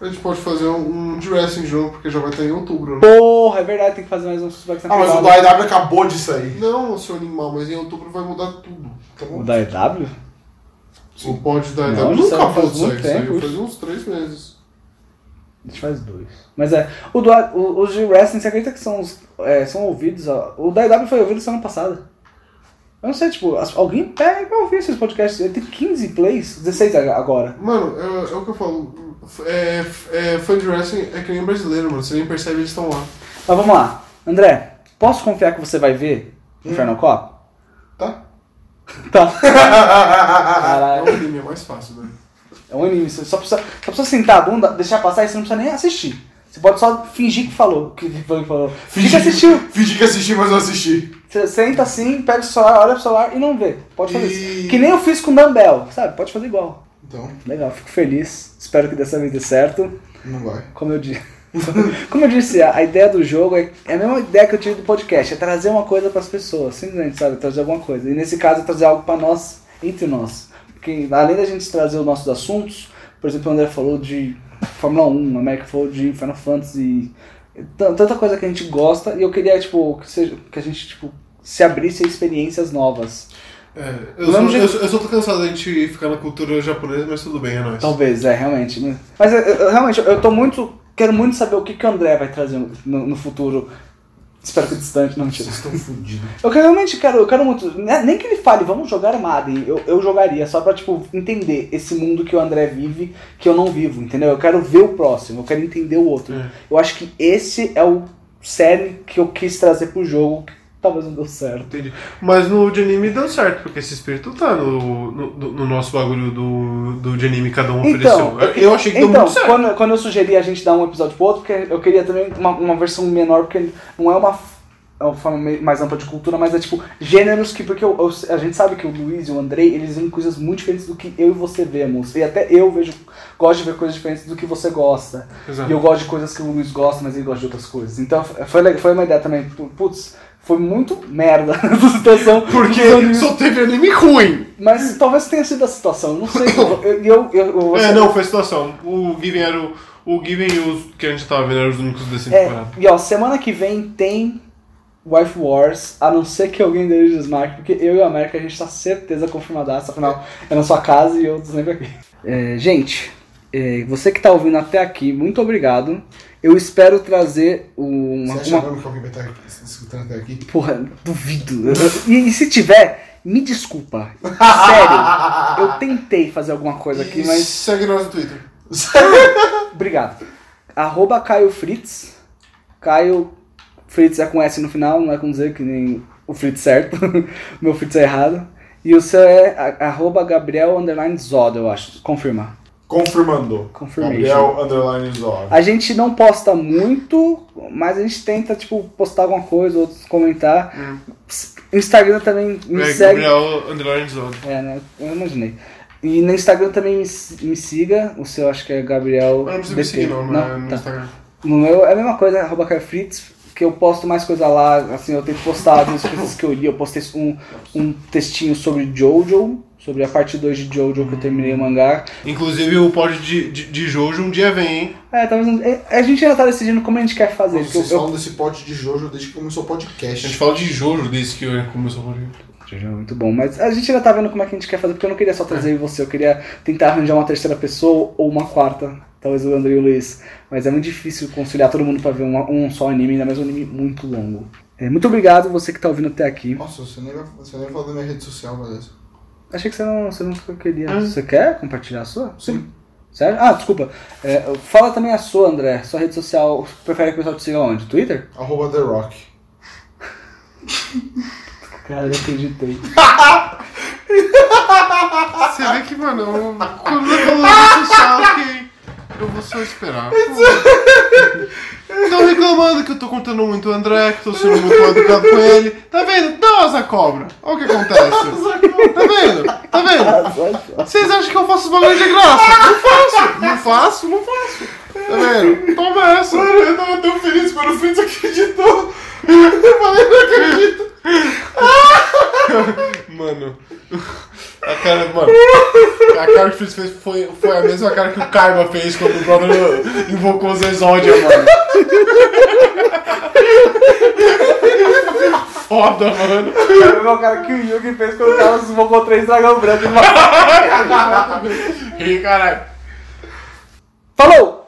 A gente pode fazer um, um wrestling jogo, porque já vai estar em outubro, né? Porra, é verdade, tem que fazer mais um Super Ah, mas o da IW acabou de sair. Não, seu animal, mas em outubro vai mudar tudo. Tá bom? O da EW? O pod da Não, IW nunca faz acabou de muito sair. tempo, Saiu isso. faz uns três meses. A gente faz dois. Mas é, o do, o, os de wrestling, você acredita que são, os, é, são ouvidos? ó, O da EW foi ouvido semana passada. Eu não sei, tipo, alguém pega pra ouvir esses podcasts. Ele tem 15 plays, 16 agora. Mano, é, é o que eu falo. É, é, fã de wrestling é que nem brasileiro, mano. Você nem percebe, eles estão lá. Mas vamos lá. André, posso confiar que você vai ver Infernal Cop? Tá? Tá. É Caralho. um anime, é mais fácil, velho. É um anime. Você só precisa, só precisa sentar a bunda, deixar passar e você não precisa nem assistir. Você pode só fingir que falou. Que falou. Fingir que assistiu. Fingi que assisti, mas não assisti. Você senta assim, pega o celular, olha pro celular e não vê. Pode fazer E- isso. Que nem eu fiz com o Dumbbell, sabe? Pode fazer igual. Então, Legal, fico feliz. Espero que dessa vez dê certo. não vai. Como eu disse, como eu disse a, a ideia do jogo é, é a mesma ideia que eu tive do podcast, é trazer uma coisa para as pessoas, simplesmente, sabe? Trazer alguma coisa. E nesse caso é trazer algo para nós, entre nós. Porque além da gente trazer os nossos assuntos, por exemplo, o André falou de Fórmula 1, a América falou de Final Fantasy, tanta coisa que a gente gosta, e eu queria, tipo, que, seja, que a gente, tipo, se abrisse a experiências novas. É, eu, só, mesmo eu, jeito- só- eu só tô cansado da gente ficar na cultura japonesa, mas tudo bem, é nóis. Talvez, é, realmente. Mas eu, eu- realmente, eu tô muito. Quero muito saber o que, que o André vai trazer no, no futuro. Espero que distante, não mentira. Vocês estão fodidos. Eu quero, realmente quero, eu quero muito. né, Nem que ele fale, vamos jogar Madden. Eu, eu jogaria, só pra, tipo, entender esse mundo que o André vive, que eu não vivo, entendeu? Eu quero ver o próximo, eu quero entender o outro. É. Eu acho que esse é o série que eu quis trazer pro jogo, talvez não deu certo. Entendi. Mas no de anime deu certo, porque esse espírito tá no, no, no nosso bagulho do, do de anime cada um Então, ofereceu. Eu, eu achei que deu então muito certo. quando, quando eu sugeri a gente dar um episódio pro outro, porque eu queria também uma, uma versão menor, porque não é uma, é forma mais ampla de cultura, mas é tipo gêneros que, porque eu- eu- a gente sabe que o Luiz e o Andrei, eles veem coisas muito diferentes do que eu e você vemos. E até eu vejo, gosto de ver coisas diferentes do que você gosta. Exato. E eu gosto de coisas que o Luiz gosta, mas ele gosta de outras coisas. Então foi, foi uma ideia também, putz, foi muito merda essa situação. Porque só teve anime ruim. Mas talvez tenha sido a situação, não sei. eu, eu, eu, eu- É, você- não, foi a situação. O Given era o. O Given e os que a gente tava vendo eram os únicos desse É, temporada. e ó, semana que vem tem Wife Wars, a não ser que alguém deles desmarque, porque eu e a América a gente tá certeza confirmadaça, afinal é na sua casa e eu tô sempre aqui. É, gente, é, você que tá ouvindo até aqui, muito obrigado. Eu espero trazer uma. Você acha uma- mesmo que alguém vai estar escutando até aqui? Porra, duvido. E, e se tiver, me desculpa. Sério, eu tentei fazer alguma coisa aqui, mas. Segue nós no Twitter. Obrigado. Arroba Caio Fritz. Caio Fritz é com S no final, não é com Z, que nem o Fritz certo. Meu Fritz é errado. E o seu é arroba Gabriel Zoda, eu acho. Confirma. Confirmando. Gabriel Underline Zor. A gente não posta muito, mas a gente tenta, tipo, postar alguma coisa, outros comentar. O Instagram também me É, segue. Gabriel Underline Zone. É, né? Eu imaginei. E no Instagram também me, me siga. O seu acho que é Gabriel. Mas não precisa me seguir não, no, no tá. Instagram. No meu é a mesma coisa, arroba Caio Fritz, que eu posto mais coisa lá, assim, eu tento postar as coisas que eu li, eu postei um, um textinho sobre Jojo, sobre a parte 2 de Jojo que eu terminei o mangá. Inclusive o pod de, de, de Jojo um dia vem, hein? É, talvez é, a gente ainda tá decidindo como a gente quer fazer. Nossa, eu- vocês eu- falam desse pote de Jojo desde que começou o A podcast. gente fala de Jojo desde que começou o podcast. Jojo é muito bom, mas a gente ainda tá vendo como é que a gente quer fazer, porque eu não queria só trazer você, eu queria tentar arranjar uma terceira pessoa ou uma quarta, talvez o André e o Luiz. Mas é muito difícil conciliar todo mundo pra ver uma- um só anime, ainda mais um anime muito longo. É, muito obrigado você que tá ouvindo até aqui. Nossa, você nem, vai, você nem falou da minha rede social, beleza. Achei que você não, você não queria. Você quer compartilhar a sua? Sim. Sério? Ah, desculpa. É, fala também a sua, André. Sua rede social. Prefere que o pessoal te siga onde? Twitter? Arroba The Rock. Cara, eu acreditei. Você vê que, mano, eu- quando eu falo rede social, ok, eu vou só esperar. Estão reclamando que eu tô contando muito o André, que tô sendo muito educado com ele. Tá vendo? Dá asa cobra. Olha o que acontece. Tá vendo? Tá vendo? Vocês acham que eu faço os bagulho de graça? Não faço. Não faço, não faço. Tá vendo? Toma essa. eu tava tão feliz quando o Fritz acreditou. Eu falei, não acredito. Mano. A cara, mano. A cara que o Fritz fez foi, foi a mesma cara que o Karma fez quando o brother invocou os Exódia, mano. Foda, mano. o cara que o Yugi fez quando o cara invocou três dragão branco. Ih, caralho. Falou!